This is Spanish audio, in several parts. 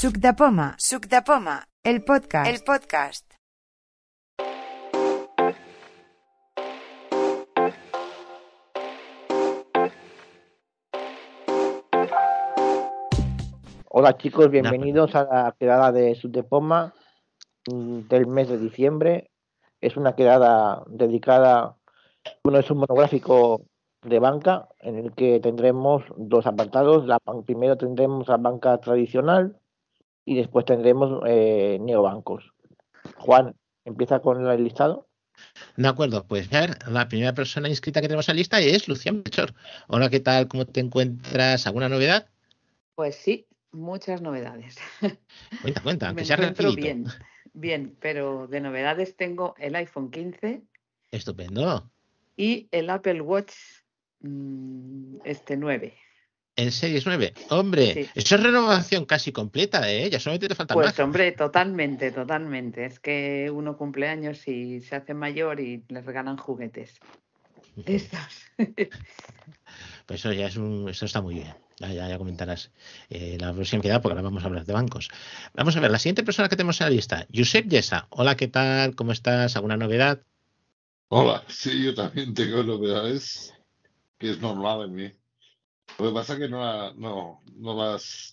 Suc de Poma, Suc de Poma, el podcast, el podcast. Hola chicos, bienvenidos a la quedada de Suc de Poma mm, del mes de diciembre. Es una quedada dedicada, bueno, es un monográfico de banca en el que tendremos dos apartados. La, primero tendremos la banca tradicional y después tendremos eh, neobancos. Juan, empieza con el listado. De acuerdo, pues ver, la primera persona inscrita que tenemos en la lista es Lucián Melchor. Hola, ¿qué tal? ¿Cómo te encuentras? ¿Alguna novedad? Pues sí, muchas novedades. Cuenta, cuenta, Me que sea encuentro rapidito. bien, bien, pero de novedades tengo el iPhone 15 Estupendo. y el Apple Watch mm, este 9. En Series 9. Hombre, Sí. eso es renovación casi completa, ¿eh? Ya solamente te falta Pues más. hombre, totalmente, totalmente. Es que uno cumple años y se hace mayor y le regalan juguetes. De estos. Pues eso ya es un, eso está muy bien. Ya, ya, ya comentarás eh, la próxima queda porque ahora vamos a hablar de bancos. Vamos a ver, la siguiente persona que tenemos en la lista, Josep Yesa. Hola, ¿qué tal? ¿Cómo estás? ¿Alguna novedad? Hola, sí, yo también tengo novedades, que es normal en mí. Lo que pasa es que no, la- no, no las,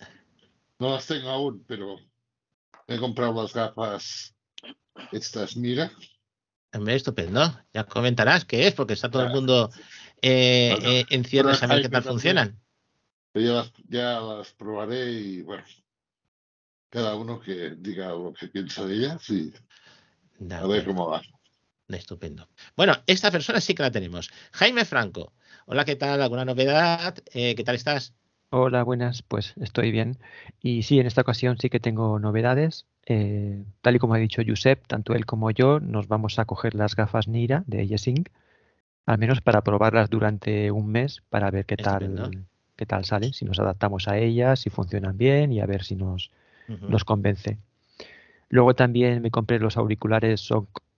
no las tengo aún, pero he comprado las gafas estas, mira. Hombre, estupendo. Ya comentarás qué es, porque está todo el mundo eh, Bueno, eh, en cierre ahora saber qué tal funcionan. Ya las, ya las probaré y bueno, cada uno que diga lo que piensa de ellas y a ver cómo va. Estupendo. Bueno, esta persona sí que la tenemos. Jaime Franco. Hola, ¿qué tal? ¿Alguna novedad? Eh, ¿Qué tal estás? Hola, buenas, pues estoy bien. Y sí, en esta ocasión sí que tengo novedades. Eh, tal y como ha dicho Josep, tanto él como yo nos vamos a coger las gafas Nira de Yesing, al menos para probarlas durante un mes para ver qué tal, qué tal salen, si nos adaptamos a ellas, si funcionan bien y a ver si nos, nos convence. Luego también me compré los auriculares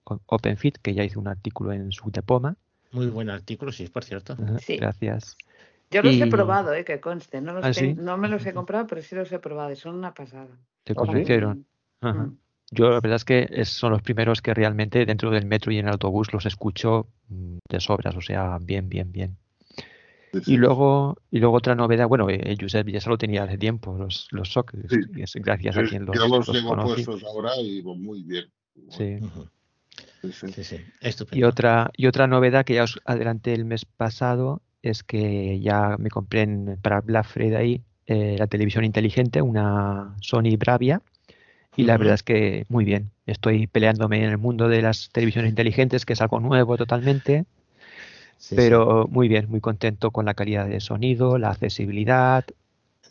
OpenFit, que ya hice un artículo en su Poma. Muy buen artículo, sí, por cierto. Sí. Gracias. Yo los he probado, eh, que conste. No, los ¿Ah, sí? no me los he comprado, pero sí los he probado. y Son una pasada. ¿Te ¿Ah, sí? convencieron? Ajá. Mm. Yo la verdad es que es- son los primeros que realmente dentro del metro y en el autobús los escucho mm, de sobras, o sea, bien, bien, bien. Y luego, y luego otra novedad, bueno, eh, Josep ya se lo tenía hace tiempo, los, los SOC, Sí. gracias a Yo- quien los, yo los los tengo conocí. puestos ahora y van muy bien. Sí, sí. Sí, sí. Y otra, y otra novedad que ya os adelanté el mes pasado es que ya me compré en- para Black Friday eh, la televisión inteligente, una Sony Bravia, y la verdad es que muy bien. Estoy peleándome en el mundo de las televisiones inteligentes, que es algo nuevo totalmente, Sí, sí. pero muy bien, muy contento con la calidad de sonido, la accesibilidad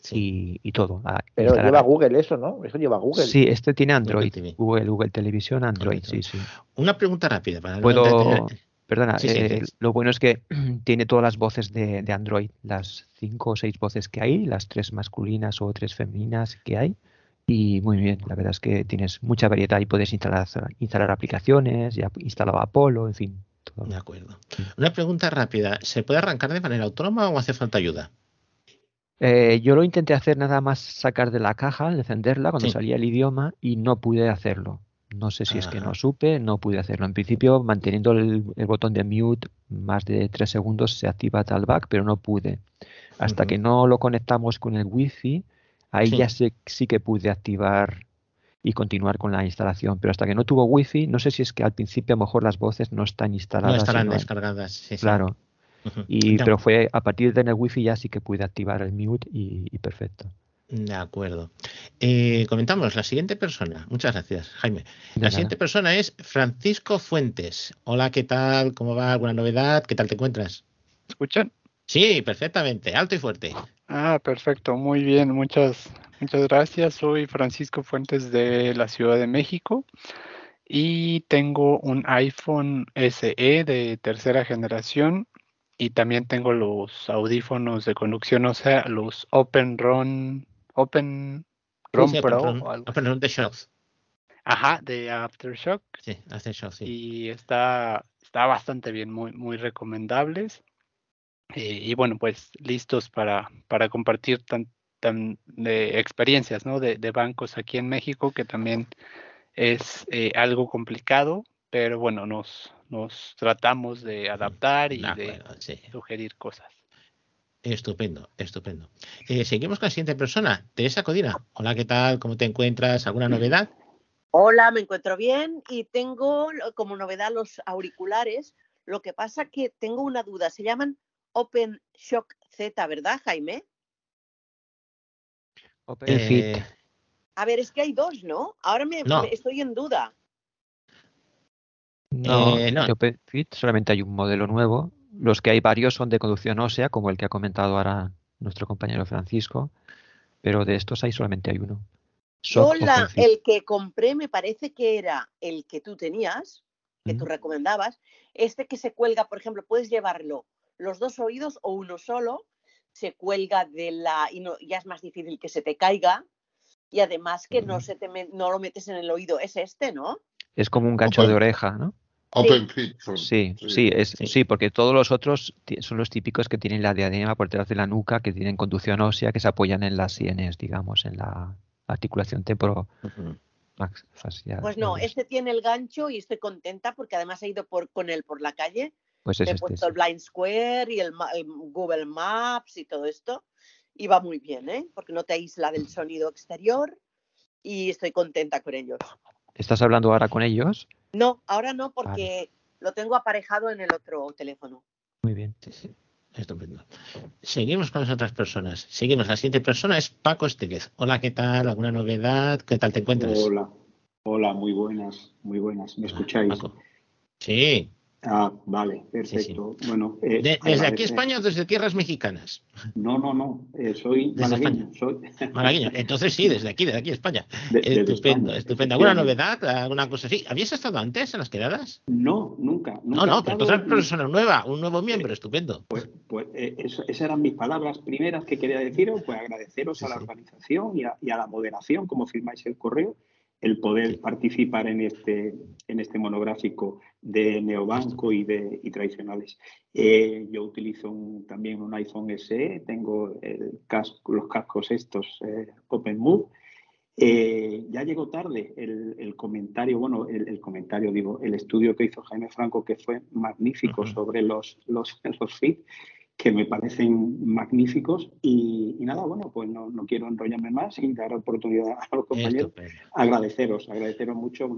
Sí. y, y todo. Ah, Pero lleva Google eso, ¿no? Eso lleva Google. Sí, este tiene Android. Google, Google Televisión, Android, sí, sí. Una pregunta rápida para Puedo, perdona, Sí, sí, eh, sí. lo bueno es que tiene todas las voces de, de Android, las cinco o seis voces que hay, las tres masculinas o tres femeninas que hay. Y muy bien, la verdad es que tienes mucha variedad y puedes instalar, instalar aplicaciones, ya instalaba Apollo, en fin. todo. De acuerdo. Una pregunta rápida. ¿Se puede arrancar de manera autónoma o hace falta ayuda? Eh, yo lo intenté hacer nada más sacar de la caja, encenderla cuando Sí. salía el idioma y no pude hacerlo. No sé si es que no supe, no pude hacerlo. En principio, manteniendo el, el botón de mute más de tres segundos se activa Talkback, pero no pude. Hasta que no lo conectamos con el wifi, ahí Sí. ya sé, sí que pude activar y continuar con la instalación. Pero hasta que no tuvo wifi, no sé si es que al principio a lo mejor las voces no están No instaladas. estarán sino- descargadas. sí, sí. Y, pero fue a partir de tener wifi ya sí que pude activar el mute y, y perfecto. De acuerdo. Eh, comentamos la siguiente persona. Muchas gracias, Jaime. De La nada. siguiente persona es Francisco Fuentes. Hola, ¿qué tal? ¿Cómo va? ¿Alguna novedad? ¿Qué tal te encuentras? ¿Escuchan? Sí, perfectamente, alto y fuerte. Ah, perfecto, muy bien, muchas, muchas gracias. Soy Francisco Fuentes de la Ciudad de México y tengo un iPhone SE de tercera generación y también tengo los audífonos de conducción, o sea, los Open Run, Open Run Sí, Pro Open Run- o algo Open Run de Shocks. Ajá, de Aftershock. Sí, hace Shocks, sí. y está, está bastante bien, muy, muy recomendables. Eh, y bueno, pues listos para, para compartir tan- de experiencias, ¿no? De, bancos aquí en México, que también es eh, algo complicado, pero bueno, nos, nos tratamos de adaptar y de sugerir cosas. Estupendo, estupendo. Eh, seguimos con la siguiente persona, Teresa Codina. Hola, ¿qué tal? ¿Cómo te encuentras? ¿Alguna novedad? Hola, me encuentro bien y tengo como novedad los auriculares. Lo que pasa que tengo una duda. Se llaman Open Shock Z, ¿verdad, Jaime? Open Fit. Eh, A ver, es que hay dos, ¿no? Ahora me, estoy en duda. No, eh, no. Open Fit solamente hay un modelo nuevo los que hay varios son de conducción ósea, como el que ha comentado ahora nuestro compañero Francisco, pero de estos hay solamente hay uno. Yo el que compré me parece que era el que tú tenías, que tú recomendabas, este que se cuelga, por ejemplo, puedes llevarlo los dos oídos o uno solo, se cuelga de la y no, ya es más difícil que se te caiga y además que no se te no lo metes en el oído, es este, ¿no? Es como un gancho de oreja, ¿no? Open sí. Sí, es, sí. porque todos los otros son los típicos que tienen la diadema por detrás de la nuca, que tienen conducción ósea, que se apoyan en las sienes, digamos, en la articulación temporo. Pues no, este tiene el gancho y estoy contenta porque además he ido por, con él por la calle. Pues he este, puesto el Blind Square y el, Google Maps y todo esto. Y va muy bien, ¿eh? Porque no te aísla del sonido exterior y estoy contenta con ellos. ¿Estás hablando ahora con ellos? No, ahora no, porque lo tengo aparejado en el otro teléfono. Muy bien. Estupendo. Seguimos con las otras personas. Seguimos. La siguiente persona es Paco Estéguez. Hola, ¿qué tal? ¿Alguna novedad? ¿Qué tal te encuentras? Hola, hola, muy buenas, muy buenas. ¿Me escucháis? Sí. Ah, vale, perfecto. Bueno, eh, ¿Desde aquí España o desde tierras mexicanas? No, no, no, eh, soy malagueño. Soy... Malagueño, entonces sí, desde aquí, desde aquí España. estupendo, estupendo. ¿Alguna novedad? ¿Alguna cosa así? ¿Habías estado antes en las quedadas? No, nunca. no, no, pero entonces eres persona nueva, un nuevo miembro, estupendo. Pues, pues eh, esas eran mis palabras primeras que quería deciros, pues agradeceros a la organización y a, y a la moderación, como firmáis el correo el poder participar en este, en este monográfico de neobanco y de y tradicionales. Eh, yo utilizo también un iPhone SE, tengo el casco, los cascos estos eh, OpenMove. Eh, ya llegó tarde el, comentario, bueno, el, comentario, digo, el estudio que hizo Jaime Franco, que fue magnífico sobre los, los, los feed que me parecen magníficos y, nada, bueno, pues no, quiero enrollarme más y dar oportunidad a los compañeros. Agradeceros, agradeceros mucho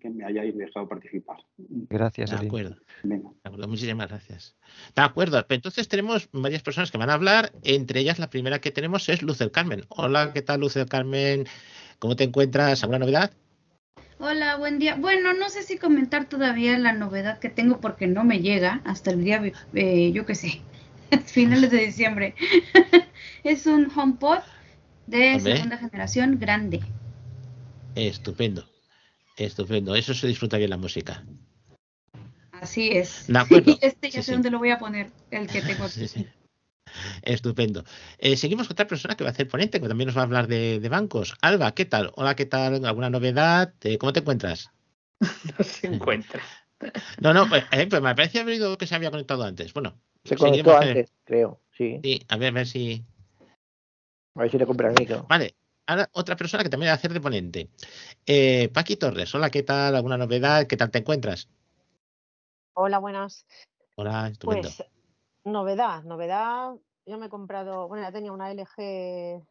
que me hayáis dejado participar. Gracias. De acuerdo. Muchísimas gracias. De acuerdo, entonces tenemos varias personas que van a hablar, entre ellas la primera que tenemos es Luz del Carmen. Hola, ¿qué tal Luz del Carmen? ¿Cómo te encuentras? ¿Alguna novedad? Hola, buen día. Bueno, no sé si comentar todavía la novedad que tengo porque no me llega hasta el día, eh, yo qué sé, finales de diciembre. es un HomePod de segunda generación grande. Estupendo, estupendo. Eso se disfruta bien la música. Así es. De acuerdo. este ya sé dónde lo voy a poner, el que tengo aquí. Estupendo. Eh, seguimos con otra persona que va a hacer ponente, que también nos va a hablar de, bancos. Alba, ¿qué tal? Hola, ¿qué tal? ¿Alguna novedad? Eh, ¿Cómo te encuentras? No se encuentra. No, no, pues, eh, pues me parece haber oído que se había conectado antes. Bueno, se conectó antes, creo, sí. Sí, a ver, a ver si. A ver si le compra el micro. Vale, ahora otra persona que también va a hacer de ponente. Eh, Paqui Torres, hola, ¿qué tal? ¿Alguna novedad? ¿Qué tal te encuentras? Hola, buenas. Hola, estupendo. Pues, novedad, novedad. Yo me he comprado, bueno, ya tenía una LG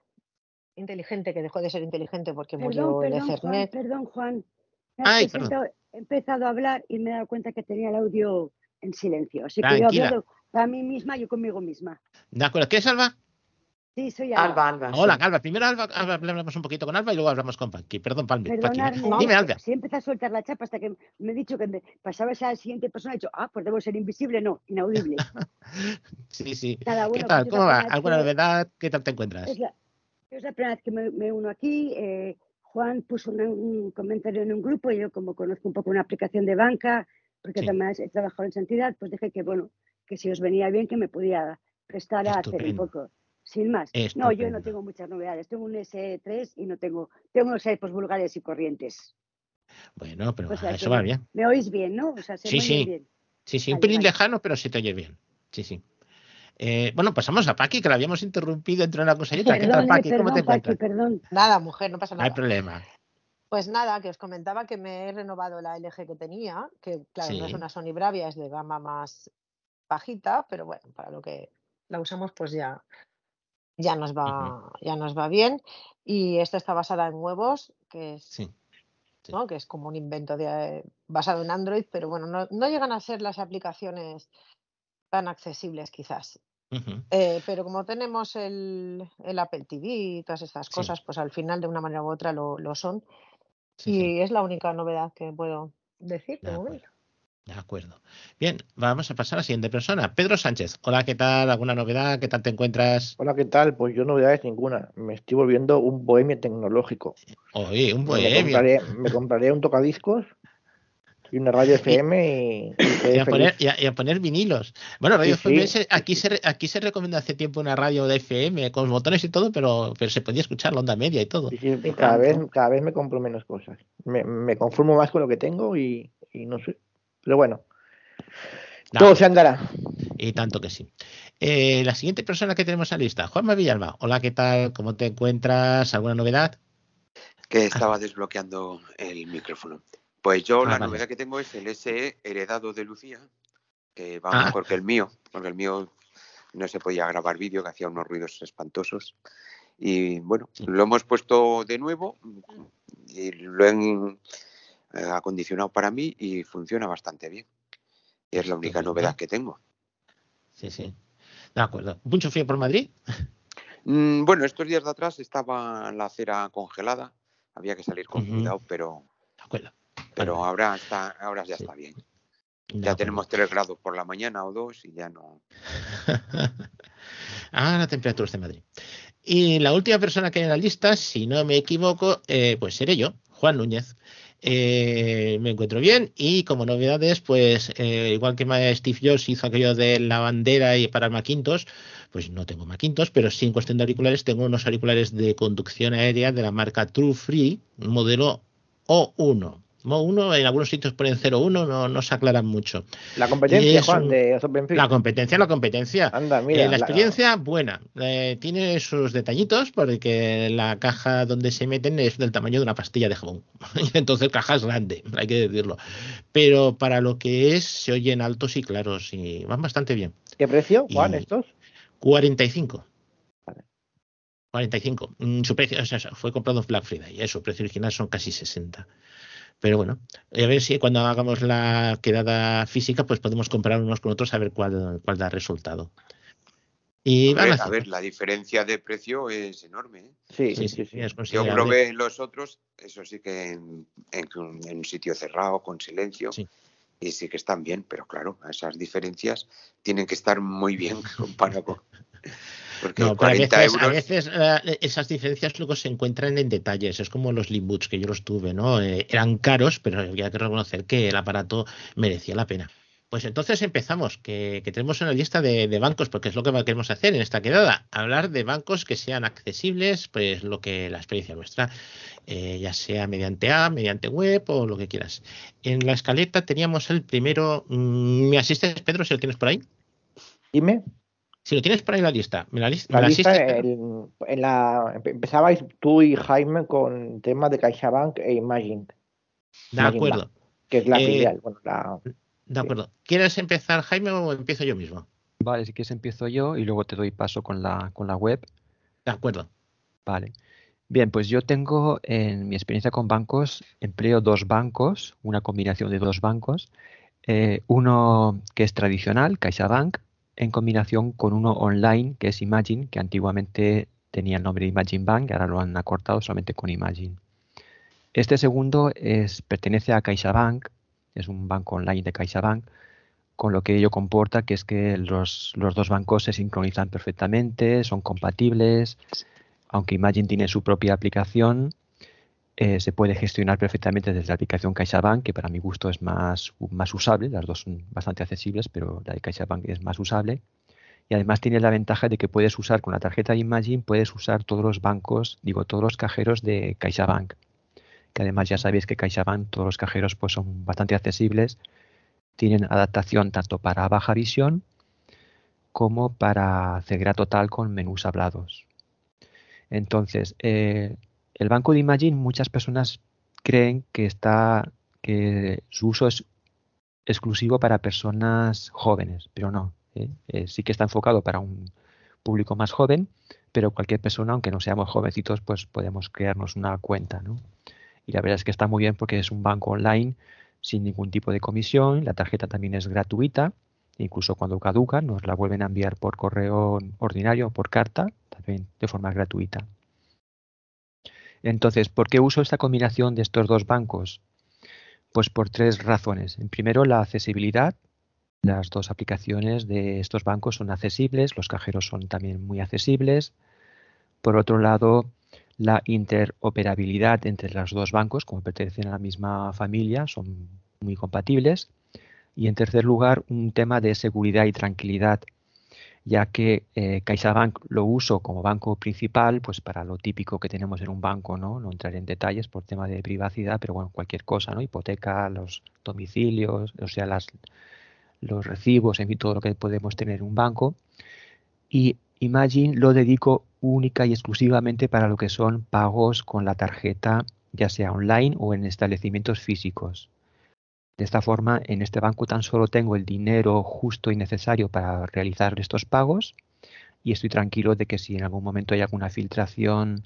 inteligente que dejó de ser inteligente porque murió el Ethernet. perdón, Juan. Ay, he empezado a hablar y me he dado cuenta que tenía el audio en silencio. Así que yo he hablado a mí misma, yo conmigo misma. De acuerdo. ¿Qué es Alba? Sí, soy Alba. Alba, Hola, Alba. Primero Alba, hablamos un poquito con Alba y luego hablamos con Paqui. Perdón, Palmi. Dime, Alba. Si empezó a soltar la chapa hasta que me he dicho que me pasaba esa siguiente persona, he dicho, ah, pues debo ser invisible. No, inaudible. sí, sí. ¿Qué tal? Pues ¿Cómo va? ¿Alguna novedad? ¿Qué tal te encuentras? Es la, primera vez que me, uno aquí. Eh, Juan puso un comentario en un grupo y yo como conozco un poco una aplicación de banca, porque además he trabajado en esa entidad, pues dije que, bueno, que si os venía bien que me podía prestar a hacer un poco. Sin más. No, yo no tengo muchas novedades. Tengo un S3 y no tengo, tengo unos iPods vulgares y corrientes. Bueno, pero eso va bien. Me oís bien, ¿no? O sea, sí, sí. Bien. Sí, sí, un pelín lejano, pero se te oye bien. Sí, sí. Eh, bueno, pasamos a Paqui, que la habíamos interrumpido entre una cosa y otra. ¿Qué tal, Paqui? perdón, ¿Cómo te Paqui, encuentras? perdón. Nada, mujer, no pasa No hay nada. problema. Pues nada, que os comentaba que me he renovado la LG que tenía, que claro, no es una Sony Bravia, es de gama más bajita, pero bueno, para lo que la usamos, pues ya, ya nos va, ya nos va bien. Y esta está basada en huevos, que es, Sí. ¿no? que es como un invento de, basado en Android, pero bueno, no, no llegan a ser las aplicaciones tan accesibles quizás. Eh, pero como tenemos el, el Apple TV y todas estas Sí. cosas, pues al final de una manera u otra lo, lo son. Sí, y es la única novedad que puedo decir de De momento. De acuerdo. Bien, vamos a pasar a la siguiente persona. Pedro Sánchez. Hola, ¿qué tal? ¿Alguna novedad? ¿Qué tal te encuentras? Hola, ¿qué tal? Pues yo novedades ninguna. Me estoy volviendo un bohemio tecnológico. Oye, un Me bohemio. compraré, me compraré un tocadiscos y una radio FM y, y Y a, poner, y, a, y a poner vinilos. Bueno, Radio Sí, FM, sí. aquí, se, aquí se recomendó hace tiempo una radio de FM con botones y todo, pero, pero se podía escuchar la onda media y todo. Sí, cada vez, cada vez me compro menos cosas. Me, me conformo más con lo que tengo y, y no sé. Pero bueno, No, todo se andará. y tanto que sí. Eh, la siguiente persona que tenemos en la lista, Juanma Villalba. Hola, ¿qué tal? ¿Cómo te encuentras? ¿Alguna novedad? que estaba desbloqueando el micrófono. Pues yo Ah, la vale. novedad que tengo es el SE heredado de Lucía, que va Ah. mejor que el mío, porque el mío no se podía grabar vídeo, que hacía unos ruidos espantosos. Y bueno, lo hemos puesto de nuevo y lo han eh, acondicionado para mí y funciona bastante bien. Y es la única novedad que tengo. Sí, sí. De acuerdo. ¿Mucho frío por Madrid? Mm, bueno, estos días de atrás estaba la acera congelada, había que salir con cuidado, pero, De acuerdo. pero Vale, ahora está, ahora ya Sí. está bien. Ya tenemos 3 grados por la mañana o 2 y ya no. ah, la temperatura de Madrid. Y la última persona que hay en la lista, si no me equivoco, eh, pues seré yo, Juan Núñez. Eh, me encuentro bien y como novedades, pues eh, igual que Steve Jobs hizo aquello de la bandera y para el pues no tengo Macintosh, pero sí en cuestión de auriculares tengo unos auriculares de conducción aérea de la marca True Free, modelo O1. O1 en algunos sitios ponen 01, no, no se aclaran mucho. La competencia, es Juan, un- de La competencia, la competencia. Anda, Eh, mira. la la- experiencia buena. Eh, tiene sus detallitos porque la caja donde se meten es del tamaño de una pastilla de jabón. Entonces caja es grande, hay que decirlo. Pero para lo que es, se oyen altos y claros y van bastante bien. ¿Qué precio, Juan, Y- estos? 45. Vale. 45. Mm, Su precio, o sea, fue comprado en Black Friday. y Su precio original son casi 60. Pero bueno, a ver si cuando hagamos la quedada física, pues podemos comparar unos con otros a ver cuál, cuál da resultado. Y A ver, a a ver, la diferencia de precio es enorme. ¿eh? Sí, Sí, sí, sí, sí. es Yo probé los otros, eso sí que en, en- en un sitio cerrado, con silencio, Sí. y sí que están bien, pero claro, esas diferencias tienen que estar muy bien comparado con. Porque No, pero a 40 veces, a veces eh, esas diferencias luego se encuentran en detalles. Es como los Limboots que yo los tuve, ¿no? Eh, eran caros, pero había que reconocer que el aparato merecía la pena. Pues entonces empezamos, que, que tenemos una lista de, de bancos, porque es lo que queremos hacer en esta quedada, hablar de bancos que sean accesibles, pues lo que la experiencia nuestra, eh, ya sea mediante app, mediante web o lo que quieras. En la escaleta teníamos el primero, mm, ¿me asistes Pedro si lo tienes por ahí? Dime. Si lo tienes por ahí la lista, ¿me la, lis- me La la lista, el- en la, empezabais tú y Jaime con temas de CaixaBank e Imagine, De Imagine acuerdo. Bank, que es la Eh, filial. Bueno, la, De acuerdo. ¿Quieres empezar, Jaime, o empiezo yo mismo? Vale, si quieres empiezo yo y luego te doy paso con la, con la web. De acuerdo. Vale. Bien, pues yo tengo en mi experiencia con bancos, empleo dos bancos, una combinación de dos bancos. Eh, uno que es tradicional, CaixaBank, en combinación con uno online que es Imagine, que antiguamente tenía el nombre de Imagine Bank ahora lo han acortado solamente con Imagine. Este segundo es, pertenece a CaixaBank, es un banco online de CaixaBank, con lo que ello comporta que es que los, los dos bancos se sincronizan perfectamente, son compatibles, aunque Imagine tiene su propia aplicación, eh, se puede gestionar perfectamente desde la aplicación CaixaBank, que para mi gusto es más, más usable, las dos son bastante accesibles, pero la de CaixaBank es más usable. Y además tiene la ventaja de que puedes usar con la tarjeta de Imagine, puedes usar todos los bancos, digo, todos los cajeros de CaixaBank. Que además ya sabéis que CaixaBank, todos los cajeros pues son bastante accesibles, tienen adaptación tanto para baja visión como para Ceguera Total con menús hablados. Entonces, eh, el banco de Imagine, muchas personas creen que está que su uso es exclusivo para personas jóvenes, pero no. ¿eh? Eh, sí que está enfocado para un público más joven, pero cualquier persona, aunque no seamos jovencitos, pues podemos crearnos una cuenta, ¿no? Y la verdad es que está muy bien porque es un banco online sin ningún tipo de comisión, la tarjeta también es gratuita, incluso cuando caduca nos la vuelven a enviar por correo ordinario o por carta, también de forma gratuita. Entonces, ¿por qué uso esta combinación de estos dos bancos? Pues por tres razones. En primero, la accesibilidad. Las dos aplicaciones de estos bancos son accesibles, los cajeros son también muy accesibles. Por otro lado, la interoperabilidad entre los dos bancos, como pertenecen a la misma familia, son muy compatibles. Y en tercer lugar, un tema de seguridad y tranquilidad, ya que eh, CaixaBank lo uso como banco principal, pues para lo típico que tenemos en un banco, ¿no? No entraré en detalles por tema de privacidad, pero bueno, cualquier cosa, ¿no? Hipoteca, los domicilios, o sea, los recibos, en fin, todo lo que podemos tener en un banco. Y Imagine lo dedico única y exclusivamente para lo que son pagos con la tarjeta, ya sea online o en establecimientos físicos. De esta forma, en este banco tan solo tengo el dinero justo y necesario para realizar estos pagos y estoy tranquilo de que si en algún momento hay alguna filtración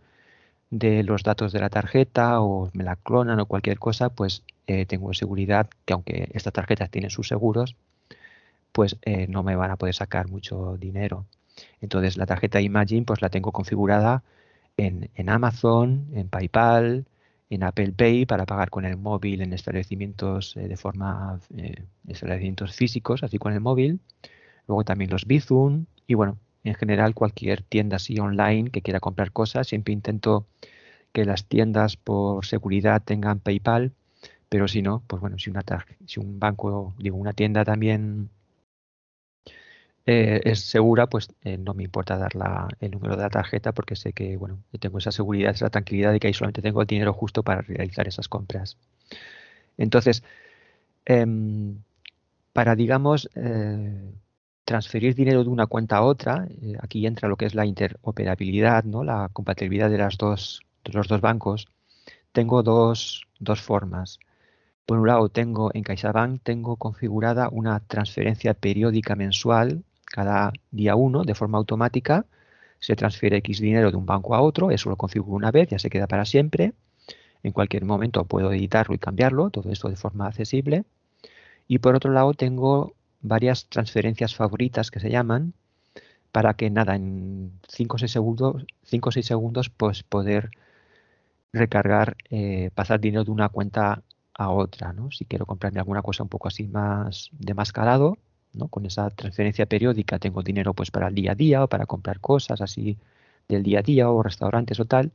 de los datos de la tarjeta o me la clonan o cualquier cosa, pues eh, tengo seguridad que aunque esta tarjeta tiene sus seguros, pues eh, no me van a poder sacar mucho dinero. Entonces la tarjeta Imagine pues la tengo configurada en Amazon, en PayPal, en Apple Pay para pagar con el móvil en establecimientos eh, de forma eh, establecimientos físicos, así con el móvil. Luego también los Bizum y bueno, en general cualquier tienda así online que quiera comprar cosas, siempre intento que las tiendas por seguridad tengan PayPal, pero si no, pues bueno, si una si un banco, digo, una tienda también eh, es segura, pues eh, no me importa dar el número de la tarjeta porque sé que bueno, tengo esa seguridad, esa tranquilidad de que ahí solamente tengo el dinero justo para realizar esas compras. Entonces, em, para, digamos, eh, transferir dinero de una cuenta a otra, aquí entra lo que es la interoperabilidad, ¿no? la compatibilidad de, las dos, de los dos bancos. Tengo dos, dos formas. Por un lado, tengo en CaixaBank tengo configurada una transferencia periódica mensual cada día uno, de forma automática, se transfiere X dinero de un banco a otro, eso lo configuro una vez, ya se queda para siempre. En cualquier momento puedo editarlo y cambiarlo, todo esto de forma accesible. Y por otro lado tengo varias transferencias favoritas que se llaman, para que nada, en 5 o 6 segundos, 5 o 6 segundos pues poder recargar, eh, pasar dinero de una cuenta a otra, ¿no? Si quiero comprarme alguna cosa un poco así más de más calado, con esa transferencia periódica tengo dinero pues para el día a día o para comprar cosas así del día a día o restaurantes o tal.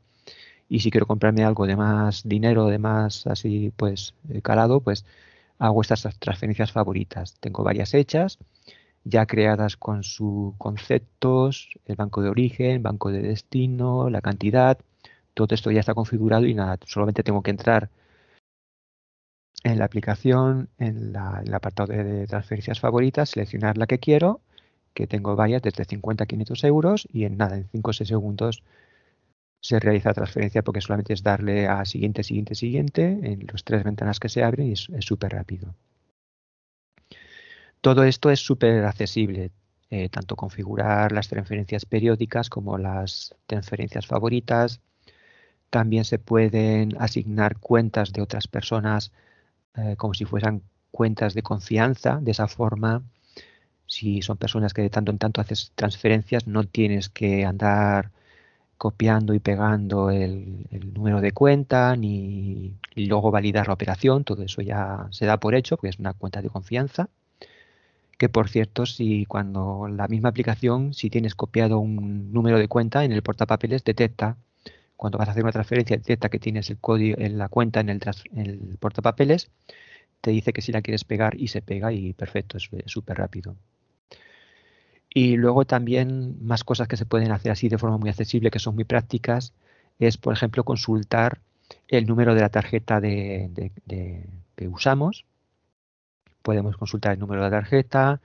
Y si quiero comprarme algo de más dinero, de más así pues eh, calado, pues hago estas transferencias favoritas. Tengo varias hechas, ya creadas con sus conceptos, el banco de origen, banco de destino, la cantidad. Todo esto ya está configurado y nada, solamente tengo que entrar en la aplicación, en, el apartado de, transferencias favoritas, seleccionar la que quiero, que tengo varias desde 50 a 500 euros y en nada, en 5 o 6 segundos se realiza la transferencia porque solamente es darle a siguiente, siguiente, siguiente en las tres ventanas que se abren y es súper rápido. Todo esto es súper accesible, eh, tanto configurar las transferencias periódicas como las transferencias favoritas. También se pueden asignar cuentas de otras personas eh, como si fueran cuentas de confianza. De esa forma, si son personas que de tanto en tanto haces transferencias, no tienes que andar copiando y pegando el, número de cuenta ni luego validar la operación. Todo eso ya se da por hecho porque es una cuenta de confianza. Que por cierto, si cuando la misma aplicación, si tienes copiado un número de cuenta en el portapapeles, detecta cuando vas a hacer una transferencia, detecta que tienes el código en la cuenta en el, el portapapeles, te dice que si la quieres pegar y se pega y perfecto, es súper rápido. Y luego también más cosas que se pueden hacer así de forma muy accesible, que son muy prácticas, es por ejemplo consultar el número de la tarjeta de, que usamos. Podemos consultar el número de la tarjeta,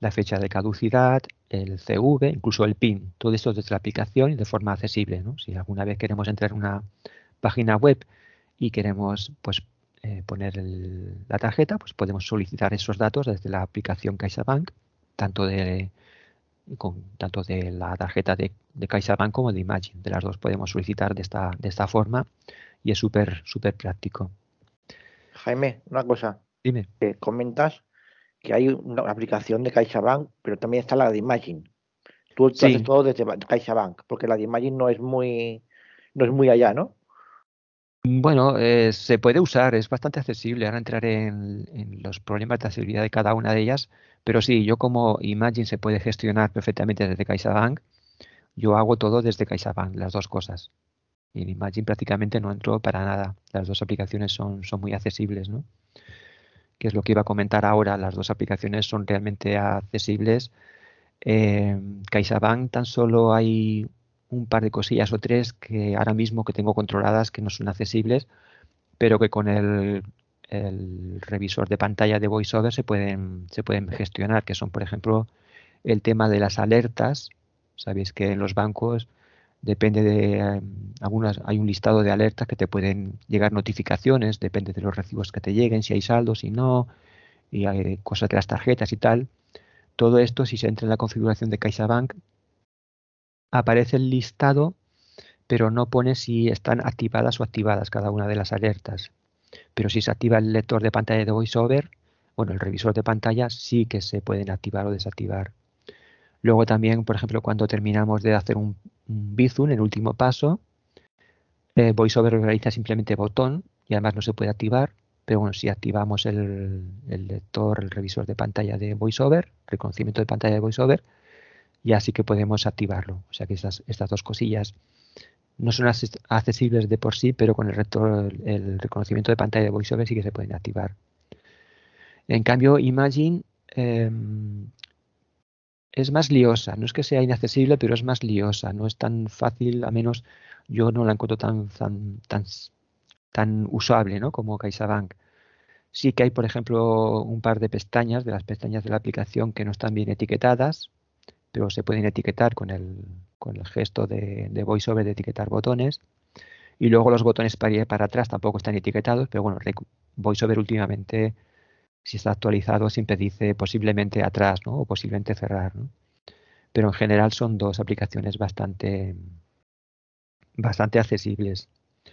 la fecha de caducidad, el CV, incluso el PIN, todo esto desde la aplicación y de forma accesible. ¿no? Si alguna vez queremos entrar en una página web y queremos pues, eh, poner la tarjeta, pues podemos solicitar esos datos desde la aplicación CaixaBank, tanto de, con, tanto de la tarjeta de, de CaixaBank como de Imagine. De las dos podemos solicitar de esta, de esta forma y es súper súper práctico. Jaime, una cosa. Dime. Comentas que hay una aplicación de CaixaBank, pero también está la de Imagine. Tú, tú haces todo desde CaixaBank, porque la de Imagine no es muy, no es muy allá, ¿no? Bueno, eh, se puede usar, es bastante accesible. Ahora entraré en, en, los problemas de accesibilidad de cada una de ellas, pero sí, yo como Imagine se puede gestionar perfectamente desde CaixaBank, yo hago todo desde CaixaBank, las dos cosas. Y en Imagine prácticamente no entro para nada. Las dos aplicaciones son, son muy accesibles, ¿no? Que es lo que iba a comentar ahora. Las dos aplicaciones son realmente accesibles. Eh, CaixaBank tan solo hay un par de cosillas o tres que ahora mismo que tengo controladas que no son accesibles, pero que con el, el revisor de pantalla de VoiceOver se pueden, se pueden gestionar, que son, por ejemplo, el tema de las alertas. Sabéis que en los bancos depende de eh, algunas, hay un listado de alertas que te pueden llegar notificaciones, depende de los recibos que te lleguen, si hay saldos, si no, y hay cosas de las tarjetas y tal. Todo esto, si se entra en la configuración de CaixaBank, aparece el listado, pero no pone si están activadas o activadas cada una de las alertas. Pero si se activa el lector de pantalla de VoiceOver, bueno, el revisor de pantalla sí que se pueden activar o desactivar. Luego también, por ejemplo, cuando terminamos de hacer un, un Bizum, el último paso, eh, VoiceOver realiza simplemente botón y además no se puede activar. Pero bueno, si activamos el, el lector, el revisor de pantalla de VoiceOver, reconocimiento de pantalla de VoiceOver, ya sí que podemos activarlo. O sea que estas, estas dos cosillas no son accesibles de por sí, pero con el, rector, el reconocimiento de pantalla de VoiceOver sí que se pueden activar. En cambio, Imagine eh, es más liosa. No es que sea inaccesible, pero es más liosa. No es tan fácil, a menos yo no la encuentro tan, tan, tan, tan usable ¿no? como CaixaBank. Sí que hay, por ejemplo, un par de pestañas, de las pestañas de la aplicación que no están bien etiquetadas, pero se pueden etiquetar con el, con el gesto de, de VoiceOver de etiquetar botones. Y luego los botones para ir para atrás tampoco están etiquetados, pero bueno, VoiceOver últimamente, si está actualizado, siempre dice posiblemente atrás ¿no? o posiblemente cerrar. ¿no? Pero en general son dos aplicaciones bastante, bastante accesibles.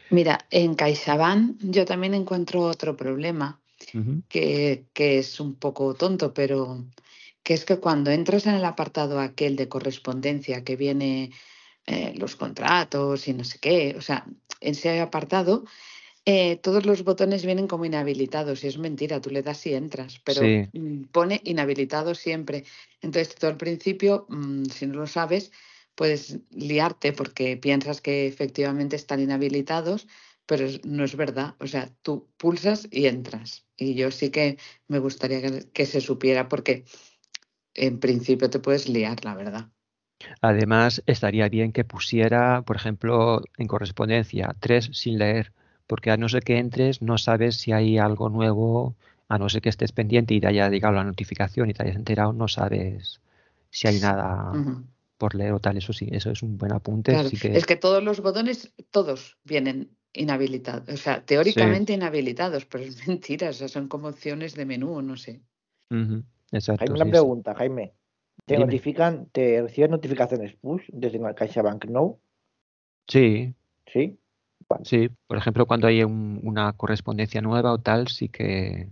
Mira, en CaixaBank yo también encuentro otro problema uh -huh. que, que es un poco tonto, pero que es que cuando entras en el apartado aquel de correspondencia que viene eh, los contratos y no sé qué, o sea, en ese apartado, eh, todos los botones vienen como inhabilitados y es mentira, tú le das y entras, pero Sí. mm, pone inhabilitado siempre. Entonces tú al principio, mm, si no lo sabes, puedes liarte porque piensas que efectivamente están inhabilitados, pero no es verdad. O sea, tú pulsas y entras. Y yo sí que me gustaría que, que se supiera porque en principio te puedes liar, la verdad. Además, estaría bien que pusiera, por ejemplo, en correspondencia, tres sin leer, porque a no ser que entres, no sabes si hay algo nuevo, a no ser que estés pendiente y te haya llegado la notificación y te hayas enterado, no sabes si hay nada por leer o tal. Eso sí, eso es un buen apunte. Claro, sí que es que todos los botones, todos vienen inhabilitados, o sea, sí. teóricamente inhabilitados, pero es mentira, o sea, son como opciones de menú, no sé. Exacto, Jaime, una sí, sí. pregunta, Jaime. ¿Te Dime. notifican, te recibes notificaciones push desde la CaixaBank No? Sí, ¿Sí? Sí. Por ejemplo, cuando hay un- una correspondencia nueva o tal, sí que...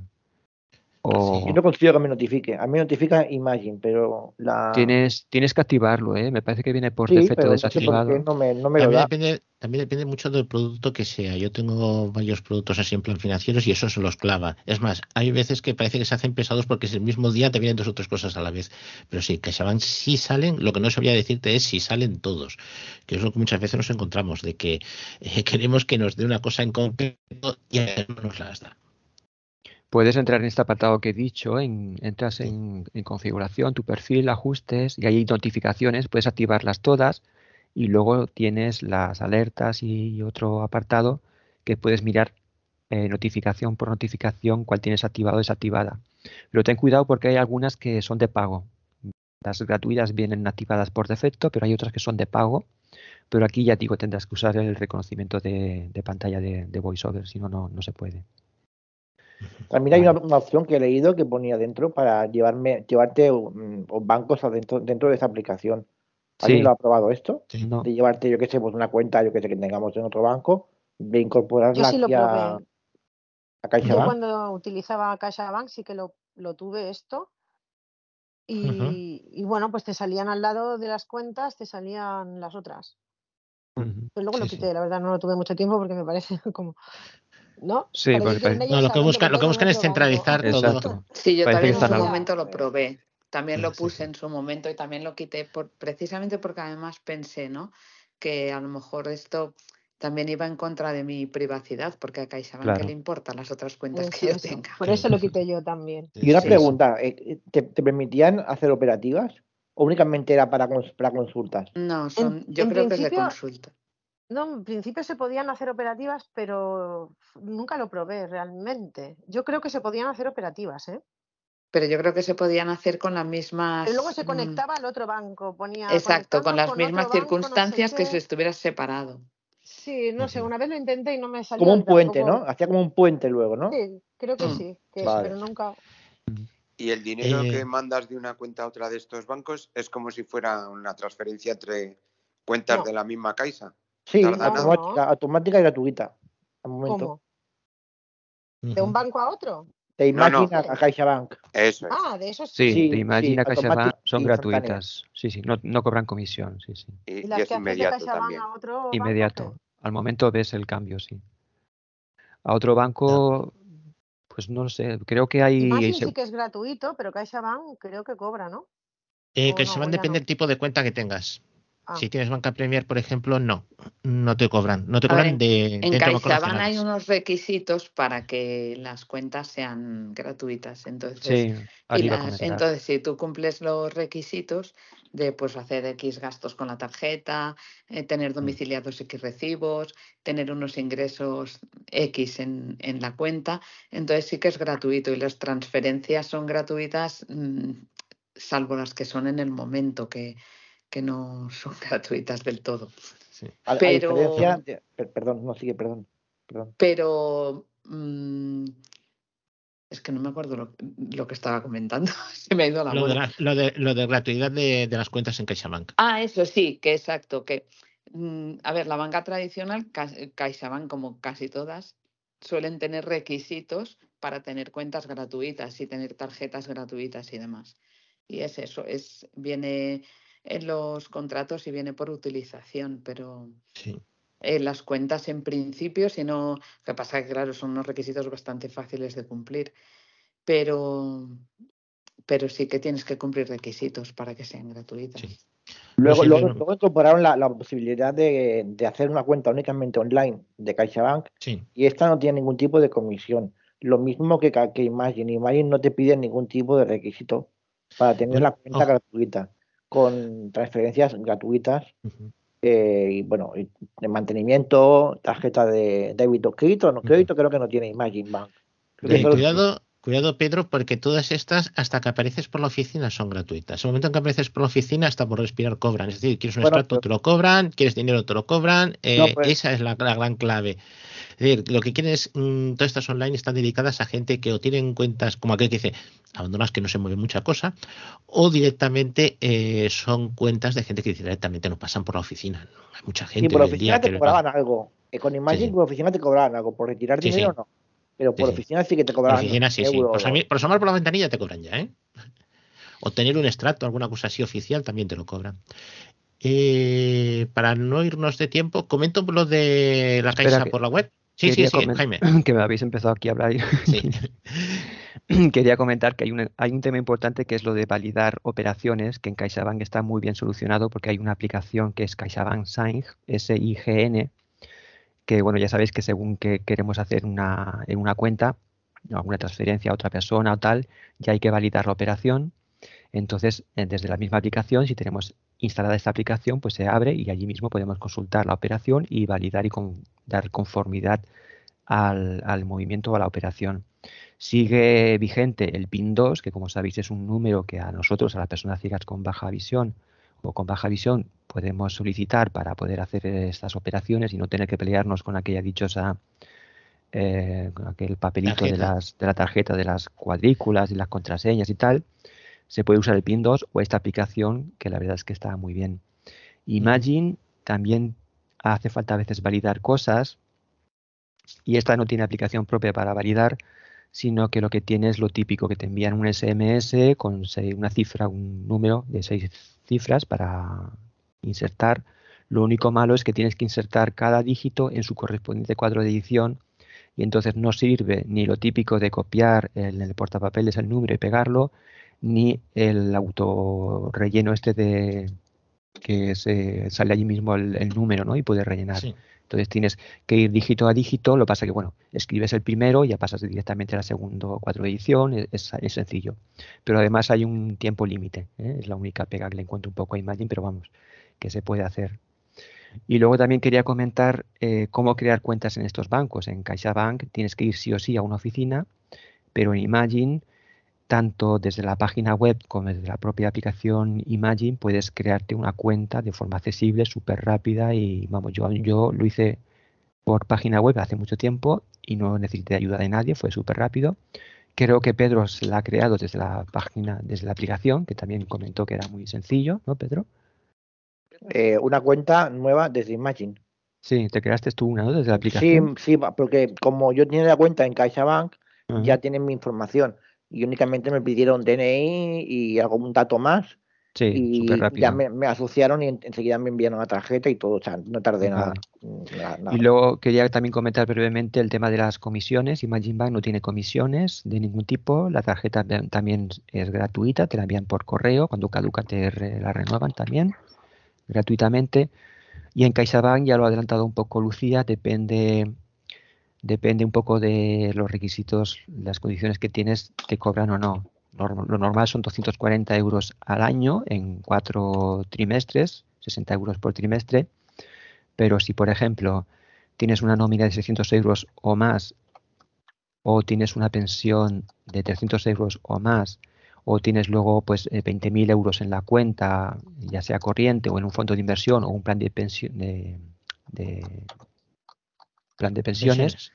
Yo O no consigo que me notifique. A mí me notifica Imagine, pero la... tienes, tienes que activarlo, ¿eh? Me parece que viene por Sí, defecto desactivado. no me, no me lo También da. depende, también depende mucho del producto que sea. Yo tengo varios productos así en plan financieros y eso se los clava. Es más, hay veces que parece que se hacen pesados porque es el mismo día te vienen dos o tres cosas a la vez. Pero sí, CaixaBank sí salen. Lo que no sabría decirte es si salen todos, que es lo que muchas veces nos encontramos, de que eh, queremos que nos dé una cosa en concreto y no nos las da. Puedes entrar en este apartado que he dicho, en, entras en, en configuración, tu perfil, ajustes y hay notificaciones, puedes activarlas todas y luego tienes las alertas y otro apartado que puedes mirar eh, notificación por notificación cuál tienes activado o desactivada. Pero ten cuidado porque hay algunas que son de pago. Las gratuitas vienen activadas por defecto, pero hay otras que son de pago. Pero aquí ya digo, tendrás que usar el reconocimiento de, pantalla de, VoiceOver, si no, no se puede. También hay una, opción que he leído que ponía dentro para llevarme, llevarte um, bancos adentro, dentro de esa aplicación. ¿Alguien lo ha probado esto? De llevarte, yo qué sé, pues una cuenta, yo que sé, que tengamos en otro banco, de incorporarla aquí a, CaixaBank. Yo cuando utilizaba CaixaBank sí que lo, tuve esto. Y, bueno, pues te salían al lado de las cuentas, te salían las otras. Pero luego lo quité, la verdad no lo tuve mucho tiempo porque me parece como ¿no? Sí, lo que buscan, lo que buscan es centralizar todo. Sí, yo también en su momento lo probé. También lo puse en su momento y también lo quité por, precisamente porque además pensé, ¿no? Que a lo mejor esto también iba en contra de mi privacidad, porque a CaixaBank que le importan las otras cuentas que yo tenga. Por eso lo quité yo también. Y una pregunta, eh, ¿te, permitían hacer operativas? ¿O únicamente era para, para consultas? No, son, yo creo que es de consulta. No, en principio se podían hacer operativas, pero nunca lo probé realmente. Yo creo que se podían hacer operativas, ¿eh? Pero yo creo que se podían hacer con las mismas. Pero luego se mm, conectaba al otro banco, ponía. Exacto, con las mismas circunstancias que si estuvieras separado. Sí, no sé, una vez lo intenté y no me salió. Como un puente, ¿no? Hacía como un puente luego, ¿no? Sí, creo que mm. sí, pero nunca. ¿Y el dinero que eh. mandas de una cuenta a otra de estos bancos es como si fuera una transferencia entre cuentas de la misma Caixa? Sí, automática, y gratuita. ¿Cómo? ¿De un banco a otro? De Imagine a CaixaBank. Eso es. Ah, de eso sí. Sí, de Imagine a CaixaBank son gratuitas. Sí, sí, no, no, cobran comisión. Sí, sí. Y, las es inmediato también. inmediato. Al momento ves el cambio, sí. A otro banco, pues no sé, creo que hay... Imagine sí que es gratuito, pero CaixaBank creo que cobra, ¿no? Eh, CaixaBank depende del tipo de cuenta que tengas. Ah. Si tienes banca Premier, por ejemplo, no, no te cobran, no te cobran de. En CaixaBank hay unos requisitos para que las cuentas sean gratuitas, entonces. entonces, si tú cumples los requisitos de pues hacer X gastos con la tarjeta, eh, tener mm. domiciliados X recibos, tener unos ingresos X en, en, la cuenta, entonces sí que es gratuito y las transferencias son gratuitas, mm, salvo las que son en el momento que que no son gratuitas del todo. pero, perdón, no sigue, perdón. Pero mm, es que no me acuerdo lo, que estaba comentando. Se me ha ido la lo, de lo, de, lo de gratuidad de, las cuentas en CaixaBank. Ah, eso sí, que exacto. Que, mm, a ver, la banca tradicional, CaixaBank, como casi todas, suelen tener requisitos para tener cuentas gratuitas y tener tarjetas gratuitas y demás. Y es eso, es, viene en los contratos y viene por utilización, pero en las cuentas en principio, si no, lo que pasa que claro, son unos requisitos bastante fáciles de cumplir, pero, pero sí que tienes que cumplir requisitos para que sean gratuitas. Luego, luego, incorporaron la, posibilidad de, hacer una cuenta únicamente online de CaixaBank y esta no tiene ningún tipo de comisión. Lo mismo que, que Imagine. Imagine no te pide ningún tipo de requisito para tener la cuenta gratuita con transferencias gratuitas eh, y bueno, de mantenimiento, tarjeta de débito, crédito, no, crédito creo que no tiene Imagine Bank. cuidado, cuidado Pedro, porque todas estas, hasta que apareces por la oficina, son gratuitas. En el momento en que apareces por la oficina, hasta por respirar cobran. Es decir, quieres un extracto, te lo cobran, quieres dinero, te lo cobran. Eh, pues esa es la, gran clave. Es decir, lo que quieren es, mm, todas estas online están dedicadas a gente que o tienen cuentas, como aquel que dice, abandonas que no se mueve mucha cosa, o directamente eh, son cuentas de gente que directamente no pasan por la oficina. Hay mucha gente. Y por la oficina te cobraban algo. Eh, con Imagine, por la oficina te cobraban algo. Por retirar dinero, no. Pero por oficina sí que te cobraban. Por oficina sí, sí. Por, asomar por la ventanilla te cobran ya, ¿eh? O tener un extracto, alguna cosa así oficial, también te lo cobran. Eh, para no irnos de tiempo, comento lo de la caixa por la web. Sí, sí, sí, Jaime. Que me habéis empezado aquí a hablar. Quería comentar que hay un, hay un tema importante que es lo de validar operaciones, que en CaixaBank está muy bien solucionado porque hay una aplicación que es CaixaBank Sign, S-I-G-N, que bueno, ya sabéis que según que queremos hacer una, en una cuenta, alguna transferencia a otra persona o tal, ya hay que validar la operación. Entonces, eh, desde la misma aplicación, si tenemos instalada esta aplicación, pues se abre y allí mismo podemos consultar la operación y validar y dar conformidad al, movimiento o a la operación. Sigue vigente el PIN 2, que como sabéis es un número que a nosotros, a las personas ciegas con baja visión o con baja visión, podemos solicitar para poder hacer estas operaciones y no tener que pelearnos con aquella dichosa eh, con aquel papelito de, las, de la tarjeta de las cuadrículas y las contraseñas y tal, se puede usar el PIN 2 o esta aplicación que la verdad es que está muy bien. Imagine también hace falta a veces validar cosas y esta no tiene aplicación propia para validar, sino que lo que tiene es lo típico, que te envían un SMS con una cifra, un número de seis cifras para insertar. Lo único malo es que tienes que insertar cada dígito en su correspondiente cuadro de edición y entonces no sirve ni lo típico de copiar en el portapapeles el número y pegarlo, ni el auto relleno este de que se sale allí mismo el, número ¿no? y puedes rellenar. Entonces tienes que ir dígito a dígito, lo pasa que, bueno, escribes el primero y ya pasas directamente al segundo cuadro de edición, es, sencillo. Pero además hay un tiempo límite, ¿eh? es la única pega que le encuentro un poco a Imagine, pero vamos, que se puede hacer. Y luego también quería comentar eh, cómo crear cuentas en estos bancos. En CaixaBank tienes que ir sí o sí a una oficina, pero en Imagine, tanto desde la página web como desde la propia aplicación Imagine, puedes crearte una cuenta de forma accesible, súper rápida y vamos, yo, yo lo hice por página web hace mucho tiempo y no necesité ayuda de nadie, fue súper rápido. Creo que Pedro se la ha creado desde la página, desde la aplicación, que también comentó que era muy sencillo, ¿no, Pedro? Eh, una cuenta nueva desde Imagine. Sí, te creaste tú una, ¿no? Desde la aplicación. Sí, sí, porque como yo tenía la cuenta en CaixaBank, ya tienen mi información. Y únicamente me pidieron DNI y algún dato más. Sí, y ya me, asociaron y enseguida me enviaron la tarjeta y todo, o sea, no tardé nada, Y luego quería también comentar brevemente el tema de las comisiones. Imagine Bank no tiene comisiones de ningún tipo. La tarjeta también es gratuita, te la envían por correo. Cuando caduca te la renuevan también gratuitamente. Y en CaixaBank, ya lo ha adelantado un poco Lucía, depende, depende un poco de los requisitos, las condiciones que tienes, te cobran o no. Lo normal son 240 euros al año en cuatro trimestres, 60 euros por trimestre. Pero si, por ejemplo, tienes una nómina de 600 euros o más, o tienes una pensión de 300 euros o más, o tienes luego pues 20.000 eh, euros en la cuenta, ya sea corriente o en un fondo de inversión o un plan de, pensión, de, plan de pensiones,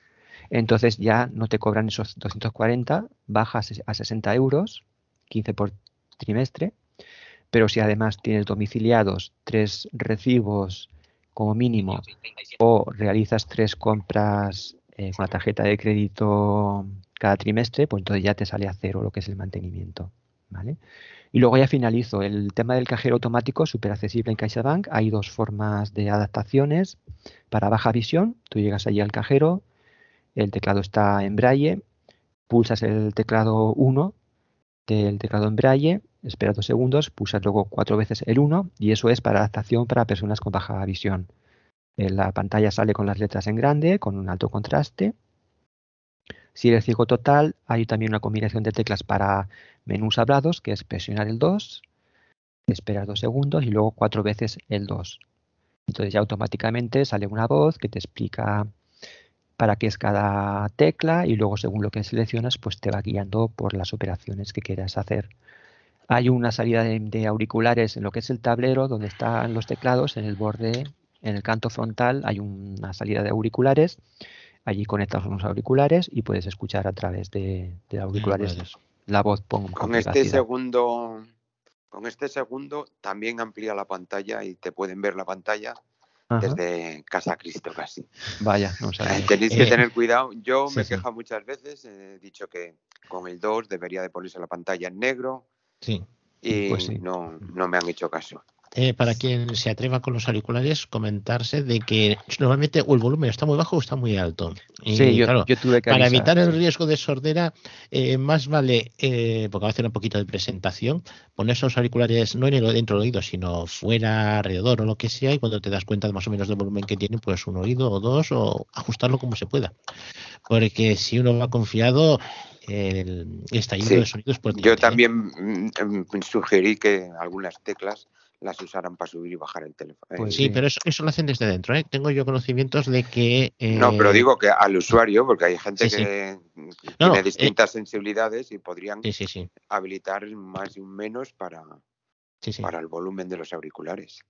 entonces ya no te cobran esos 240, bajas a 60 euros, 15 por trimestre, pero si además tienes domiciliados tres recibos como mínimo o realizas tres compras eh, con la tarjeta de crédito cada trimestre, pues entonces ya te sale a cero lo que es el mantenimiento. ¿vale? Y luego ya finalizo. El tema del cajero automático, súper accesible en CaixaBank. Hay dos formas de adaptaciones para baja visión. Tú llegas allí al cajero, el teclado está en braille, pulsas el teclado 1 del teclado en braille, esperas dos segundos, pulsas luego cuatro veces el 1 y eso es para adaptación para personas con baja visión. La pantalla sale con las letras en grande, con un alto contraste si eres ciego total, hay también una combinación de teclas para menús hablados, que es presionar el 2, esperar dos segundos y luego cuatro veces el 2. Entonces ya automáticamente sale una voz que te explica para qué es cada tecla y luego según lo que seleccionas, pues te va guiando por las operaciones que quieras hacer. Hay una salida de, auriculares en lo que es el tablero donde están los teclados, en el borde, en el canto frontal hay una salida de auriculares Allí conectas unos auriculares y puedes escuchar a través de, auriculares la voz. con, este segundo, con este segundo también amplía la pantalla y te pueden ver la pantalla desde casa Cristo casi. Vaya, no eh, Tenéis que tener cuidado. Yo me quejo muchas veces, he dicho que con el 2 debería de ponerse la pantalla en negro. Sí. Y pues no, no me han hecho caso. Eh, para quien se atreva con los auriculares, comentarse de que normalmente o el volumen está muy bajo o está muy alto. sí, yo, tuve que Para evitar el riesgo de sordera, eh, más vale, eh, porque va a hacer un poquito de presentación, poner esos auriculares no en el, dentro del oído, sino fuera, alrededor o lo que sea, y cuando te das cuenta de más o menos del volumen que tiene, pues un oído o dos, o ajustarlo como se pueda. Porque si uno va confiado, el estallido de sonido es Yo también mm, mm, sugerí que algunas teclas las usaran para subir y bajar el teléfono. Pues sí, pero eso, eso, lo hacen desde dentro. ¿eh? Tengo yo conocimientos de que. No, pero digo que al usuario, porque hay gente que tiene distintas sensibilidades y podrían habilitar más y un menos para, para el volumen de los auriculares.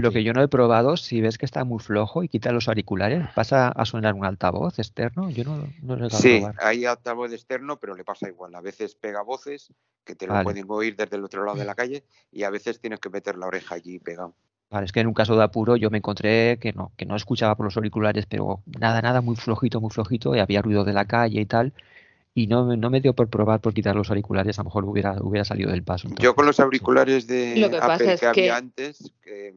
Lo que yo no he probado, si ves que está muy flojo y quita los auriculares, ¿pasa a sonar un altavoz externo? Yo no, no lo he Sí, hay altavoz externo, pero le pasa igual. A veces pega voces que te lo pueden oír desde el otro lado de la calle y a veces tienes que meter la oreja allí pegado. Vale, es que en un caso de apuro yo me encontré que no, que no escuchaba por los auriculares, pero nada, nada, muy flojito, muy flojito, y había ruido de la calle y tal, y no, no me dio por probar por quitar los auriculares, a lo mejor hubiera, hubiera salido del paso. Yo con los auriculares de Apple que, había antes, que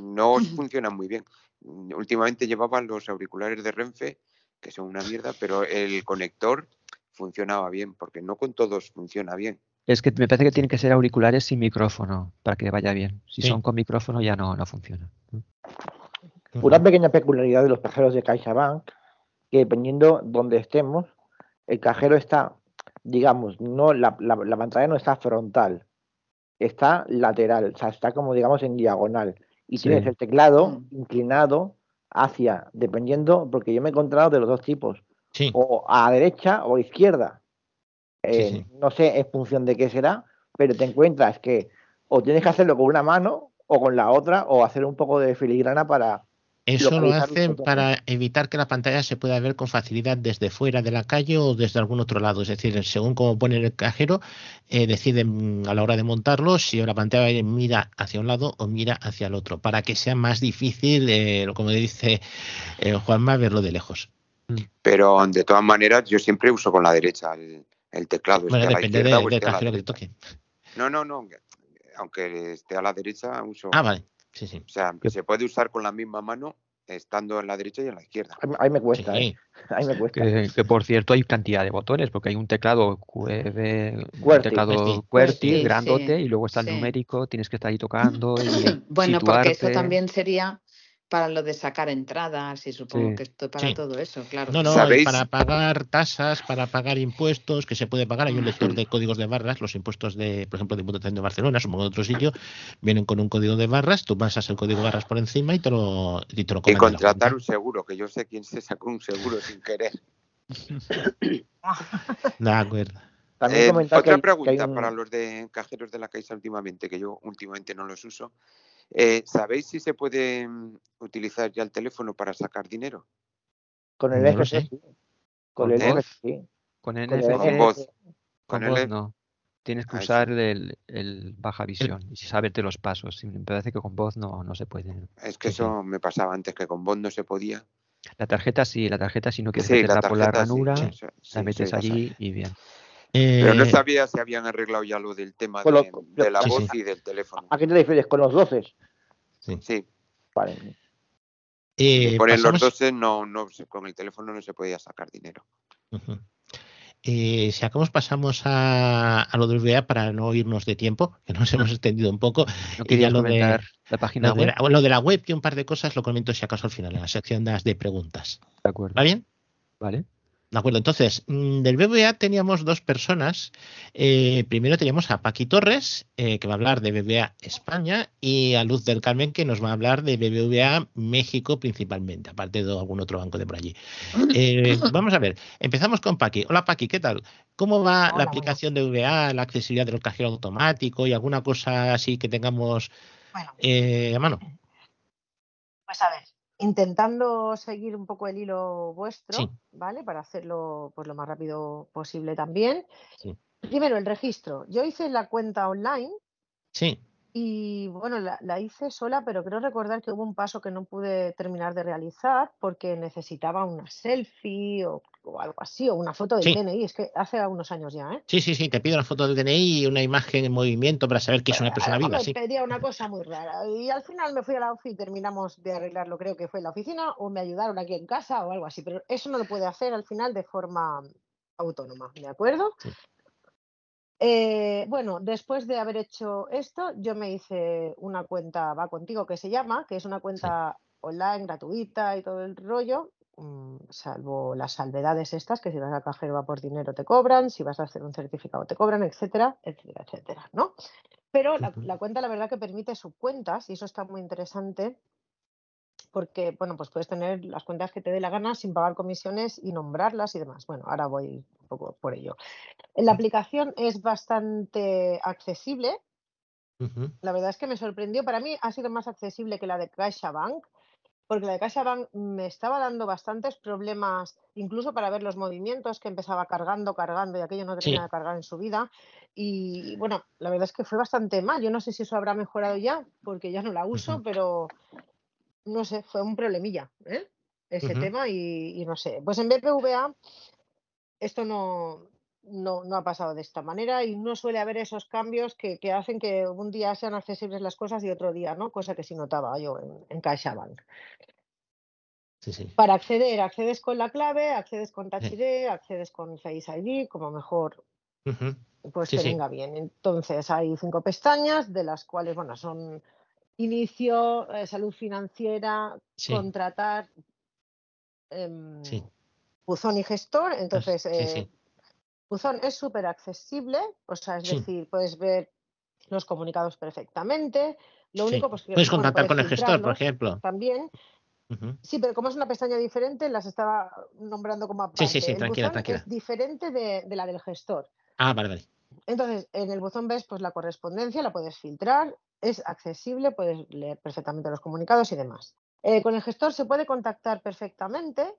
no funcionan muy bien. Últimamente llevaban los auriculares de Renfe, que son una mierda, pero el conector funcionaba bien, porque no con todos funciona bien. Es que me parece que tienen que ser auriculares sin micrófono para que vaya bien. Si son con micrófono ya no, no funciona. Una pequeña peculiaridad de los cajeros de CaixaBank, que dependiendo donde estemos, el cajero está, digamos, no la, la, pantalla no está frontal, está lateral, o sea, está como digamos en diagonal. Y tienes el teclado mm. inclinado hacia, dependiendo, porque yo me he encontrado de los dos tipos, o a derecha o a izquierda. Eh, no sé en función de qué será, pero te encuentras que o tienes que hacerlo con una mano o con la otra, o hacer un poco de filigrana para, eso lo hacen para evitar que la pantalla se pueda ver con facilidad desde fuera de la calle o desde algún otro lado. Es decir, según cómo pone el cajero, eh, deciden a la hora de montarlo si la pantalla mira hacia un lado o mira hacia el otro, para que sea más difícil, eh, como dice eh, Juanma, verlo de lejos. Mm. Pero de todas maneras, yo siempre uso con la derecha el, teclado. Bueno, depende del cajero que te toque. No, no, no. Aunque esté a la derecha, uso. Ah, vale. O sea, se puede usar con la misma mano estando en la derecha y en la izquierda. Ahí me cuesta, ¿eh? Ahí me cuesta. Que, por cierto hay cantidad de botones, porque hay un teclado un teclado QWERTY, grandote, y luego está el numérico, tienes que estar ahí tocando. Y bueno, porque eso también sería para lo de sacar entradas y supongo que esto para todo eso, claro. No, no, para pagar tasas, para pagar impuestos, que se puede pagar, hay un lector de códigos de barras, los impuestos de, por ejemplo, de Diputación de Barcelona, supongo de otro sitio, vienen con un código de barras, tú pasas el código de barras por encima y te lo, y te lo Y contratar un seguro, que yo sé quién se sacó un seguro sin querer. de acuerdo. Eh, otra pregunta para los de cajeros de la Caixa últimamente, que yo últimamente no los uso. Eh, ¿Sabéis si se puede mm, utilizar ya el teléfono para sacar dinero? Con el NFC, Con, el NFC, Con el Con voz. Con, voz no. Tienes que usar el, baja visión y saberte los pasos. Me parece que con voz no, no se puede. Es que eso me pasaba antes, que con voz no se podía. La tarjeta sí, la tarjeta si no quieres meterla por la ranura, la metes allí y bien. Pero no eh, sabía si habían arreglado ya lo del tema de, la voz y del teléfono. ¿A qué te refieres? ¿Con los 12? Sí. sí. Vale. Eh, por los 12 no, no, con el teléfono no se podía sacar dinero. Eh, si acabamos pasamos a, lo del VA para no irnos de tiempo, que nos hemos extendido un poco. No quería lo de, la página web. lo de la web y un par de cosas lo comento si acaso al final, en la sección de preguntas. De acuerdo. ¿Va bien? Vale. De acuerdo, entonces, mm, del BBVA teníamos dos personas. Eh, primero teníamos a Paqui Torres, eh, que va a hablar de BBVA España, y a Luz del Carmen, que nos va a hablar de BBVA México principalmente, aparte de algún otro banco de por allí. Eh, vamos a ver, empezamos con Paqui. Hola Paqui, ¿qué tal? ¿Cómo va la aplicación de BBVA, la accesibilidad del cajero automático y alguna cosa así que tengamos a mano? Pues a ver, intentando seguir un poco el hilo vuestro, ¿vale? Para hacerlo pues lo más rápido posible también. Primero, el registro. Yo hice la cuenta online. Sí. Y bueno, la, hice sola, pero creo recordar que hubo un paso que no pude terminar de realizar porque necesitaba una selfie o, algo así, o una foto del DNI. Es que hace unos años ya, ¿eh? Sí, sí, sí, te pido una foto del DNI y una imagen en movimiento para saber que es una persona viva. Me pedía una cosa muy rara. Y al final me fui a la oficina y terminamos de arreglarlo, creo que fue en la oficina, o me ayudaron aquí en casa o algo así. Pero eso no lo puede hacer al final de forma autónoma, ¿de acuerdo? Eh, bueno, después de haber hecho esto, yo me hice una cuenta Va Contigo que se llama, que es una cuenta online gratuita y todo el rollo, mm, salvo las salvedades estas, que si vas a cajero va por dinero te cobran, si vas a hacer un certificado te cobran, etcétera, etcétera, etcétera, ¿no? Pero la, la cuenta, la verdad, que permite subcuentas y eso está muy interesante porque, bueno, pues puedes tener las cuentas que te dé la gana sin pagar comisiones y nombrarlas y demás. Bueno, ahora voy poco por ello. La aplicación es bastante accesible. La verdad es que me sorprendió. Para mí ha sido más accesible que la de CaixaBank, porque la de CaixaBank me estaba dando bastantes problemas, incluso para ver los movimientos, que empezaba cargando, cargando y aquello no tenía sí. que cargar en su vida. Y bueno, la verdad es que fue bastante mal. Yo no sé si eso habrá mejorado ya, porque ya no la uso, pero no sé, fue un problemilla, ¿eh? Ese uh -huh. tema y, y, no sé. Pues en BPVA esto no, no, no, ha pasado de esta manera y no suele haber esos cambios que, que, hacen que un día sean accesibles las cosas y otro día no, cosa que sí notaba yo en, en CaixaBank. Sí, sí. Para acceder, accedes con la clave, accedes con Touch ID, accedes con Face ID, como mejor uh -huh. pues te venga bien. Entonces hay cinco pestañas, de las cuales, bueno, son inicio, eh, salud financiera, contratar, eh, sí. buzón y gestor. Entonces, sí, eh, buzón es súper accesible, o sea, es decir, puedes ver los comunicados perfectamente. Lo único, pues que puedes bueno, contactar puedes con el gestor, por ejemplo. También. Sí, pero como es una pestaña diferente, las estaba nombrando como aparte. Sí, sí, sí, tranquila, el tranquila. Es diferente de, de la del gestor. Ah, vale, vale. Entonces, en el buzón ves pues la correspondencia, la puedes filtrar, es accesible, puedes leer perfectamente los comunicados y demás. Eh, con el gestor se puede contactar perfectamente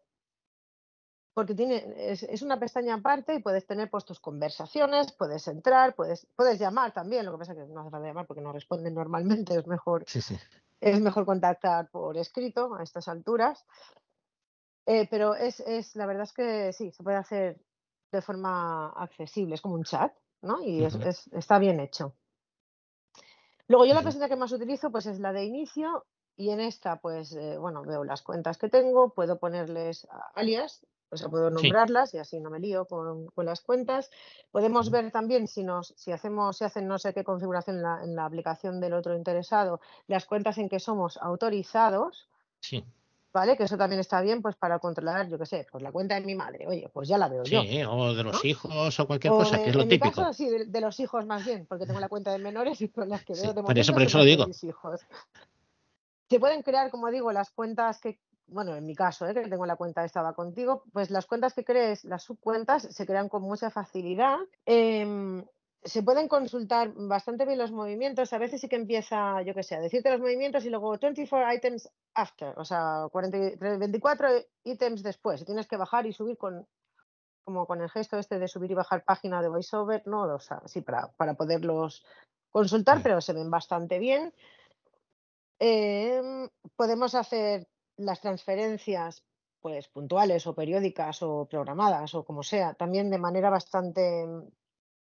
porque tiene, es, es, una pestaña aparte y puedes tener pues, tus conversaciones, puedes entrar, puedes, puedes llamar también, lo que pasa es que no hace falta llamar porque no responden normalmente, es mejor, sí, sí. Es mejor contactar por escrito a estas alturas. Eh, pero es, es, la verdad es que sí, se puede hacer de forma accesible, es como un chat, ¿no? Y uh -huh. es, está bien hecho. Luego yo la pestaña que más utilizo pues es la de inicio y en esta pues eh, bueno veo las cuentas que tengo, puedo ponerles alias, o sea puedo nombrarlas sí. y así no me lío con, con las cuentas. Podemos ver también si nos si hacemos si hacen no sé qué configuración en la, en la aplicación del otro interesado las cuentas en que somos autorizados. Sí. ¿vale? Que eso también está bien, pues para controlar, yo qué sé, pues la cuenta de mi madre, oye, pues ya la veo sí, yo. Sí, o de los ¿no? hijos o cualquier o cosa, de, que es lo en típico. Mi caso, sí, de, de, los hijos más bien, porque tengo la cuenta de menores y con las que veo de Por eso, por eso lo digo. Mis hijos. Se pueden crear, como digo, las cuentas que, bueno, en mi caso, ¿eh? que tengo la cuenta estaba contigo, pues las cuentas que crees, las subcuentas, se crean con mucha facilidad. Eh, se pueden consultar bastante bien los movimientos. A veces sí que empieza, yo qué sé, a decirte los movimientos y luego 24 items after, o sea, 40, 24 ítems después. Y tienes que bajar y subir con, como con el gesto este de subir y bajar página de VoiceOver, ¿no? O sea, sí, para, para poderlos consultar, pero se ven bastante bien. Eh, podemos hacer las transferencias pues puntuales o periódicas o programadas o como sea, también de manera bastante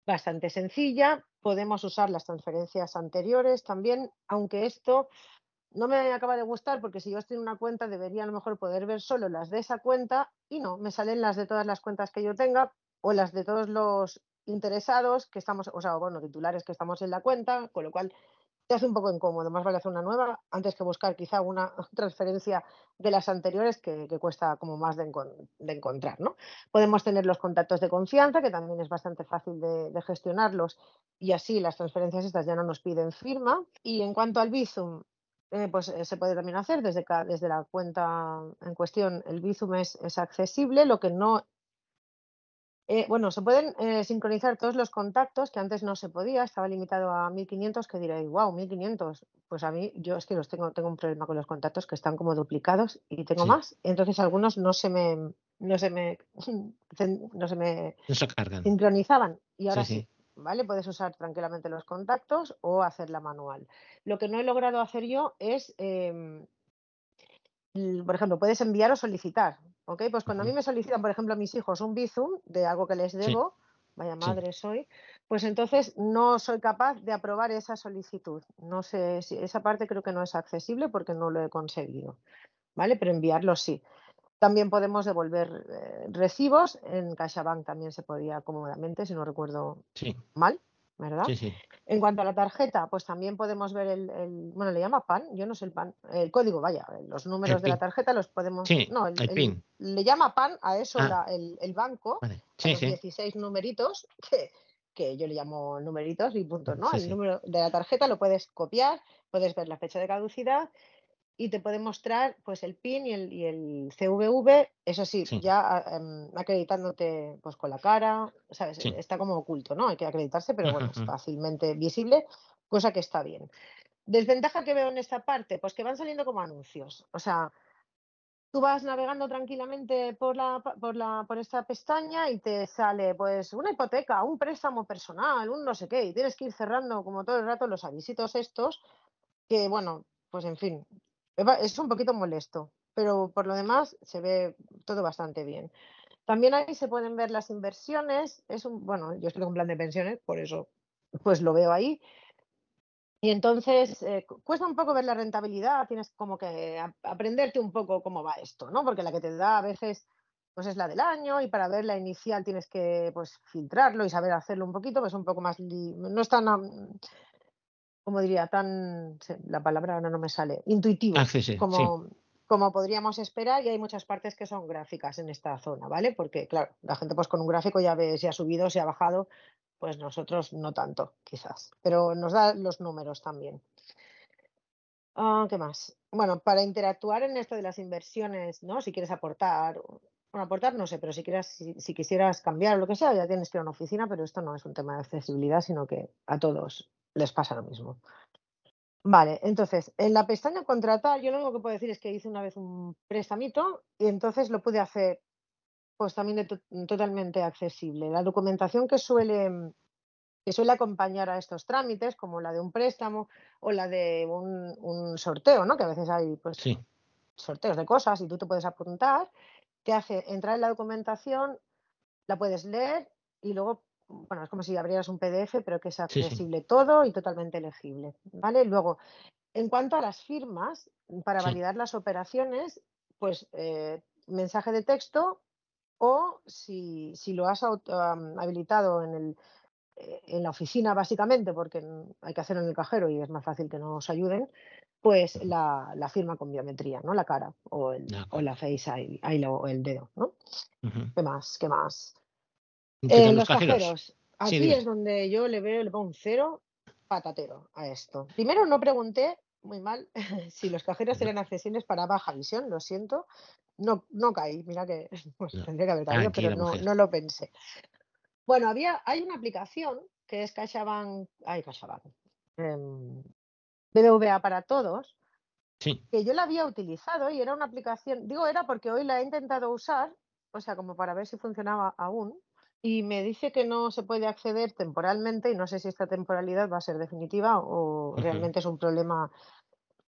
bastante sencilla. Podemos usar las transferencias anteriores también, aunque esto no me acaba de gustar porque si yo estoy en una cuenta debería a lo mejor poder ver solo las de esa cuenta y no, me salen las de todas las cuentas que yo tenga o las de todos los interesados que estamos, o sea, bueno, titulares que estamos en la cuenta, con lo cual te hace un poco incómodo. Más vale hacer una nueva antes que buscar quizá una transferencia de las anteriores que, cuesta como más de, encontrar. ¿no? Podemos tener los contactos de confianza, que también es bastante fácil de, de, gestionarlos y así las transferencias estas ya no nos piden firma. Y en cuanto al Bizum, eh, pues eh, se puede también hacer desde, desde la cuenta en cuestión. El Bizum es, es accesible, lo que no eh, bueno, se pueden eh, sincronizar todos los contactos que antes no se podía, estaba limitado a 1500, que diréis, wow, 1500. Pues a mí, yo es que los tengo, tengo un problema con los contactos que están como duplicados y tengo sí. más. Entonces algunos no se me, no se me, no se me no se sincronizaban. Y ahora sí, sí. ¿vale? Puedes usar tranquilamente los contactos o hacerla manual. Lo que no he logrado hacer yo es, eh, por ejemplo, puedes enviar o solicitar. ¿Ok? Pues cuando a mí me solicitan, por ejemplo, a mis hijos un Bizum de algo que les debo, sí. vaya madre sí. soy, pues entonces no soy capaz de aprobar esa solicitud. No sé si esa parte creo que no es accesible porque no lo he conseguido, ¿vale? Pero enviarlo sí. También podemos devolver eh, recibos. En CaixaBank también se podía cómodamente, si no recuerdo sí. mal. ¿Verdad? Sí, sí. En cuanto a la tarjeta, pues también podemos ver el, el, bueno, le llama PAN, yo no sé el PAN, el código, vaya, los números de la tarjeta los podemos, sí, no, el, el PIN. le llama PAN a eso ah. la, el, banco, vale. sí. 16 numeritos que, que yo le llamo numeritos y puntos, ¿no? el número de la tarjeta lo puedes copiar, puedes ver la fecha de caducidad y te puede mostrar pues el PIN y el, y el CVV, eso sí, ya em, acreditándote pues con la cara, ¿sabes? Está como oculto, ¿no? Hay que acreditarse, pero bueno, es fácilmente visible, cosa que está bien. Desventaja que veo en esta parte, pues que van saliendo como anuncios. O sea, tú vas navegando tranquilamente por la, por la, por esta pestaña y te sale pues una hipoteca, un préstamo personal, un no sé qué, y tienes que ir cerrando como todo el rato los avisitos estos, que bueno, pues en fin, es un poquito molesto, pero por lo demás se ve todo bastante bien. También ahí se pueden ver las inversiones, es un, bueno, yo estoy con plan de pensiones, por eso pues lo veo ahí. Y entonces eh, cuesta un poco ver la rentabilidad, tienes como que aprenderte un poco cómo va esto, ¿no? Porque la que te da a veces pues es la del año y para ver la inicial tienes que pues filtrarlo y saber hacerlo un poquito, pues un poco más, no es como diría, tan, la palabra no, me sale, intuitivo, como, como podríamos esperar y hay muchas partes que son gráficas en esta zona, ¿vale? Porque claro, la gente pues con un gráfico ya ve si ha subido, si ha bajado, pues nosotros no tanto, quizás, pero nos da los números también. Ah, ¿Qué más? Bueno, para interactuar en esto de las inversiones, ¿no? Si quieres aportar, bueno, aportar no sé, pero si, quieras, si, quisieras cambiar o lo que sea, ya tienes que ir a una oficina, pero esto no es un tema de accesibilidad, sino que a todos les pasa lo mismo. Vale, entonces, en la pestaña contratar, yo lo único que puedo decir es que hice una vez un prestamito y entonces lo pude hacer pues también totalmente accesible. La documentación que suele, que suele acompañar a estos trámites, como la de un préstamo o la de un, sorteo, ¿no? que a veces hay pues, sorteos de cosas y tú te puedes apuntar, te hace entrar en la documentación, la puedes leer y luego, bueno, es como si abrieras un PDF, pero que es accesible todo y totalmente legible. ¿vale? Luego, en cuanto a las firmas, para validar las operaciones, pues eh, mensaje de texto o si, si lo has habilitado en, el, eh, en la oficina básicamente, porque hay que hacerlo en el cajero y es más fácil que nos ayuden, pues la, la firma con biometría, ¿no? La cara o, el, o la face ahí, o el dedo, ¿no? ¿Qué más? ¿Qué más? En los cajeros. Aquí es donde yo le veo, le pongo un cero patatero a esto. Primero no pregunté, muy mal, si los cajeros eran accesibles para baja visión, lo siento, no, no caí, mira que pues, tendría que haber caído, pero no, no, lo pensé. Bueno, había, hay una aplicación que es CaixaBank, ay, CaixaBank, eh, BBVA para todos, que yo la había utilizado y era una aplicación, digo era porque hoy la he intentado usar, o sea, como para ver si funcionaba aún, y me dice que no se puede acceder temporalmente y no sé si esta temporalidad va a ser definitiva o realmente es un problema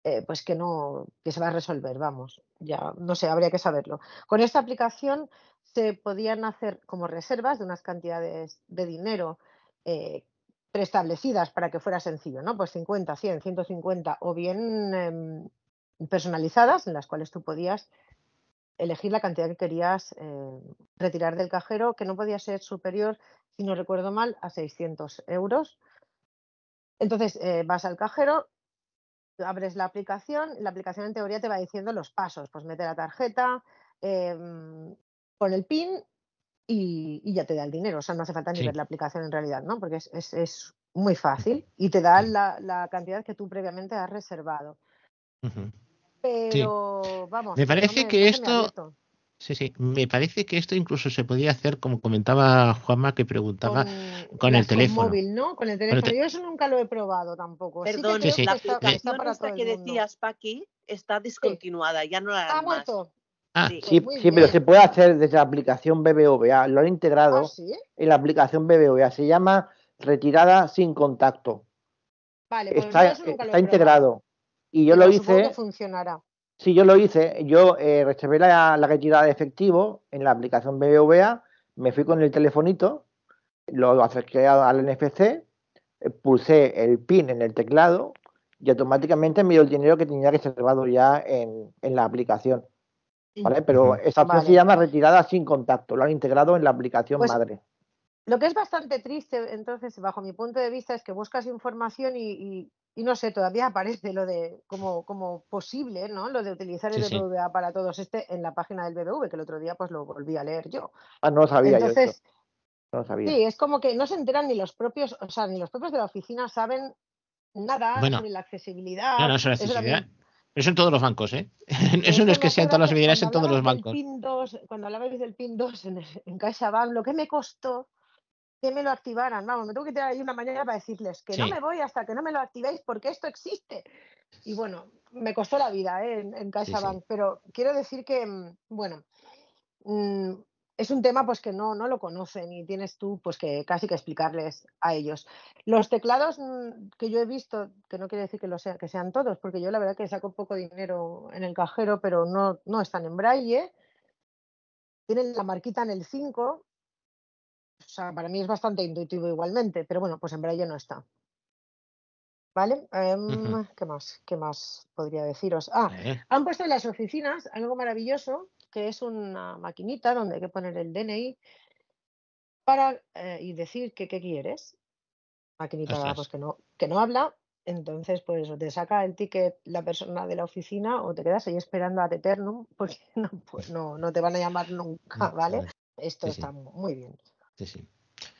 eh, pues que no, que se va a resolver, vamos, ya no sé, habría que saberlo. Con esta aplicación se podían hacer como reservas de unas cantidades de dinero eh, preestablecidas para que fuera sencillo, ¿no? Pues 50, 100, 150 o bien em, personalizadas en las cuales tú podías elegir la cantidad que querías eh, retirar del cajero, que no podía ser superior, si no recuerdo mal, a 600 euros. Entonces vas al cajero, abres la aplicación, la aplicación en teoría te va diciendo los pasos, pues mete la tarjeta, eh, con el PIN y, ya te da el dinero. O sea, no hace falta ni ver la aplicación en realidad, ¿no? Porque es, muy fácil y te da la, cantidad que tú previamente has reservado. Pero, vamos. Me parece que esto. Sí, sí. Me parece que esto incluso se podía hacer, como comentaba Juanma, que preguntaba con, el teléfono. móvil, ¿no? Con el teléfono. Yo eso nunca lo he probado tampoco. Perdón, sí la aplicación esta que decías, Paqui, está descontinuada, ya no la Ha muerto. Ah, sí, pues sí, pero se puede hacer desde la aplicación BBVA. Lo han integrado ¿Ah, en la aplicación BBVA. Se llama retirada sin contacto. Vale, pues está, está integrado. Y yo lo hice. Que funcionará. Sí, yo lo hice. Yo eh, reservé la, retirada de efectivo en la aplicación BBVA, me fui con el telefonito, lo acerqué al NFC, eh, pulsé el PIN en el teclado y automáticamente me dio el dinero que tenía reservado ya en, la aplicación. ¿Vale? Pero esa opción se llama retirada sin contacto, lo han integrado en la aplicación pues madre. Lo que es bastante triste, entonces, bajo mi punto de vista, es que buscas información y, y no sé, todavía aparece lo de como, como posible, ¿no? Lo de utilizar el BBVA para todos este en la página del BBV, que el otro día pues lo volví a leer yo. Ah, no sabía Entonces, No sabía. Sí, es como que no se enteran ni los propios, o sea, ni los propios de la oficina saben nada Bueno. sobre la accesibilidad. No, no, eso es Eso accesibilidad. Eso en todos los bancos, ¿eh? Eso no es yo que sea en todas las habilidades, en todos los bancos. PIN 2, cuando hablabais del PIN 2 en, en CaixaBank, lo que me costó que me lo activaran. Vamos, me tengo que tirar ahí una mañana para decirles que no me voy hasta que no me lo activéis porque esto existe. Y bueno, me costó la vida ¿eh? en, en CaixaBank, pero quiero decir que, mm, bueno, mm, es un tema pues que no, no lo conocen y tienes tú pues que casi que explicarles a ellos. Los teclados mm, que yo he visto, que no quiere decir que, lo sean, que sean todos, porque yo la verdad que saco poco dinero en el cajero, pero no, no están en braille. Tienen la marquita en el 5. O sea, para mí es bastante intuitivo igualmente, pero bueno, pues en braille no está. ¿Vale? Em. ¿Qué más? ¿Qué más podría deciros? Ah, Eh, han puesto en las oficinas algo maravilloso, que es una maquinita donde hay que poner el DNI para eh, y decir que qué quieres. Maquinita Ostras. pues que no, que no habla, entonces pues o te saca el ticket la persona de la oficina o te quedas ahí esperando ad eternum porque no, pues no, no te van a llamar nunca, no, ¿vale? Esto Sí, está mu- muy bien. Sí, sí.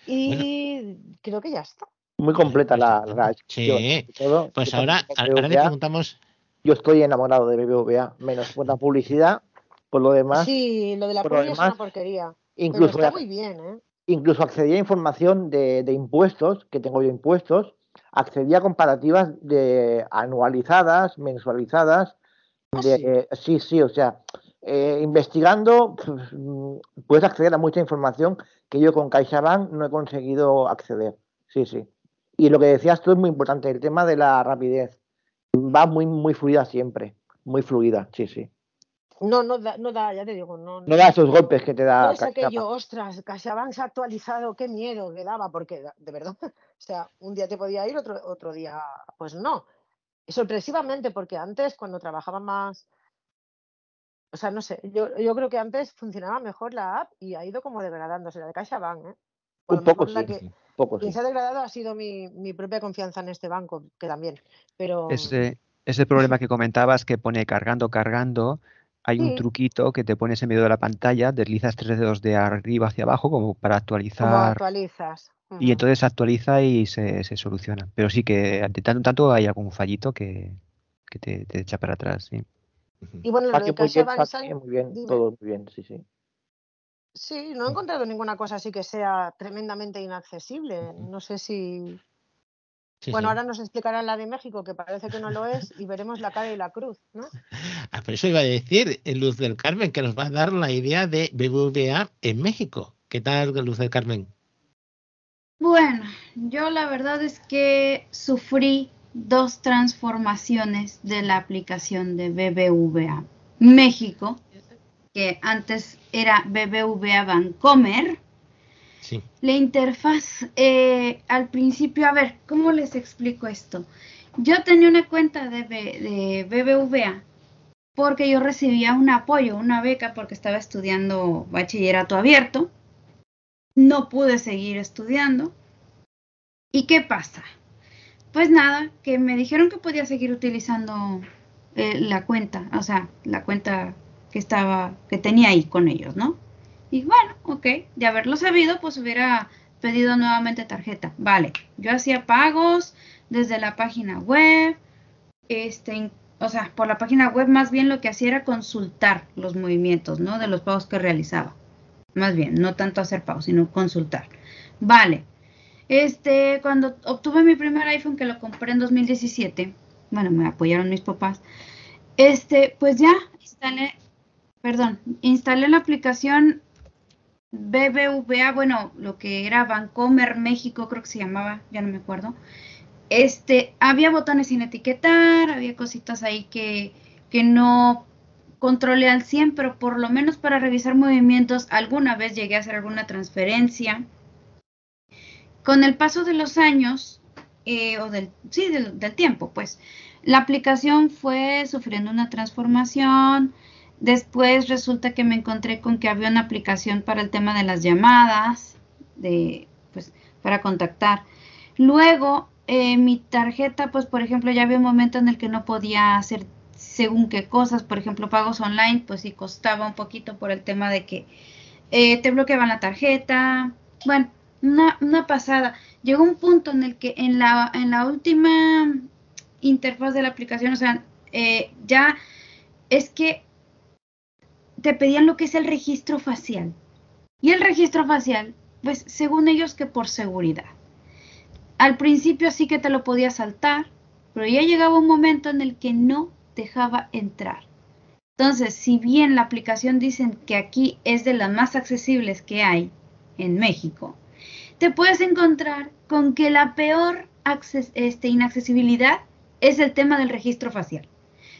Y creo que ya está. Muy completa la, la Sí. todo. Pues ahora, ahora le preguntamos. Yo estoy enamorado de BBVA, menos por la publicidad, por lo demás, Sí, lo de la por lo publi es una porquería. incluso pero está la- muy bien, ¿eh? incluso accedía a información de, de impuestos, que tengo yo impuestos, accedía a comparativas de anualizadas, mensualizadas, de, eh, sí, sí, o sea, eh, investigando mm, puedes acceder a mucha información que yo con CaixaBank no he conseguido acceder, sí, sí. Y lo que decías tú es muy importante, el tema de la rapidez, va muy, muy fluida siempre, muy fluida, sí, sí. No, no da, no da, ya te digo, no. No da esos golpes que te da No es aquello, ostras, CaixaBank se ha actualizado, qué miedo que daba, porque de verdad, o sea, un día te podía ir, otro, otro día, pues no. Sorpresivamente, porque antes, cuando trabajaba más, o sea, no sé, yo, yo creo que antes funcionaba mejor la app y ha ido como degradándose, la de CaixaBank, ¿eh? Un poco sí, que, un poco quien sí. se ha degradado ha sido mi, mi propia confianza en este banco, que también, pero Ese, ese problema que comentabas que pone cargando, cargando, hay un Sí. truquito que te pones en medio de la pantalla, deslizas tres dedos de arriba hacia abajo como para como actualizar actualizas. y entonces se actualiza y se, se soluciona. Pero sí que de tanto en tanto hay algún fallito que, que te, te echa para atrás, sí. Y bueno, lo Patio de CaixaBank, San- muy bien, dime. todo muy bien, sí, sí. Sí, no he encontrado ninguna cosa así que sea tremendamente inaccesible. No sé si. Sí, bueno, sí. ahora nos explicarán la de México, que parece que no lo es, y veremos la cara y la cruz, ¿no? Ah, pero eso iba a decir eh, Luz del Carmen, que nos va a dar la idea de BBVA en México. ¿Qué tal, Luz del Carmen? Bueno, yo la verdad es que sufrí dos transformaciones de la aplicación de BBVA México, que antes era BBVA Bancomer. Sí. La interfaz, eh, al principio, a ver, ¿cómo les explico esto? Yo tenía una cuenta de, B- de BBVA porque yo recibía un apoyo, una beca, porque estaba estudiando bachillerato abierto. No pude seguir estudiando. ¿Y qué pasa? Pues nada, que me dijeron que podía seguir utilizando eh, la cuenta, o sea, la cuenta que estaba, que tenía ahí con ellos, ¿no? Y bueno, ok, de haberlo sabido, pues hubiera pedido nuevamente tarjeta. Vale, yo hacía pagos desde la página web, este, o sea, por la página web más bien lo que hacía era consultar los movimientos, ¿no? De los pagos que realizaba. Más bien, no tanto hacer pagos, sino consultar. Vale. Este, cuando obtuve mi primer iPhone, que lo compré en 2017, bueno, me apoyaron mis papás, este, pues ya instalé, perdón, instalé la aplicación BBVA, bueno, lo que era Bancomer México, creo que se llamaba, ya no me acuerdo. Este, había botones sin etiquetar, había cositas ahí que, que no controlé al 100, pero por lo menos para revisar movimientos, alguna vez llegué a hacer alguna transferencia. Con el paso de los años, eh, o del, sí, del, tiempo, pues, la aplicación fue sufriendo una transformación. Después resulta que me encontré con que había una aplicación para el tema de las llamadas, de, pues, para contactar. Luego, eh, mi tarjeta, pues, por ejemplo, ya había un momento en el que no podía hacer según qué cosas, por ejemplo, pagos online, pues sí costaba un poquito por el tema de que eh, te bloqueaban la tarjeta. Bueno, una, una pasada. Llegó un punto en el que en la, en la última interfaz de la aplicación, o sea, eh, ya es que te pedían lo que es el registro facial. Y el registro facial, pues según ellos que por seguridad. Al principio sí que te lo podía saltar, pero ya llegaba un momento en el que no dejaba entrar. Entonces, si bien la aplicación dicen que aquí es de las más accesibles que hay en México, te puedes encontrar con que la peor este, inaccesibilidad es el tema del registro facial.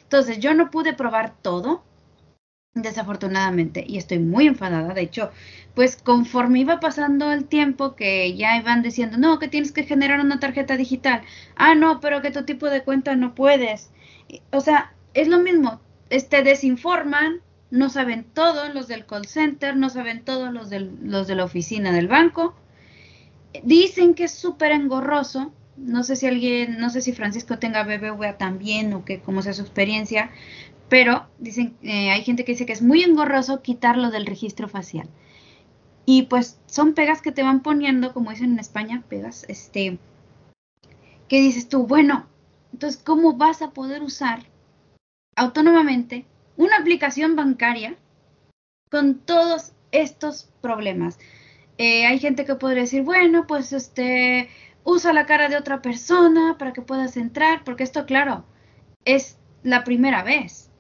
Entonces, yo no pude probar todo, desafortunadamente, y estoy muy enfadada. De hecho, pues conforme iba pasando el tiempo, que ya iban diciendo, no, que tienes que generar una tarjeta digital. Ah, no, pero que tu tipo de cuenta no puedes. O sea, es lo mismo. Este, desinforman, no saben todo los del call center, no saben todo los, los de la oficina del banco. Dicen que es súper engorroso. No sé si alguien, no sé si Francisco tenga BBVA también o que cómo sea su experiencia, pero dicen, eh, hay gente que dice que es muy engorroso quitarlo del registro facial. Y pues son pegas que te van poniendo, como dicen en España, pegas, este, que dices tú, bueno, entonces, ¿cómo vas a poder usar autónomamente una aplicación bancaria con todos estos problemas? Eh, hay gente que podría decir, bueno, pues este, usa la cara de otra persona para que puedas entrar, porque esto, claro, es la primera vez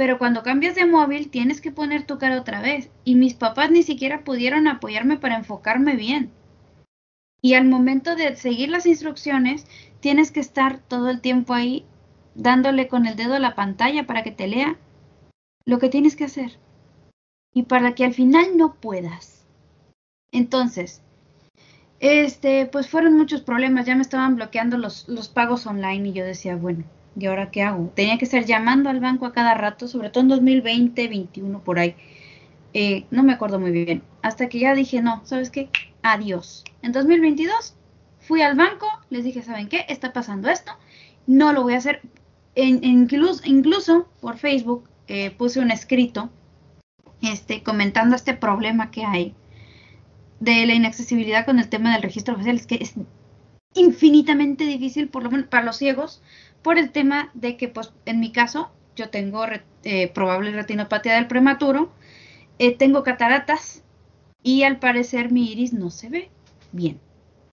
pero cuando cambias de móvil tienes que poner tu cara otra vez. Y mis papás ni siquiera pudieron apoyarme para enfocarme bien. Y al momento de seguir las instrucciones, tienes que estar todo el tiempo ahí dándole con el dedo a la pantalla para que te lea lo que tienes que hacer. Y para que al final no puedas. Entonces, este, pues fueron muchos problemas. Ya me estaban bloqueando los, los pagos online y yo decía, bueno, ¿y ahora qué hago? Tenía que estar llamando al banco a cada rato, sobre todo en 2020, 21, por ahí. Eh, no me acuerdo muy bien. Hasta que ya dije, no, ¿sabes qué? Adiós. En 2022 fui al banco, les dije, ¿saben qué? Está pasando esto. No lo voy a hacer. En, incluso, incluso por Facebook eh, puse un escrito este, comentando este problema que hay de la inaccesibilidad con el tema del registro oficial. Es que es infinitamente difícil, por lo menos para los ciegos, por el tema de que, pues, en mi caso, yo tengo eh, probable retinopatía del prematuro, eh, tengo cataratas y al parecer mi iris no se ve bien.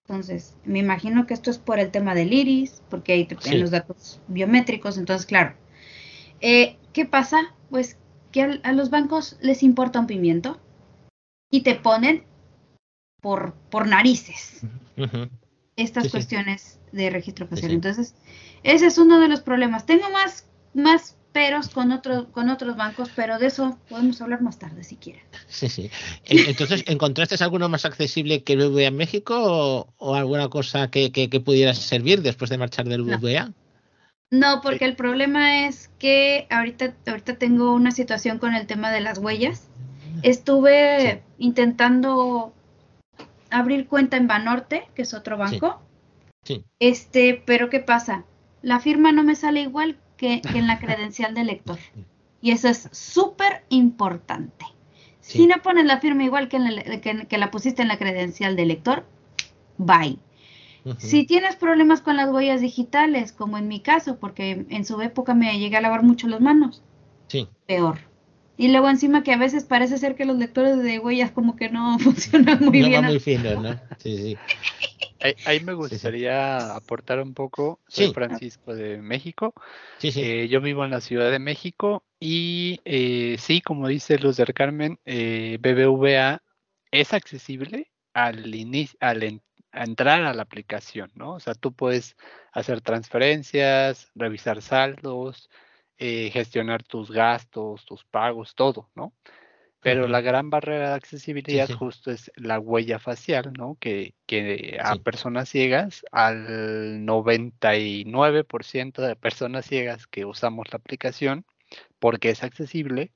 Entonces, me imagino que esto es por el tema del iris, porque hay los datos biométricos, entonces, claro. Eh, ¿Qué pasa? Pues que a, los bancos les importa un pimiento y te ponen por, por narices estas cuestiones de registro facial. Entonces, ese es uno de los problemas. Tengo más, más peros con, otro, con otros bancos, pero de eso podemos hablar más tarde si quieren. Sí, sí. Entonces, ¿encontraste alguno más accesible que el BBVA en México o, alguna cosa que, que, pudiera servir después de marchar del BBVA? No. porque el problema es que ahorita, ahorita tengo una situación con el tema de las huellas. Estuve intentando abrir cuenta en Banorte, que es otro banco. Sí. Este, pero ¿qué pasa? la firma no me sale igual que, en la credencial del lector. Y eso es súper importante. Si no pones la firma igual que, la, que, la pusiste en la credencial del lector, bye. Si tienes problemas con las huellas digitales, como en mi caso, porque en su época me llegué a lavar mucho las manos, sí. peor. Y luego encima que a veces parece ser que los lectores de huellas como que no funcionan muy bien. muy fino, ¿no? Sí, sí. Ahí, me gustaría aportar un poco. Soy Francisco de México. Eh, yo vivo en la Ciudad de México y eh, sí, como dice Luz del Carmen, eh, BBVA es accesible al, inicio, al entrar a la aplicación, ¿no? O sea, tú puedes hacer transferencias, revisar saldos, gestionar tus gastos, tus pagos, todo, ¿no? Pero la gran barrera de accesibilidad justo es la huella facial, ¿no? Que, que a personas ciegas, al 99% de personas ciegas que usamos la aplicación, porque es accesible,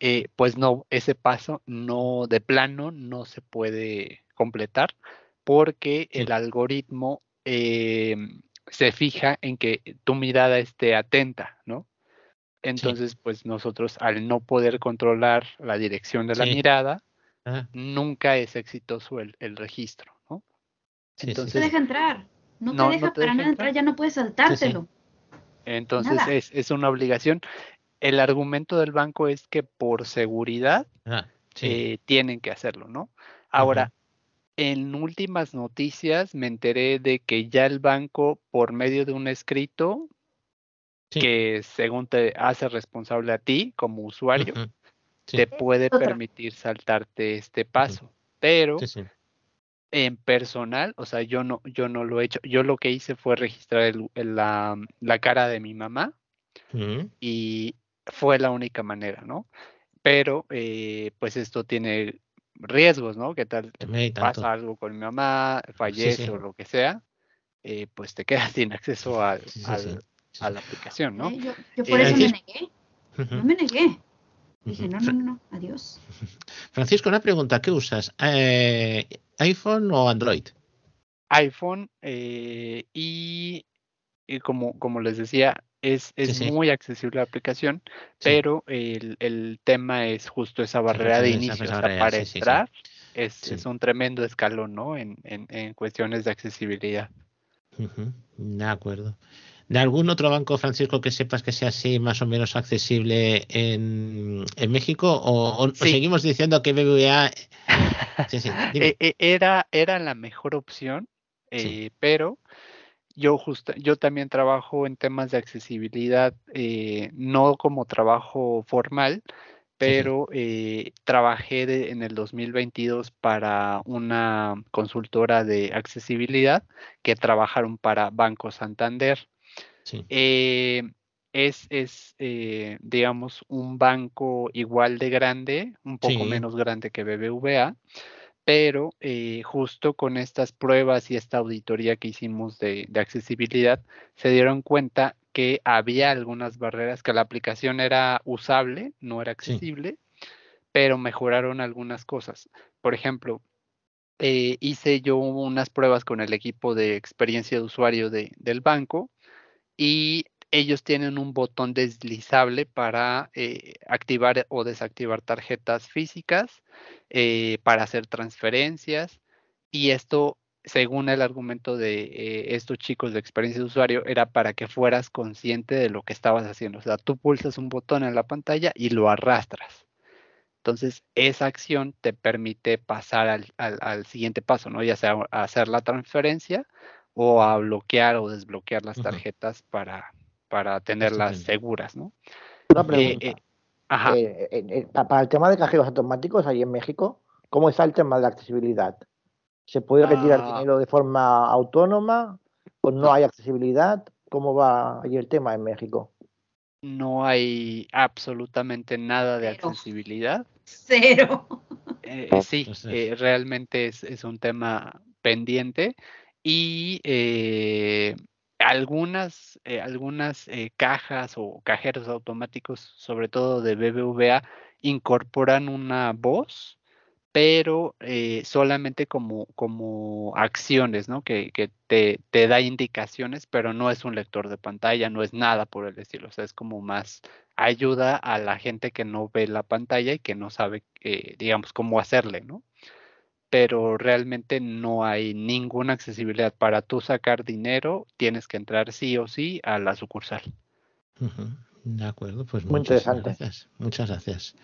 eh, pues no, ese paso no, de plano, no se puede completar porque el algoritmo eh, se fija en que tu mirada esté atenta, ¿no? Entonces, pues nosotros al no poder controlar la dirección de la mirada, nunca es exitoso el, registro, ¿no? Entonces, no te deja entrar. No, te deja para nada entrar, ya no puedes saltártelo. Entonces es, es, una obligación. El argumento del banco es que por seguridad eh, tienen que hacerlo, ¿no? Ahora, en últimas noticias me enteré de que ya el banco, por medio de un escrito, que según te hace responsable a ti como usuario, te puede permitir saltarte este paso. Pero en personal, o sea, yo no, yo no lo he hecho. Yo lo que hice fue registrar la, la, cara de mi mamá y fue la única manera, ¿no? Pero eh, pues esto tiene riesgos, ¿no? ¿Qué tal? Pasa algo con mi mamá, fallece o lo que sea, eh, pues te quedas sin acceso al, a la aplicación, ¿no? yo, por eso me negué. No me negué. Dije, no, no, no, adiós. Francisco, una pregunta, ¿qué usas? Eh, ¿iPhone o Android? iPhone eh, y, como, como les decía, es, es muy accesible la aplicación, pero el, el, tema es justo esa barrera de inicio. para entrar es, es, un tremendo escalón, ¿no? En, en, en cuestiones de accesibilidad. De acuerdo. ¿De algún otro banco, Francisco, que sepas que sea así más o menos accesible en, en México? ¿O, seguimos diciendo que BBVA e, e, era, era la mejor opción, eh, pero yo, justo, yo también trabajo en temas de accesibilidad, eh, no como trabajo formal, pero eh, trabajé en el 2022 para una consultora de accesibilidad que trabajaron para Banco Santander. Eh, es, es eh, digamos, un banco igual de grande, un poco menos grande que BBVA, pero eh, justo con estas pruebas y esta auditoría que hicimos de, accesibilidad, se dieron cuenta que había algunas barreras, que la aplicación era usable, no era accesible, pero mejoraron algunas cosas. Por ejemplo, hice yo unas pruebas con el equipo de experiencia de usuario del banco y ellos tienen un botón deslizable para eh, activar o desactivar tarjetas físicas, eh, para hacer transferencias y esto, según el argumento de eh, estos chicos de experiencia de usuario, era para que fueras consciente de lo que estabas haciendo. O sea, tú pulsas un botón en la pantalla y lo arrastras. Entonces, esa acción te permite pasar al, al siguiente paso, ¿no? Ya sea hacer la transferencia o a bloquear o desbloquear las tarjetas para, para tenerlas seguras, ¿no? Una pregunta. Eh, eh, ajá. Eh, para el tema de cajeros automáticos ahí en México, ¿cómo está el tema de la accesibilidad? ¿Se puede retirar ah. dinero de forma autónoma? ¿O no hay accesibilidad? ¿Cómo va ahí el tema en México? No hay absolutamente nada de accesibilidad. Cero. sí, realmente es, es, un tema pendiente y eh, algunas, eh, algunas eh, cajas o cajeros automáticos, sobre todo de BBVA, incorporan una voz, pero solamente como, como acciones, ¿no? Que, que te, te, da indicaciones, pero no es un lector de pantalla, no es nada por el estilo, o sea, es como más ayuda a la gente que no ve la pantalla y que no sabe, digamos, cómo hacerle, ¿no? pero realmente no hay ninguna accesibilidad. Para tú sacar dinero, tienes que entrar sí o sí a la sucursal. De acuerdo, pues Muy muchas gracias. Muchas gracias.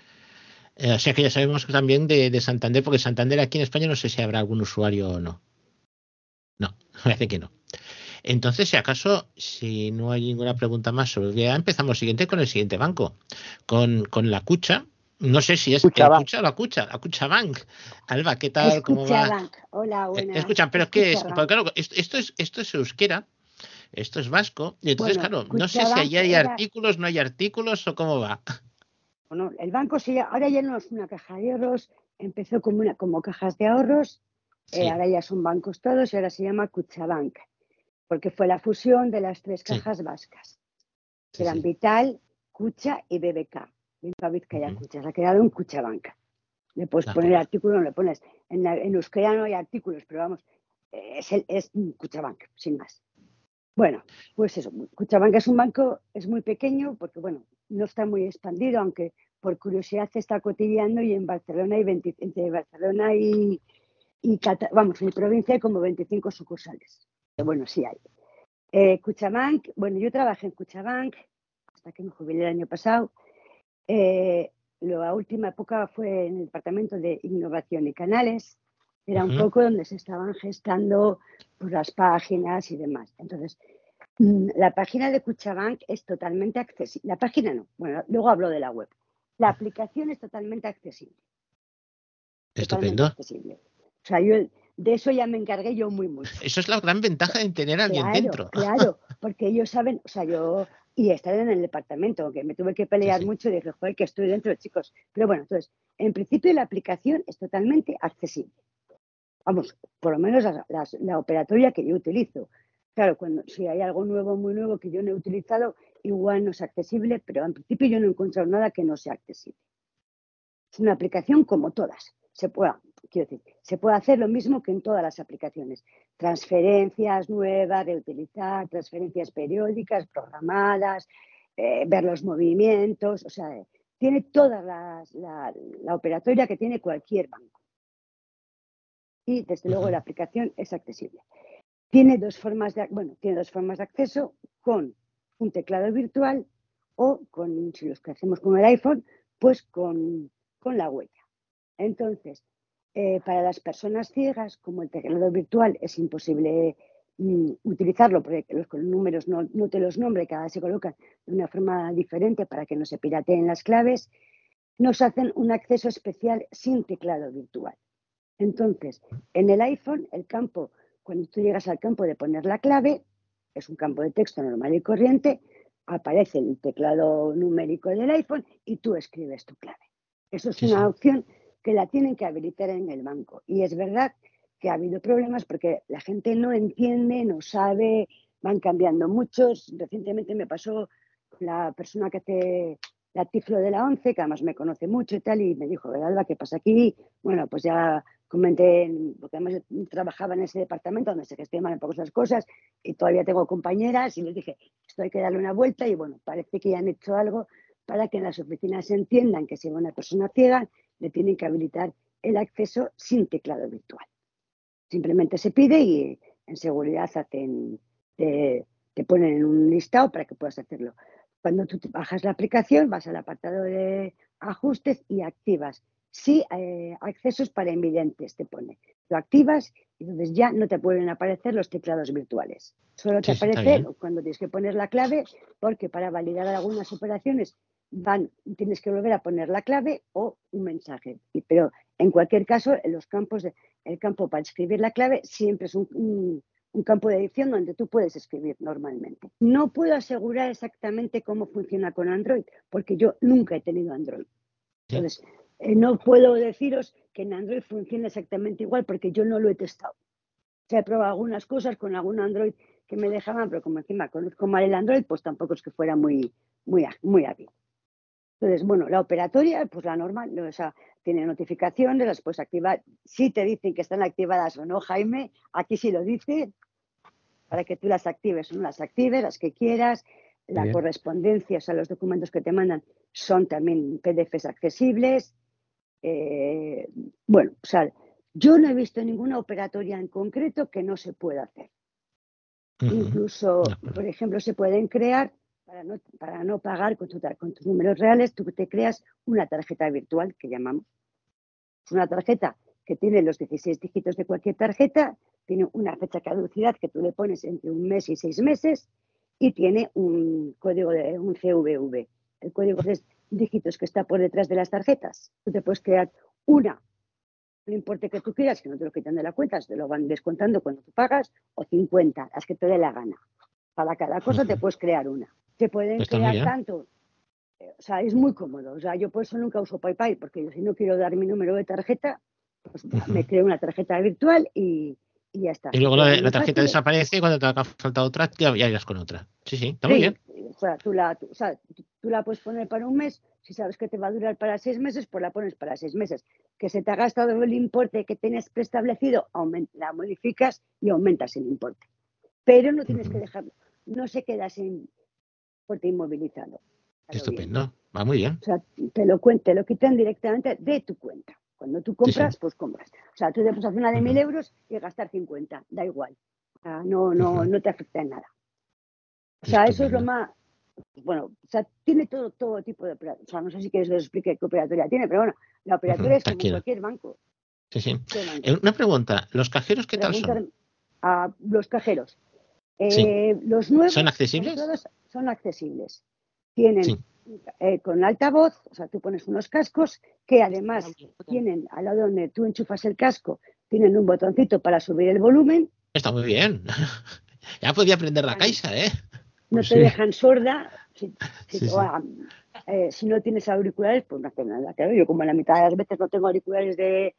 Eh, o sea que ya sabemos también de, Santander, porque Santander aquí en España no sé si habrá algún usuario o no. No, parece que no. Entonces, si acaso, si no hay ninguna pregunta más sobre ya empezamos siguiente con el siguiente banco, con, con la Cucha, no sé si es Cucha o la Cucha, la Cucha Bank. Alba, ¿qué tal? ¿Cómo va? Hola, eh, buenas. Escuchan, pero ¿qué es? claro, esto es, esto es euskera, esto es vasco, y entonces, claro, no sé si ahí hay artículos, no hay artículos o cómo va. Bueno, el banco sí, ahora ya no es una caja de ahorros, empezó como, una, como cajas de ahorros, eh, ahora ya son bancos todos y ahora se llama Bank, porque fue la fusión de las tres cajas vascas, que eran Vital, Cucha y BBK se ha quedado en Cuchabanca. Le puedes poner artículo, no le pones. En, en, euskera no hay artículos, pero vamos, es, el, es Cuchabank, sin más. Bueno, pues eso, Cuchabank es un banco, es muy pequeño porque, bueno, no está muy expandido, aunque por curiosidad está cotillando y en Barcelona hay entre Barcelona y, y vamos, en mi provincia hay como 25 sucursales. Bueno, sí hay. Eh, Cuchabank, bueno, yo trabajé en Cuchabank hasta que me jubilé el año pasado. Eh, la última época fue en el departamento de innovación y canales. Era un poco donde se estaban gestando pues, las páginas y demás. Entonces, la página de Cuchabank es totalmente accesible. La página no, bueno, luego hablo de la web. La aplicación es totalmente accesible. Estupendo. accesible. O sea, yo de eso ya me encargué yo muy mucho. Eso es la gran ventaja de tener a alguien dentro. Claro, porque ellos saben, o sea, yo y estar en el departamento, que me tuve que pelear mucho y dije, joder, que estoy dentro, chicos. Pero bueno, entonces, en principio la aplicación es totalmente accesible. Vamos, por lo menos la, operatoria que yo utilizo. Claro, cuando si hay algo nuevo, muy nuevo que yo no he utilizado, igual no es accesible, pero en principio yo no he encontrado nada que no sea accesible. Es una aplicación como todas. Se puede, quiero decir, se puede hacer lo mismo que en todas las aplicaciones. Transferencias nuevas, reutilizar, transferencias periódicas, programadas, eh, ver los movimientos, o sea, tiene toda la, operatoria que tiene cualquier banco. Y desde luego la aplicación es accesible. Tiene dos formas de, bueno, tiene dos formas de acceso con un teclado virtual o con, si los que hacemos con el iPhone, pues con, con la huella. Entonces, eh, para las personas ciegas, como el teclado virtual es imposible mm, utilizarlo porque los números no, te los nombre, cada vez se colocan de una forma diferente para que no se pirateen las claves, nos hacen un acceso especial sin teclado virtual. Entonces, en el iPhone, el campo, cuando tú llegas al campo de poner la clave, es un campo de texto normal y corriente, aparece el teclado numérico del iPhone y tú escribes tu clave. Eso es una opción que la tienen que habilitar en el banco. Y es verdad que ha habido problemas porque la gente no entiende, no sabe, van cambiando muchos. Recientemente me pasó la persona que hace la tiflo de la ONCE, que además me conoce mucho y tal, y me dijo, Alba, ¿qué pasa aquí? Bueno, pues ya comenté, porque además yo trabajaba en ese departamento donde se gestionan un poco esas cosas, y todavía tengo compañeras, y les dije, esto hay que darle una vuelta, y bueno, parece que ya han hecho algo para que en las oficinas entiendan que si una persona ciega, le tienen que habilitar el acceso sin teclado virtual. Simplemente se pide y en seguridad hacen, te, ponen en un listado para que puedas hacerlo. Cuando tú bajas la aplicación, vas al apartado de ajustes y activas. Sí, eh, accesos para invidentes te pone. Lo activas y entonces ya no te pueden aparecer los teclados virtuales. Solo te aparece cuando tienes que poner la clave, porque para validar algunas operaciones van, tienes que volver a poner la clave o un mensaje. pero en cualquier caso, en los campos, el campo para escribir la clave siempre es un, campo de edición donde tú puedes escribir normalmente. No puedo asegurar exactamente cómo funciona con Android, porque yo nunca he tenido Android. Entonces, eh, no puedo deciros que en Android funcione exactamente igual, porque yo no lo he testado. he probado algunas cosas con algún Android que me dejaban, pero como encima conozco mal el Android, pues tampoco es que fuera muy, muy, muy hábil. Entonces, bueno, la operatoria, pues la normal, o sea, tiene notificaciones, las puedes activar. Si te dicen que están activadas o no, Jaime, aquí sí lo dice, para que tú las actives o no las actives, las que quieras. La correspondencia, o sea, los documentos que te mandan son también PDFs accesibles. Eh, bueno, o sea, yo no he visto ninguna operatoria en concreto que no se pueda hacer. Incluso, por ejemplo, se pueden crear para no, pagar con, tus números reales, tú te creas una tarjeta virtual que llamamos. Es una tarjeta que tiene los 16 dígitos de cualquier tarjeta, tiene una fecha de caducidad que tú le pones entre un mes y seis meses y tiene un código de un CVV, el código de dígitos que está por detrás de las tarjetas. Tú te puedes crear una, no importa que tú quieras, que no te lo quitan de la cuenta, te lo van descontando cuando tú pagas, o 50, las que te dé la gana. Para cada cosa te puedes crear una se pueden crear tanto. Eh, o sea, es muy cómodo. O sea, yo por eso nunca uso PayPal, porque si no quiero dar mi número de tarjeta, pues me creo una tarjeta virtual y, ya está. Y luego la, tarjeta desaparece y cuando te haga falta otra, ya, ya irás con otra. Sí, sí, está muy bien. O sea, tú la, o sea, tú la puedes poner para un mes, si sabes que te va a durar para seis meses, pues la pones para seis meses. Que se te ha gastado el importe que tienes preestablecido, la modificas y aumentas el importe. Pero no tienes que dejarlo, no se queda sin, te inmovilizado. Estupendo, va muy bien. O sea, te lo, te lo quitan directamente de tu cuenta. Cuando tú compras, pues compras. O sea, tú te puedes hacer una de mil euros y gastar 50, da igual. O sea, no, no, no te afecta en nada. O sea, eso es lo más, bueno, o sea, tiene todo, todo tipo de operatoria. O sea, no sé si quieres que os explique qué operatoria tiene, pero bueno, la operatoria es como cualquier banco. Sí, sí. Eh, una pregunta, ¿los cajeros qué tal son? A los cajeros. Eh, los nuevos ¿Son accesibles? Son accesibles. Tienen eh, con altavoz, o sea, tú pones unos cascos que además tienen al lado donde tú enchufas el casco, tienen un botoncito para subir el volumen. Está muy bien. ya podía aprender la caixa, ¿eh? No pues te dejan sorda. Eh, si, no tienes auriculares, pues no hace nada. Claro, yo como la mitad de las veces no tengo auriculares de,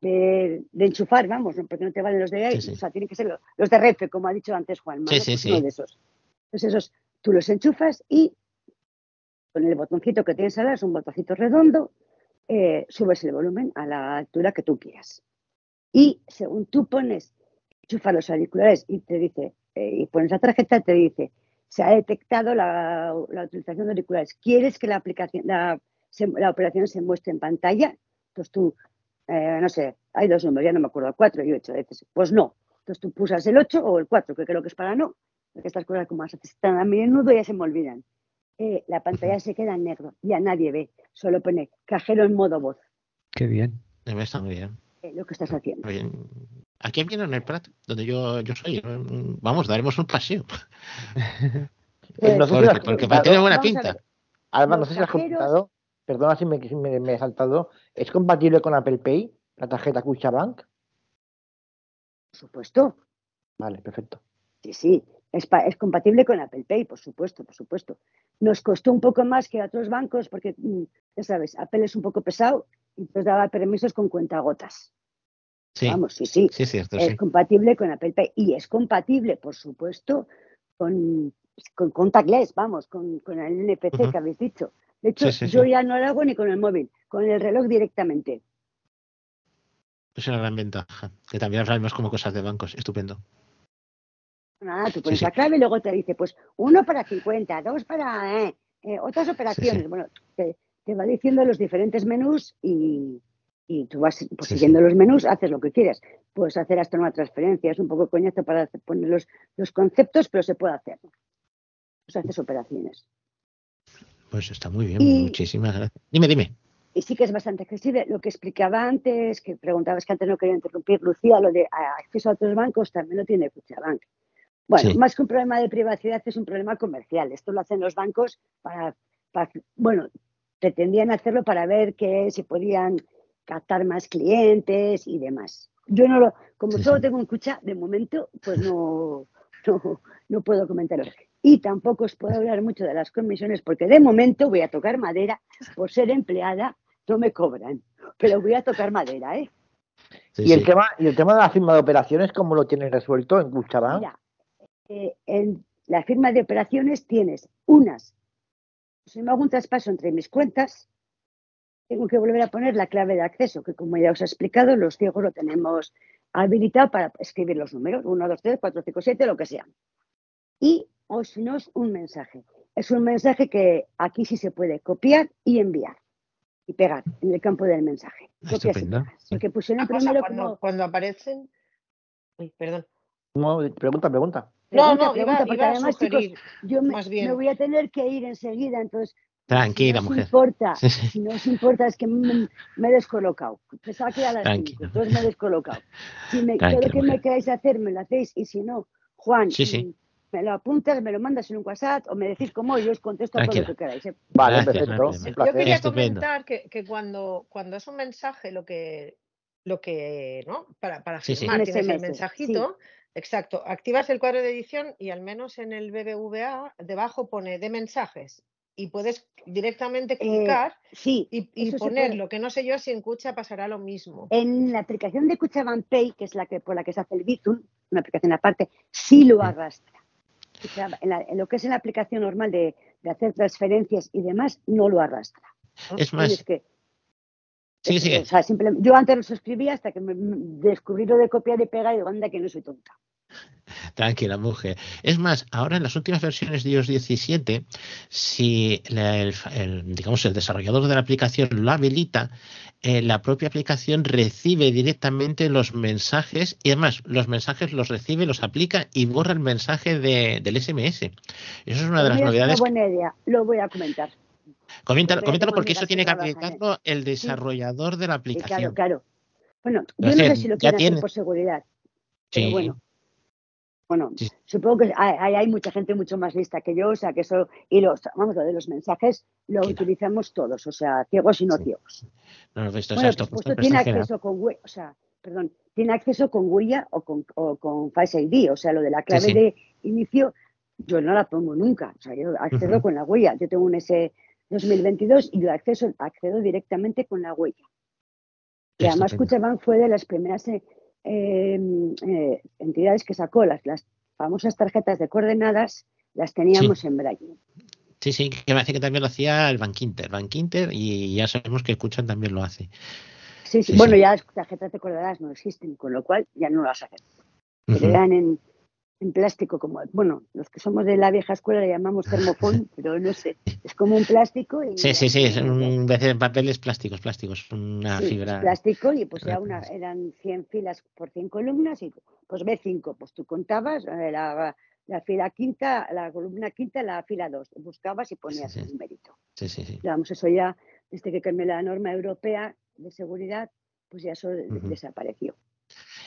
de, enchufar, vamos, porque no te valen los de ahí, o sea, tienen que ser los, de refe, como ha dicho antes Juan, sí, sí, uno de esos. Entonces esos tú los enchufas y con el botoncito que tienes ahora, es un botoncito redondo, eh, subes el volumen a la altura que tú quieras. Y según tú pones, enchufas los auriculares y te dice, eh, y pones la tarjeta, te dice, se ha detectado la, utilización de auriculares. ¿Quieres que la aplicación, la, operación se muestre en pantalla? Entonces tú, eh, no sé, hay dos números, ya no me acuerdo, cuatro y ocho. Pues no. Entonces tú pulsas el ocho o el cuatro, que creo que es para no. Porque estas cosas como se están a menudo ya se me olvidan. Eh, la pantalla se queda en negro, ya nadie ve, solo pone cajero en modo voz. Qué bien. Está muy bien. Eh, lo que estás haciendo. Aquí en el Prat, donde yo, yo soy, vamos, daremos un paseo. Pues, porque, tiene buena pinta. Alba, no sé si has comentado, perdona si me, me, he saltado, ¿es compatible con Apple Pay, la tarjeta Bank? Por supuesto. Vale, perfecto. Sí, sí. Es, compatible con Apple Pay, por supuesto, por supuesto. Nos costó un poco más que a otros bancos porque, mm, ya sabes, Apple es un poco pesado y nos daba permisos con cuentagotas. Sí. Vamos, sí, sí. sí cierto, es compatible con Apple Pay y es compatible, por supuesto, con, con contactless, vamos, con, el NPC que habéis dicho. De hecho, yo ya no lo hago ni con el móvil, con el reloj directamente. Es una gran ventaja, que también sabemos como cosas de bancos. Estupendo. Nada, tú pones la clave y luego te dice, pues uno para 50, dos para eh, eh, otras operaciones. Bueno, te, va diciendo los diferentes menús y, tú vas pues, siguiendo los menús, haces lo que quieras. Puedes hacer hasta una transferencia, es un poco coñazo para poner los, los conceptos, pero se puede hacer. Pues haces operaciones. Pues está muy bien, muchísimas gracias. Dime, dime. Y sí que es bastante accesible. Lo que explicaba antes, que preguntabas que antes no quería interrumpir, Lucía, lo de acceso a otros bancos también lo tiene Cuchabank. Bueno, más que un problema de privacidad es un problema comercial. Esto lo hacen los bancos para, bueno, pretendían hacerlo para ver que se podían captar más clientes y demás. Yo no lo, como solo tengo un cucha, de momento, pues no, no, no puedo comentarlo. Y tampoco os puedo hablar mucho de las comisiones porque de momento voy a tocar madera, por ser empleada no me cobran, pero voy a tocar madera, ¿eh? y el tema, y el tema de la firma de operaciones, ¿cómo lo tienes resuelto en Cuchabank? Mira, eh, en la firma de operaciones tienes unas, si me hago un traspaso entre mis cuentas, tengo que volver a poner la clave de acceso, que como ya os he explicado, los ciegos lo tenemos habilitado para escribir los números, 1, 2, 3, 4, 5, 7, lo que sea. Y, o si no, es un mensaje. Es un mensaje que aquí sí se puede copiar y enviar y pegar en el campo del mensaje. Porque pusieron primero cuando, cuando aparecen. perdón. No, pregunta, pregunta. No, no, pregunta, porque además, chicos, yo me, me, voy a tener que ir enseguida, entonces. Tranquila, si mujer. Importa, Si no os importa, es que me, he descolocado. Pensaba que era a las 5, entonces me he descolocado. Si me, todo lo que me queráis hacer, me lo hacéis, y si no, Juan, mm, me lo apuntas, me lo mandas en un WhatsApp o me decís cómo y yo os contesto todo lo que queráis. ¿eh? Vale, perfecto. Yo quería comentar que, que, cuando, cuando es un mensaje, lo que, lo que ¿no? Para, para firmar tienes el mensajito. Exacto, activas el cuadro de edición y al menos en el BBVA debajo pone de mensajes y puedes directamente eh, clicar y, poner lo que no sé yo si en Cucha pasará lo mismo. En la aplicación de Cuchabank Pay, que es la que por la que se hace el Bitum, una aplicación aparte, sí lo arrastra. En, lo que es en la aplicación normal de, hacer transferencias y demás, no lo arrastra. Es más, Sí, sí. O sea, yo antes los escribía hasta que me descubrí lo de copiar y pegar y digo, anda que no soy tonta. Tranquila, mujer. Es más, ahora en las últimas versiones de iOS 17, si el, digamos, el desarrollador de la aplicación lo habilita, eh, la propia aplicación recibe directamente los mensajes y además los mensajes los recibe, los aplica y borra el mensaje del SMS. Eso es una de las novedades. Es una buena idea, lo voy a comentar. Coméntalo, porque eso tiene que habilitarlo el desarrollador de la aplicación. claro, claro. Bueno, yo no sé si lo quieren hacer por seguridad. Pero bueno, bueno, supongo que hay, hay, mucha gente mucho más lista que yo, o sea, que eso, y los, vamos, lo de los mensajes lo utilizamos todos, o sea, ciegos y no ciegos. No, esto, bueno, esto, esto tiene acceso con o sea, perdón, tiene acceso con huella o con, o con Face ID, o sea, lo de la clave de inicio, yo no la pongo nunca, o sea, yo accedo con la huella, yo tengo un S2022 y yo acceso, accedo directamente con la huella. Y además Cuchabank fue de las primeras eh, eh, entidades que sacó las, las famosas tarjetas de coordenadas, las teníamos en braille. Sí, sí, que me hace que también lo hacía el Bankinter, Bankinter y ya sabemos que Escuchan también lo hace. Sí, sí, bueno, ya las tarjetas de coordenadas no existen, con lo cual ya no las hacen. Dan en, en plástico, como, bueno, los que somos de la vieja escuela le llamamos termofón, pero no sé, es como un plástico. Y sí, sí, sí, es un vez de papeles plásticos, plásticos, una fibra. plástico y pues ya una, eran 100 filas por 100 columnas y pues B5, pues tú contabas eh, la, la, fila quinta, la columna quinta, la fila 2, buscabas y ponías el mérito. Sí, sí, sí. Vamos, eso ya, desde que cambió la norma europea de seguridad, pues ya eso desapareció.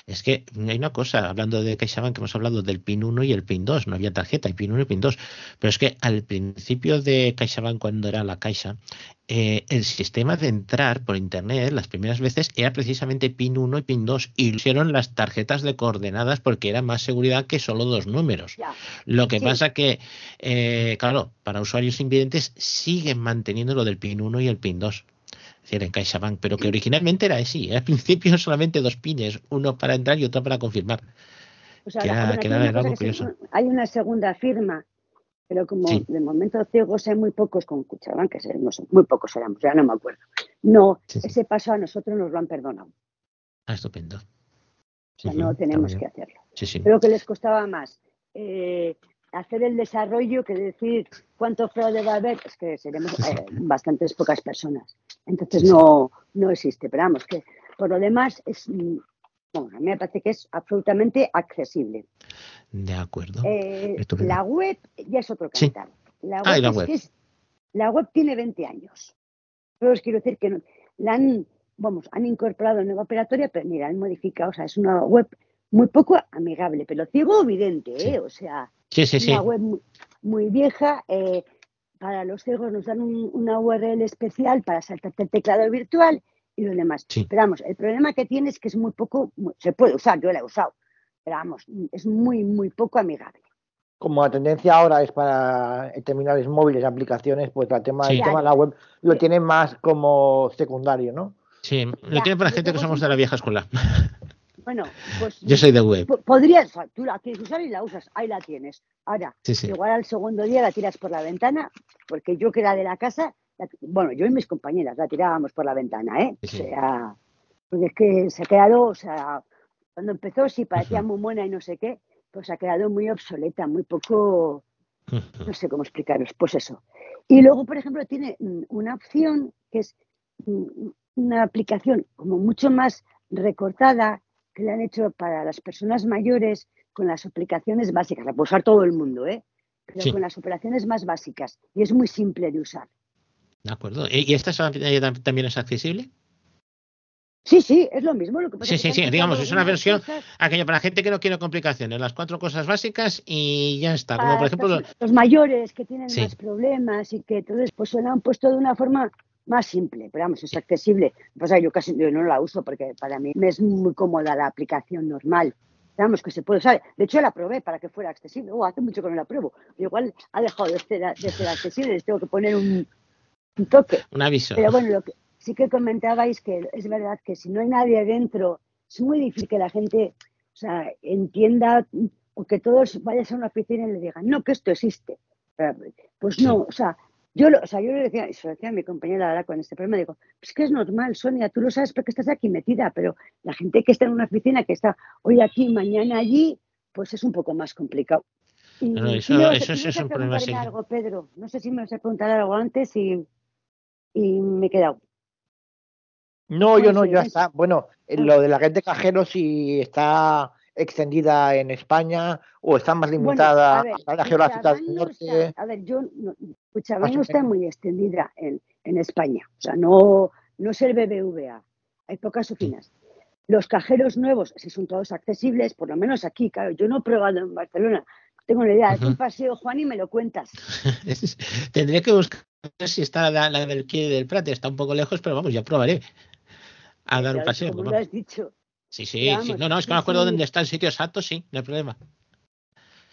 Es que hay una cosa, hablando de CaixaBank, que hemos hablado del PIN 1 y el PIN 2, no había tarjeta, hay PIN 1 y PIN 2, pero es que al principio de CaixaBank, cuando era la Caixa, eh, el sistema de entrar por Internet las primeras veces era precisamente PIN 1 y PIN 2 y hicieron las tarjetas de coordenadas porque era más seguridad que solo dos números. Lo que pasa que, eh, claro, para usuarios invidentes siguen manteniendo lo del PIN 1 y el PIN 2 decir, en CaixaBank, pero que originalmente era así. Al principio solamente dos pines, uno para entrar y otro para confirmar. Hay una segunda firma, pero como de momento ciegos hay muy pocos con Cuchabank, que no muy pocos éramos, ya no me acuerdo. No, ese paso a nosotros nos lo han perdonado. Ah, estupendo. O sea, no tenemos que hacerlo. Pero que les costaba más eh, hacer el desarrollo que decir cuánto fraude va a haber, es que seremos eh, bastantes pocas personas. Entonces no, no existe, pero vamos, que por lo demás es, mm, bueno, a mí me parece que es absolutamente accesible. De acuerdo. Eh, la web ya es otro cantar. La ah, web, la, web. la web tiene 20 años. Pero os quiero decir que la han, vamos, han incorporado nueva operatoria, pero mira, han modificado, o sea, es una web muy poco amigable, pero ciego evidente, ¿eh? O sea, Sí, sí, una web muy, vieja. Eh, para los ciegos nos dan una URL especial para saltarte el teclado virtual y lo demás. Pero vamos, el problema que tiene es que es muy poco, se puede usar, yo la he usado, pero vamos, es muy, muy poco amigable. Como la tendencia ahora es para terminales móviles, aplicaciones, pues el tema, el tema de la web lo tiene más como secundario, ¿no? Sí, lo tiene para gente que somos de la vieja escuela. Bueno, pues. Yo soy de web. Podrías, tú la quieres usar y la usas, ahí la tienes. Ahora, igual al segundo día la tiras por la ventana, porque yo que era de la casa, bueno, yo y mis compañeras la tirábamos por la ventana, ¿eh? O sea, porque es que se ha quedado, o sea, cuando empezó sí parecía muy buena y no sé qué, pues ha quedado muy obsoleta, muy poco, no sé cómo explicaros, pues eso. Y luego, por ejemplo, tiene mm, una opción que es mm, una aplicación como mucho más recortada, que le han hecho para las personas mayores con las aplicaciones básicas, la puede usar todo el mundo, ¿eh? pero con las operaciones más básicas y es muy simple de usar. De acuerdo. ¿Y esta también es accesible? Sí, sí, es lo mismo. Lo que sí, sí, sí, digamos, es una versión aquella para gente que no quiere complicaciones, las cuatro cosas básicas y ya está. Como por ejemplo los, mayores que tienen más problemas y que entonces pues se lo han puesto de una forma más simple, pero vamos, es accesible. Pasa yo casi yo no la uso porque para mí me es muy cómoda la aplicación normal. Vamos, que se puede usar. De hecho, la probé para que fuera accesible. Oh, hace mucho que no la pruebo. Igual ha dejado de ser, de ser accesible. Les tengo que poner un, toque. Un aviso. Pero bueno, lo que, sí que comentabais que es verdad que si no hay nadie adentro, es muy difícil que la gente o sea, entienda o que todos vayan a una oficina y le digan, no, que esto existe. Pues no, o sea, Yo, lo, o sea, yo le decía, se lo decía a mi compañera ahora con este problema, digo, pues que es normal, Sonia, tú lo sabes porque estás aquí metida, pero la gente que está en una oficina, que está hoy aquí, mañana allí, pues es un poco más complicado. no, eso, eso, es un problema algo, Pedro. No sé si me vas a preguntar algo antes y, y me he quedado. No, yo no, ya está. Bueno, ah. lo de la red de cajeros si está extendida en España o está más limitada a, la geografía del norte. a ver, yo, no, no está muy extendida en, en, España. O sea, no, no es el BBVA. Hay pocas oficinas. Los cajeros nuevos, si son todos accesibles, por lo menos aquí, claro, yo no he probado en Barcelona. Tengo una idea, es un paseo, Juan, y me lo cuentas. Tendría que buscar si está la, del Quie del Prat, está un poco lejos, pero vamos, ya probaré a dar un paseo. Como lo has dicho. Sí, sí, sí, no, no, es que me acuerdo dónde está el sitio exacto, sí, no hay problema.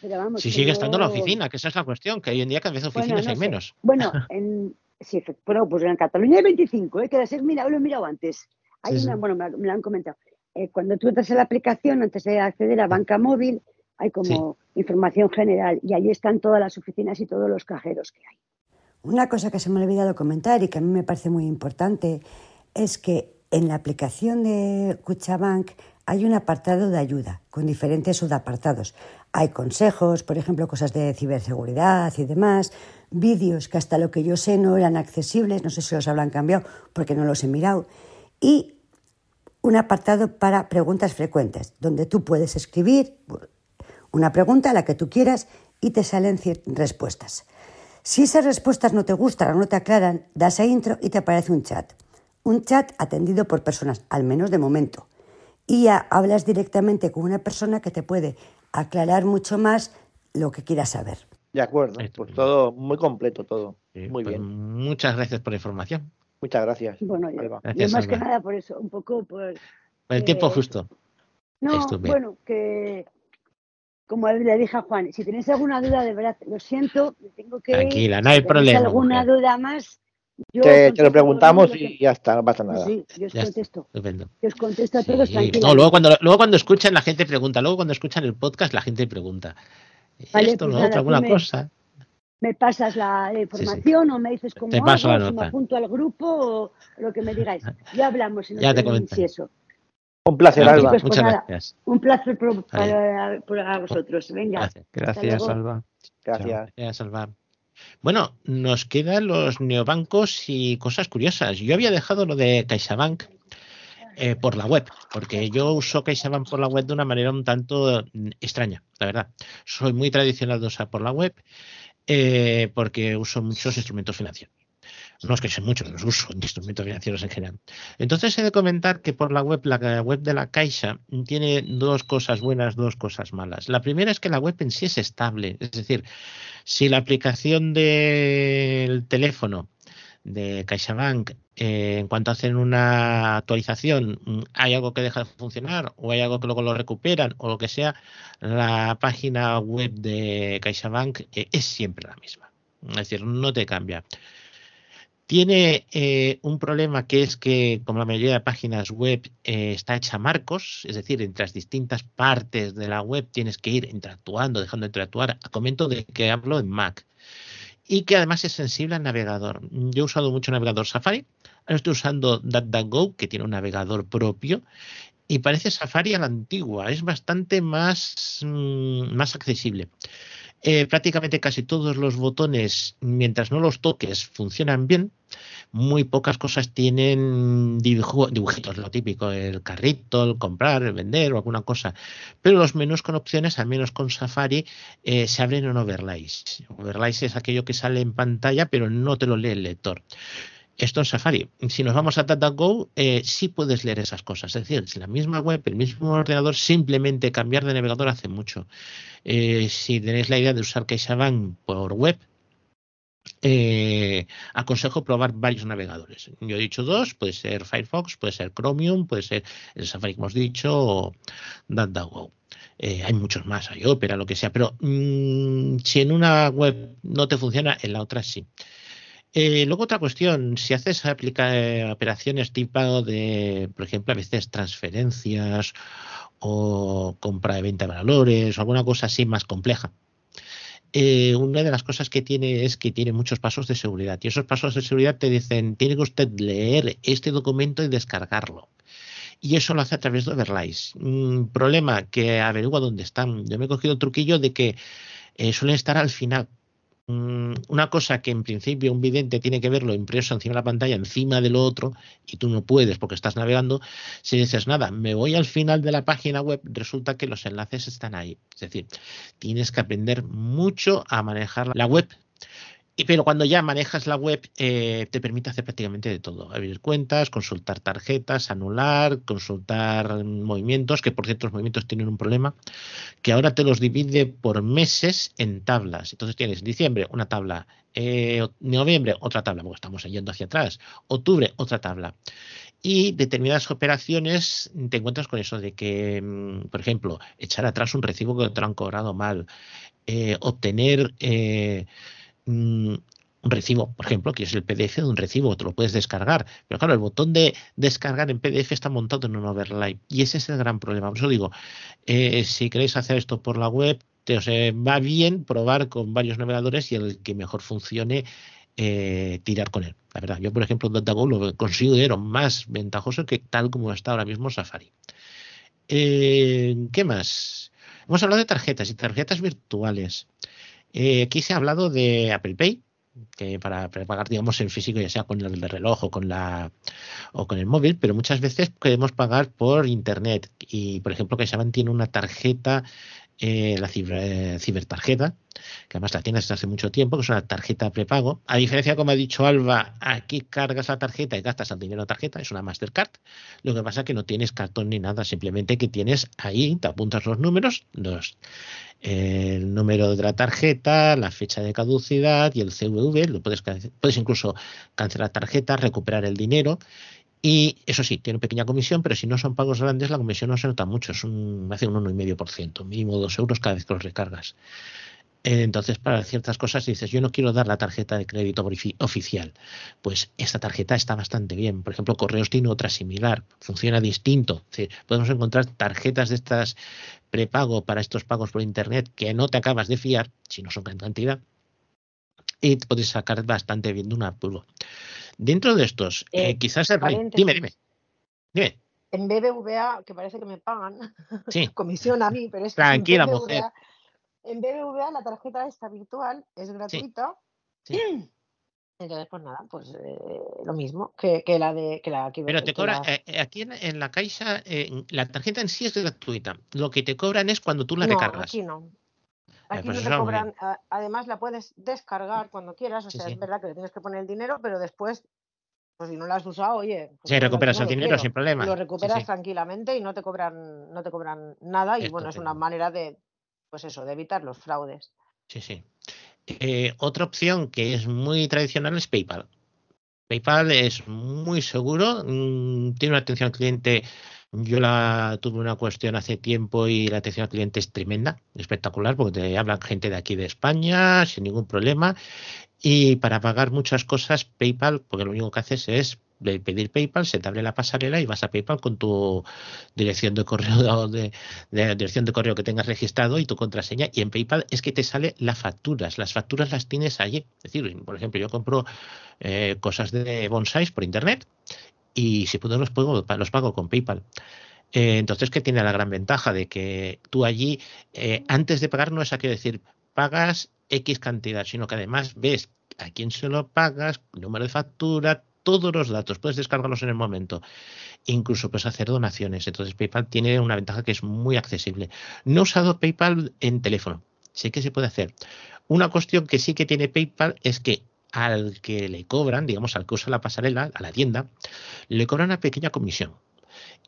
Pero vamos, si sigue estando la oficina, que esa es la cuestión, que hoy en día cada vez oficinas hay menos. Bueno, en, sí, bueno, pues en Cataluña hay 25, ¿eh? que de ser, mira, lo he mirado antes. Hay una, bueno, me, lo han comentado. Eh, cuando tú entras en la aplicación, antes de acceder a banca móvil, hay como información general y ahí están todas las oficinas y todos los cajeros que hay. Una cosa que se me ha olvidado comentar y que a mí me parece muy importante es que en la aplicación de Cuchabank hay un apartado de ayuda con diferentes subapartados. Hay consejos, por ejemplo, cosas de ciberseguridad y demás, vídeos que hasta lo que yo sé no eran accesibles, no sé si los habrán cambiado porque no los he mirado, y un apartado para preguntas frecuentes, donde tú puedes escribir una pregunta a la que tú quieras y te salen respuestas. Si esas respuestas no te gustan o no te aclaran, das a intro y te aparece un chat. Un chat atendido por personas, al menos de momento. Y ya hablas directamente con una persona que te puede aclarar mucho más lo que quieras saber. De acuerdo, pues todo muy completo todo. muy pues bien. Muchas gracias por la información. Muchas gracias. Bueno, yo, más que nada por eso, un poco por... el tiempo justo. No, bueno, que como le dije a Juan, si tenéis alguna duda, de verdad, lo siento, tengo que. Tranquila, no hay si problema. alguna duda más? Yo te, lo preguntamos y ya está, no pasa nada. Sí, yo os contesto. Yo os contesto a todos No, luego cuando, luego cuando escuchan, la gente pregunta. Luego cuando escuchan el podcast, la gente pregunta. Vale, Esto, pues lo otro, alguna cosa. Me pasas la información o me dices cómo te paso hago, la nota. me apunto al grupo o lo que me digáis. Ya hablamos. ya te comento. Eso. Un placer, Alba. Pues Muchas gracias. Un placer para, vosotros. Venga. Gracias, Alba. Gracias. Gracias, Alba. Bueno, nos quedan los neobancos y cosas curiosas. Yo había dejado lo de CaixaBank eh, por la web, porque yo uso CaixaBank por la web de una manera un tanto mm, extraña, la verdad. Soy muy tradicional de usar por la web eh, porque uso muchos instrumentos financieros no es que sean muchos, los uso en instrumentos financieros en general. Entonces he de comentar que por la web, la web de la Caixa tiene dos cosas buenas, dos cosas malas. La primera es que la web en sí es estable, es decir, si la aplicación del teléfono de CaixaBank, eh, en cuanto hacen una actualización, hay algo que deja de funcionar o hay algo que luego lo recuperan o lo que sea, la página web de CaixaBank eh, es siempre la misma. Es decir, no te cambia. Tiene eh, un problema que es que, como la mayoría de páginas web, eh, está hecha marcos, es decir, entre las distintas partes de la web tienes que ir interactuando, dejando de interactuar. Comento de que hablo en Mac. Y que además es sensible al navegador. Yo he usado mucho navegador Safari. Ahora estoy usando DuckDuckGo, que tiene un navegador propio. Y parece Safari a la antigua. Es bastante más, mm, más accesible. Eh, prácticamente casi todos los botones, mientras no los toques, funcionan bien. Muy pocas cosas tienen dibujitos, lo típico, el carrito, el comprar, el vender o alguna cosa. Pero los menús con opciones, al menos con Safari, eh, se abren en overlays. Overlays es aquello que sale en pantalla, pero no te lo lee el lector. Esto en Safari. Si nos vamos a DataGo, eh, sí puedes leer esas cosas. Es decir, si la misma web, el mismo ordenador, simplemente cambiar de navegador hace mucho. Eh, si tenéis la idea de usar CaixaBank por web, eh, aconsejo probar varios navegadores. Yo he dicho dos, puede ser Firefox, puede ser Chromium, puede ser el Safari que hemos dicho, o DataGo. hay muchos más, hay Opera, lo que sea, pero mm, si en una web no te funciona, en la otra sí. Eh, luego otra cuestión, si haces aplica, eh, operaciones tipo de, por ejemplo, a veces transferencias o compra de venta de valores o alguna cosa así más compleja, eh, una de las cosas que tiene es que tiene muchos pasos de seguridad. Y esos pasos de seguridad te dicen, tiene que usted leer este documento y descargarlo. Y eso lo hace a través de Overlays. Un problema que averigua dónde están. Yo me he cogido el truquillo de que suelen estar al final Mm, una cosa que en principio un vidente tiene que verlo impreso encima de la pantalla, encima del otro, y tú no puedes porque estás navegando, si dices nada, me voy al final de la página web, resulta que los enlaces están ahí. Es decir, tienes que aprender mucho a manejar la web pero cuando ya manejas la web, eh, te permite hacer prácticamente de todo. Abrir cuentas, consultar tarjetas, anular, consultar movimientos, que por cierto los movimientos tienen un problema, que ahora te los divide por meses en tablas. Entonces tienes diciembre una tabla, eh, noviembre otra tabla, porque estamos yendo hacia atrás, octubre otra tabla. Y determinadas operaciones te encuentras con eso de que, mm, por ejemplo, echar atrás un recibo que te lo han cobrado mal, eh, obtener un recibo, por ejemplo, que es el PDF de un recibo, te lo puedes descargar. Pero claro, el botón de descargar en PDF está montado en un overlay. Y ese es el gran problema. Por eso digo, eh, si queréis hacer esto por la web, te, os va bien probar con varios navegadores y el que mejor funcione, eh, tirar con él. La verdad, yo por ejemplo DataGo lo considero más ventajoso que tal como está ahora mismo Safari. Eh, ¿Qué más? Hemos hablado de tarjetas y tarjetas virtuales. Eh, aquí se ha hablado de Apple Pay, que para pagar, digamos, en físico, ya sea con el reloj o con la o con el móvil, pero muchas veces podemos pagar por internet. Y por ejemplo, que CaixaBank tiene una tarjeta eh, la ciber, cibertarjeta, que además la tienes desde hace mucho tiempo, que es una tarjeta prepago. A diferencia, como ha dicho Alba, aquí cargas la tarjeta y gastas el dinero en la tarjeta, es una Mastercard. Lo que pasa es que no tienes cartón ni nada, simplemente que tienes ahí, te apuntas los números, los, el número de la tarjeta, la fecha de caducidad y el CVV, lo puedes, puedes incluso cancelar la tarjeta, recuperar el dinero y eso sí, tiene pequeña comisión, pero si no son pagos grandes, la comisión no se nota mucho, es un, hace un 1,5%, mínimo 2 euros cada vez que los recargas. Entonces, para ciertas cosas dices, yo no quiero dar la tarjeta de crédito oficial. Pues esta tarjeta está bastante bien. Por ejemplo, Correos tiene otra similar, funciona distinto. podemos encontrar tarjetas de estas prepago para estos pagos por Internet que no te acabas de fiar, si no son en cantidad, y te puedes sacar bastante bien de un apuro. Dentro de estos, eh, eh, quizás el rey. Dime, dime. Dime. En BBVA, que parece que me pagan sí. comisión a mí, pero es Tranquila, mujer. En BBVA la tarjeta esta virtual es gratuita. Sí. Entonces, pues nada, pues eh, lo mismo que, que, la de que la Pero te cobra, aquí en, la Caixa, la tarjeta en sí es gratuita. Lo que te cobran es cuando tú la no, recargas. Aquí no. Aquí no te cobran, además la puedes descargar cuando quieras, o sea, es verdad que le tienes que poner el dinero, pero después, pues si no la has usado, oye, pues sí, recuperas el dinero sin problema. Lo recuperas tranquilamente y no te cobran, no te cobran nada, y bueno, es una manera de, pues eso, de evitar los fraudes. Sí, sí. Eh, otra opción que es muy tradicional es PayPal. PayPal es muy seguro, mm, tiene una atención al cliente yo la tuve una cuestión hace tiempo y la atención al cliente es tremenda, espectacular, porque te hablan gente de aquí de España sin ningún problema. Y para pagar muchas cosas, PayPal, porque lo único que haces es pedir PayPal, se te abre la pasarela y vas a PayPal con tu dirección de correo de, dirección de correo que tengas registrado y tu contraseña. Y en PayPal es que te sale las facturas. Las facturas las tienes allí. Es decir, por ejemplo, yo compro eh, cosas de bonsais por internet y si puedo los pago, los pago con PayPal. Eh, entonces, ¿qué tiene la gran ventaja? De que tú allí, eh, antes de pagar, no es a decir, pagas X cantidad, sino que además ves a quién se lo pagas, número de factura, todos los datos, puedes descargarlos en el momento. Incluso puedes hacer donaciones. Entonces, PayPal tiene una ventaja que es muy accesible. No he usado PayPal en teléfono. Sé que se puede hacer. Una cuestión que sí que tiene PayPal es que al que le cobran, digamos, al que usa la pasarela, a la tienda, le cobran una pequeña comisión.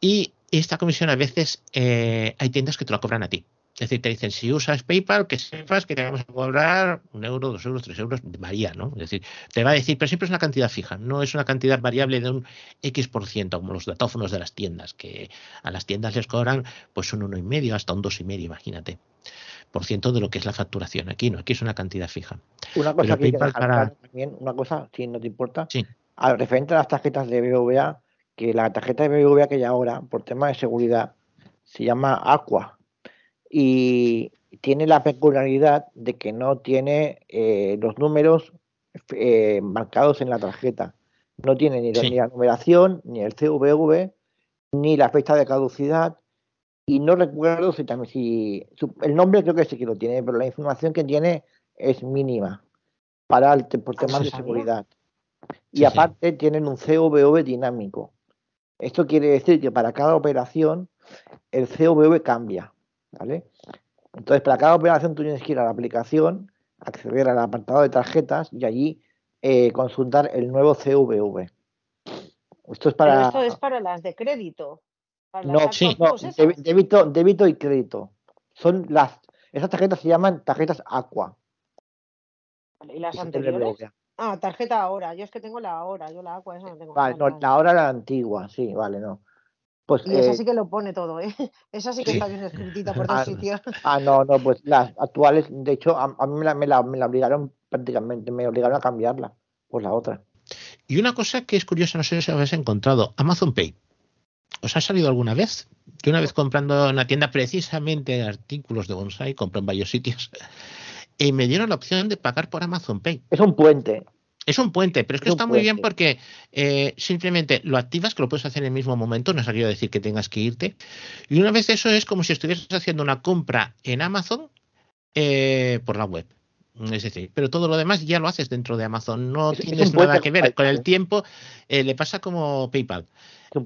Y esta comisión a veces eh, hay tiendas que te la cobran a ti. Es decir, te dicen, si usas PayPal, que sepas que te vamos a cobrar un euro, dos euros, tres euros, varía, ¿no? Es decir, te va a decir, pero siempre es una cantidad fija, no es una cantidad variable de un X por ciento, como los datófonos de las tiendas, que a las tiendas les cobran pues un uno y medio hasta un dos y medio, imagínate de lo que es la facturación. Aquí no, aquí es una cantidad fija. Una cosa que también, una cosa, si no te importa, sí. al referente a las tarjetas de BBVA, que la tarjeta de BBVA que hay ahora, por tema de seguridad, se llama Aqua. Y tiene la peculiaridad de que no tiene eh, los números eh, marcados en la tarjeta. No tiene ni, la numeración, ni el CVV, ni la fecha de caducidad. Y no recuerdo si también si el nombre creo que sí que lo tiene, pero la información que tiene es mínima para el, por temas de seguridad. Y aparte tienen un CVV dinámico. Esto quiere decir que para cada operación el CVV cambia, ¿vale? Entonces, para cada operación tú tienes que ir a la aplicación, acceder al apartado de tarjetas y allí eh, consultar el nuevo CVV. Esto es para. esto es para las de crédito. No, sí, no débito, débito y crédito. Son las. Esas tarjetas se llaman tarjetas Aqua. ¿Y las anteriores? Ah, tarjeta ahora. Yo es que tengo la ahora. Yo la Aqua esa no tengo. Vale, no, la ahora la antigua, sí, vale, no. Pues, y esa eh, sí que lo pone todo, ¿eh? Esa sí que está bien escritita por dos ah, sitios. Ah, no, no, pues las actuales, de hecho, a, mí me la, me, la, me la, obligaron prácticamente, me obligaron a cambiarla por la otra. Y una cosa que es curiosa, no sé si habéis encontrado, Amazon Pay. ¿Os ha salido alguna vez? Yo una vez comprando en una tienda precisamente artículos de bonsai, compré en varios sitios, y me dieron la opción de pagar por Amazon Pay. Es un puente. Es un puente, pero es que está muy bien porque eh, simplemente lo activas, que lo puedes hacer en el mismo momento, no es quiero decir que tengas que irte. Y una vez eso es como si estuvieras haciendo una compra en Amazon eh, por la web. Es decir, pero todo lo demás ya lo haces dentro de Amazon, no tienes nada que ver. Con el tiempo eh, le pasa como PayPal.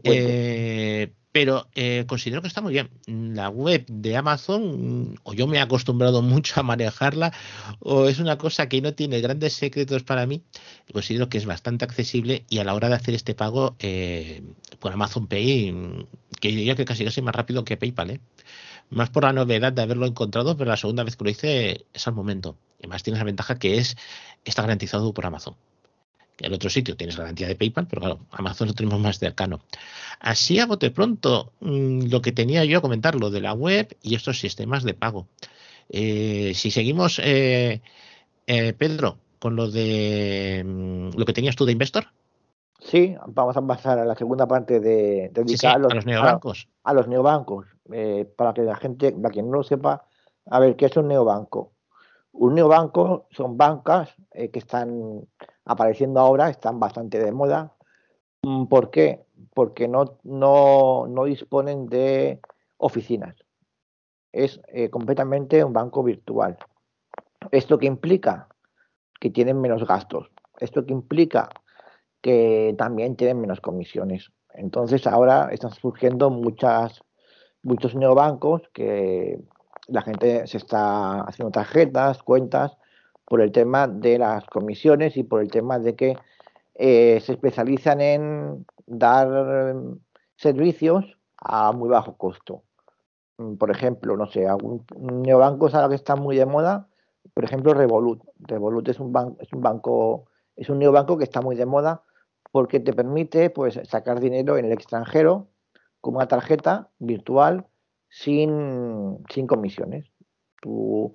Eh, pero eh, considero que está muy bien. La web de Amazon, o yo me he acostumbrado mucho a manejarla, o es una cosa que no tiene grandes secretos para mí. Considero que es bastante accesible y a la hora de hacer este pago eh, por Amazon Pay, que diría que casi casi más rápido que PayPal, ¿eh? más por la novedad de haberlo encontrado, pero la segunda vez que lo hice es al momento. Y más tienes la ventaja que es está garantizado por Amazon el otro sitio tienes garantía de PayPal, pero claro, Amazon lo tenemos más cercano. Así a bote pronto, mm, lo que tenía yo a comentar, lo de la web y estos sistemas de pago. Eh, si seguimos, eh, eh, Pedro, con lo de mm, lo que tenías tú de Investor. Sí, vamos a pasar a la segunda parte de, dedicar a, los, neobancos. A, los neobancos, para que la gente, para quien no lo sepa, a ver, ¿qué es un neobanco? Un neobanco son bancas que están apareciendo ahora, están bastante de moda. Mm, ¿Por qué? Porque no, no, no disponen de oficinas. Es eh, completamente un banco virtual. ¿Esto qué implica? Que tienen menos gastos. ¿Esto qué implica? Que también tienen menos comisiones. Entonces ahora están surgiendo muchas, muchos neobancos que la gente se está haciendo tarjetas, cuentas por el tema de las comisiones y por el tema de que eh, se especializan en dar servicios a muy bajo costo. Mm, por ejemplo, no sé, algún neobanco es algo que está muy de moda, por ejemplo, Revolut. Revolut es un, banco, es un banco, es un neobanco que está muy de moda porque te permite pues sacar dinero en el extranjero con una tarjeta virtual sin, sin comisiones. Tú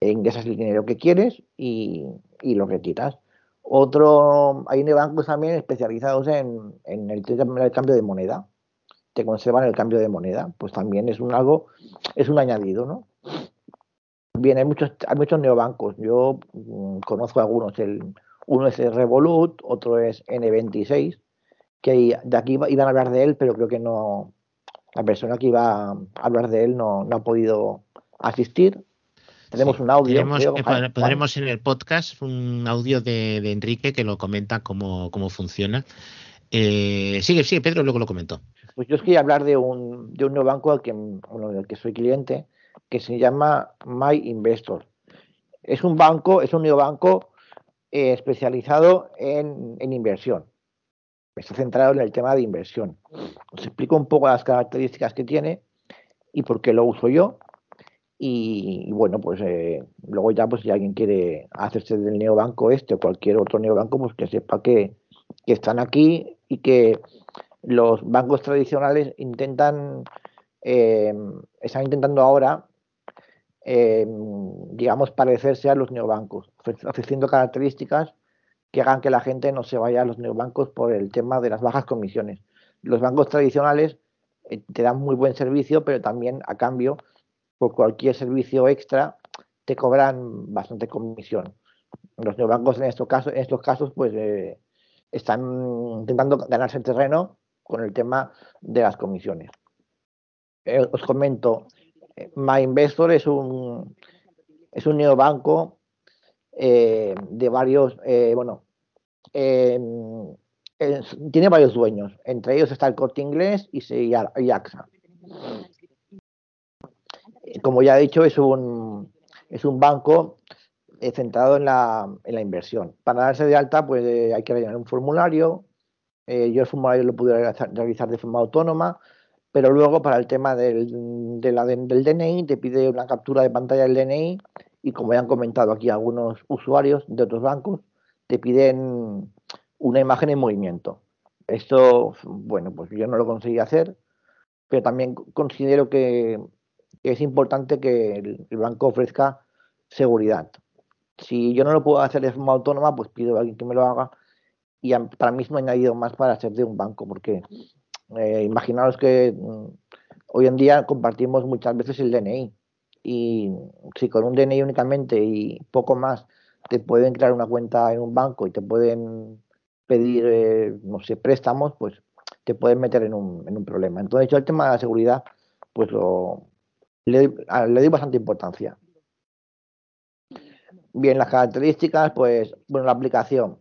ingresas el dinero que quieres y, lo retiras. Otro, hay bancos también especializados en, el, cambio de moneda, te conservan el cambio de moneda, pues también es un algo, es un añadido, ¿no? Bien, hay muchos, hay muchos neobancos, yo mm, conozco algunos, el, uno es el Revolut, otro es N26, que de aquí iban a hablar de él, pero creo que no, la persona que iba a hablar de él no, no ha podido asistir, tenemos un audio. pondremos en el podcast un audio de, Enrique que lo comenta cómo, cómo funciona. Eh, sigue, sigue, Pedro, luego lo comento. Pues yo os quería hablar de un, de un nuevo banco al que, del que soy cliente, que se llama My Investor. Es un banco, es un neobanco eh, especializado en, en inversión. Está centrado en el tema de inversión. Os explico un poco las características que tiene y por qué lo uso yo y, bueno, pues eh, luego ya, pues si alguien quiere hacerse del neobanco este o cualquier otro neobanco, pues que sepa que, están aquí y que los bancos tradicionales intentan, eh, están intentando ahora, eh, digamos, parecerse a los neobancos, ofreciendo características que hagan que la gente no se vaya a los neobancos por el tema de las bajas comisiones. Los bancos tradicionales te dan muy buen servicio, pero también a cambio por cualquier servicio extra te cobran bastante comisión. Los neobancos en estos casos, en estos casos pues eh, están intentando ganarse el terreno con el tema de las comisiones. Eh, os comento, MyInvestor es un es un neobanco eh, de varios, bueno, tiene varios dueños. Entre ellos está el Corte Inglés y, y AXA. Como ya he dicho, es un, es un banco eh, centrado en la, en la, inversión. Para darse de alta, pues eh, hay que rellenar un formulario. Eh, yo el formulario lo pude realizar, de forma autónoma, pero luego para el tema del, de la, del DNI te pide una captura de pantalla del DNI y como ya han comentado aquí algunos usuarios de otros bancos, te piden una imagen en movimiento. Esto, bueno, pues yo no lo conseguí hacer, pero también considero que, es importante que el, banco ofrezca seguridad. Si yo no lo puedo hacer de forma autónoma, pues pido a alguien que me lo haga y para mí es un añadido más para ser de un banco, porque eh, imaginaos que mm, hoy en día compartimos muchas veces el DNI y si con un DNI únicamente y poco más te pueden crear una cuenta en un banco y te pueden pedir, eh, no sé, préstamos, pues te pueden meter en un, en un problema. Entonces yo el tema de la seguridad, pues lo, le, le doy bastante importancia. Bien, las características, pues, bueno, la aplicación.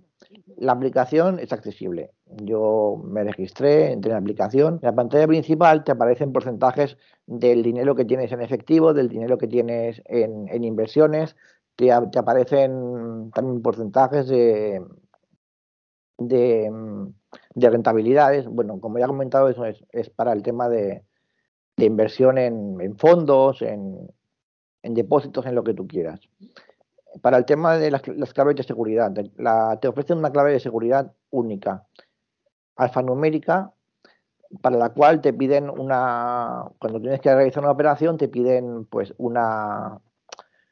La aplicación es accesible. Yo me registré, entré en la aplicación. En la pantalla principal te aparecen porcentajes del dinero que tienes en efectivo, del dinero que tienes en, inversiones. Te, aparecen también porcentajes de, de, de, rentabilidades. Bueno, como ya he comentado, eso es, es para el tema de, de inversión en, en fondos, en, en, depósitos, en lo que tú quieras. Para el tema de las, las claves de seguridad, la, te ofrecen una clave de seguridad única, alfanumérica, para la cual te piden una, cuando tienes que realizar una operación, te piden pues una,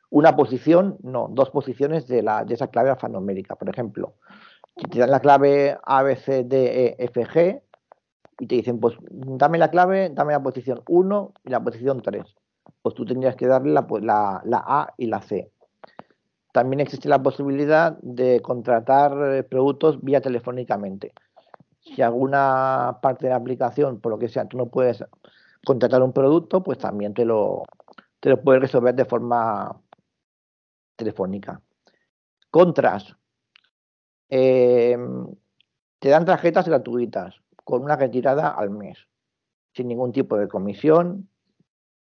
una posición, no, dos posiciones de, la, de esa clave alfanumérica. Por ejemplo, te dan la clave ABCDEFG, y te dicen, pues dame la clave, dame la posición 1 y la posición 3. Pues tú tendrías que darle la, pues, la, la A y la C. También existe la posibilidad de contratar eh, productos vía telefónicamente. Si alguna parte de la aplicación, por lo que sea, tú no puedes contratar un producto, pues también te lo, te lo puedes resolver de forma telefónica. Contras. Eh, te dan tarjetas gratuitas con una retirada al mes, sin ningún tipo de comisión,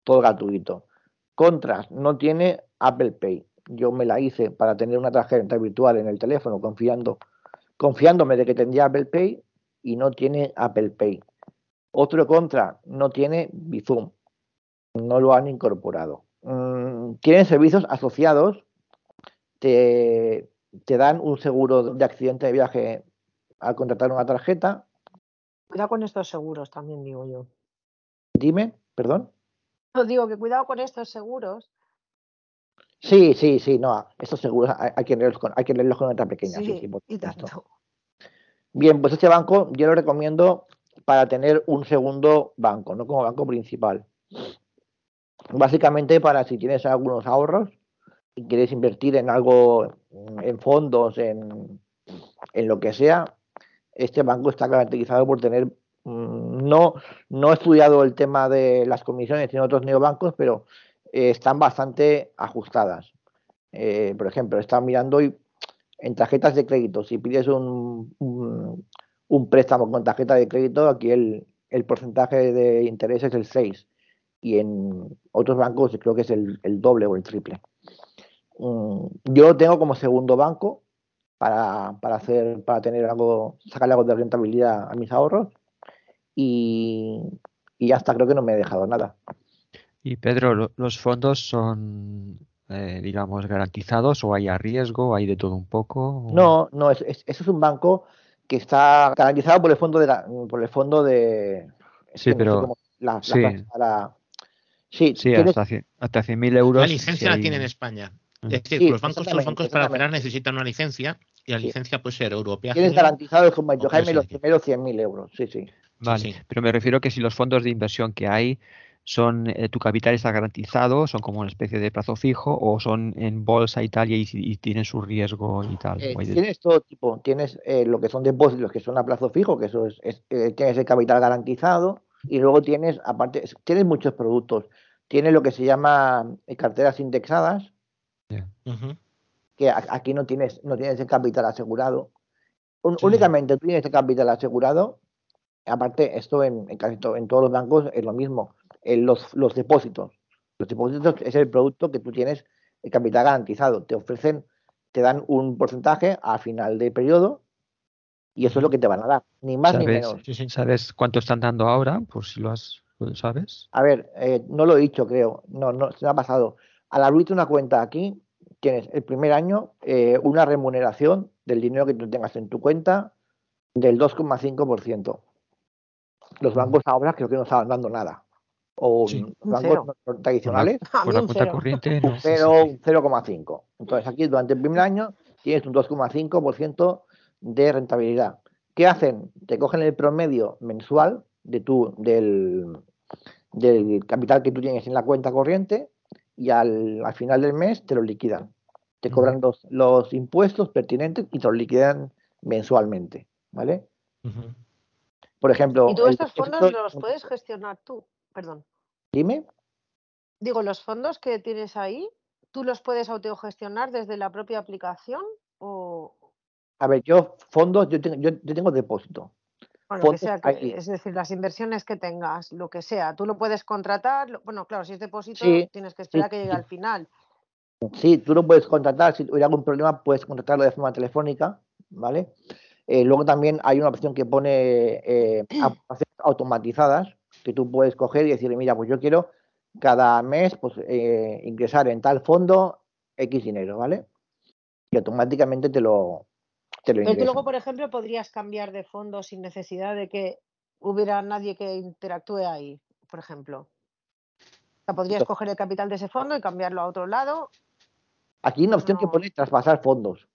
todo gratuito. Contras, no tiene Apple Pay. Yo me la hice para tener una tarjeta virtual en el teléfono, confiando, confiándome de que tendría Apple Pay y no tiene Apple Pay. Otro contra, no tiene Bizum. No lo han incorporado. Mm, tienen servicios asociados, te, te dan un seguro de accidente de viaje al contratar una tarjeta, Cuidado con estos seguros también, digo yo. Dime, perdón. No, digo que cuidado con estos seguros. Sí, sí, sí, no, estos seguros hay, que leerlos con, hay que leerlos con letra pequeña. Sí, sí, y tanto. Bien, pues este banco yo lo recomiendo para tener un segundo banco, no como banco principal. Básicamente para si tienes algunos ahorros y quieres invertir en algo, en fondos, en, en lo que sea, este banco está caracterizado por tener, mm, no, no he estudiado el tema de las comisiones en otros neobancos, pero eh, están bastante ajustadas. Eh, por ejemplo, están mirando hoy en tarjetas de crédito, si pides un, un, préstamo con tarjeta de crédito, aquí el, el, porcentaje de interés es el 6 y en otros bancos creo que es el, doble o el triple. Mm, yo lo tengo como segundo banco para, para, hacer, para tener algo, sacarle algo de rentabilidad a mis ahorros y, y hasta creo que no me he dejado nada. Y Pedro, ¿los fondos son, eh, digamos, garantizados o hay a riesgo, hay de todo un poco? No, no, eso es, un banco que está garantizado por el fondo de por el fondo de sí, pero la, sí. sí, sí hasta, hasta 100.000 euros. La licencia la tiene en España. Es decir, los bancos, los bancos para operar necesitan una licencia y la licencia puede ser europea. Tienes garantizado como Jaime los primeros 100.000 euros, sí, sí. Vale, pero me refiero que si los fondos de inversión que hay son eh, tu capital está garantizado, son como una especie de plazo fijo o son en bolsa y tal y, tienen su riesgo y tal. Eh, tienes todo tipo, tienes eh, lo que son depósitos que son a plazo fijo, que eso es, tienes el capital garantizado y luego tienes aparte tienes muchos productos, tienes lo que se llama carteras indexadas, que aquí no tienes no tienes el capital asegurado, únicamente tú tienes el capital asegurado. Aparte, esto en, en casi en todos los bancos es lo mismo los, los depósitos. Los depósitos es el producto que tú tienes el capital garantizado. Te ofrecen, te dan un porcentaje a final de periodo y eso es lo que te van a dar, ni más ni menos. ¿Sabes cuánto están dando ahora? Por si lo has, sabes. A ver, eh, no lo he dicho, creo. No, no, se me ha pasado. Al abrirte una cuenta aquí, tienes el primer año eh, una remuneración del dinero que tú tengas en tu cuenta del 2,5%. Los bancos ahora creo que no estaban dando nada o bancos tradicionales, por la cuenta corriente, un 0,5. Entonces aquí durante el primer año tienes un 2,5% de rentabilidad. ¿Qué hacen? Te cogen el promedio mensual de tu, del, del capital que tú tienes en la cuenta corriente y al, al final del mes te lo liquidan. Te cobran los, los, impuestos pertinentes y te los liquidan mensualmente. ¿Vale? Por ejemplo. ¿Y tú estos fondos los puedes gestionar tú? Perdón. Dime. Digo, los fondos que tienes ahí, ¿tú los puedes autogestionar desde la propia aplicación o...? A ver, yo fondos, yo tengo, yo, tengo depósito. Bueno, sea, es decir, las inversiones que tengas, lo que sea, tú lo puedes contratar. Bueno, claro, si es depósito, tienes que esperar que llegue al final. Sí, tú lo puedes contratar. Si hubiera algún problema, puedes contratarlo de forma telefónica, ¿vale? Eh, luego también hay una opción que pone eh, automatizadas, que tú puedes coger y decirle, mira, pues yo quiero cada mes pues eh, ingresar en tal fondo X dinero, ¿vale? Y automáticamente te lo, te lo Pero tú luego, por ejemplo, podrías cambiar de fondo sin necesidad de que hubiera nadie que interactúe ahí, por ejemplo. O sea, podrías coger el capital de ese fondo y cambiarlo a otro lado. Aquí hay una opción que pone traspasar fondos.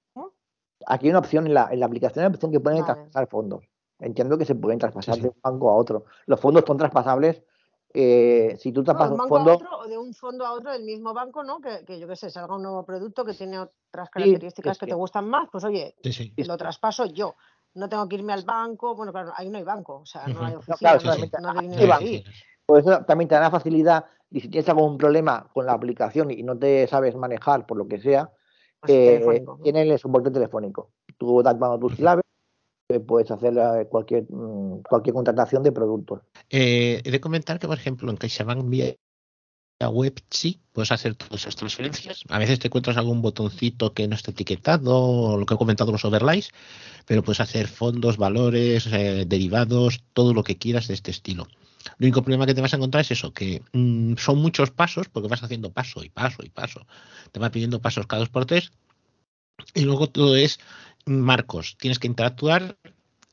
Aquí hay una opción en la, en la aplicación, hay una opción que pone traspasar fondos entiendo que se pueden traspasar de un banco a otro. Los fondos son traspasables. Eh, si tú traspasas un fondo. o de un fondo a otro del mismo banco, ¿no? Que, yo qué sé, salga un nuevo producto que tiene otras características que, te gustan más, pues oye, lo traspaso yo. No tengo que irme al banco, bueno, claro, ahí no hay banco, o sea, no hay oficina, no, hay Por eso también te da la facilidad, y si tienes algún problema con la aplicación y no te sabes manejar por lo que sea, pues eh, tienen el soporte telefónico. Tú das tus claves puedes hacer cualquier, mm, cualquier contratación de productos. Eh, he de comentar que, por ejemplo, en CaixaBank vía web sí puedes hacer todas esas transferencias. A veces te encuentras algún botoncito que no está etiquetado, lo que he comentado los overlays, pero puedes hacer fondos, valores, eh, derivados, todo lo que quieras de este estilo. El único problema que te vas a encontrar es eso, que mm, son muchos pasos, porque vas haciendo paso y paso y paso. Te va pidiendo pasos cada dos por tres. Y luego todo es marcos. Tienes que interactuar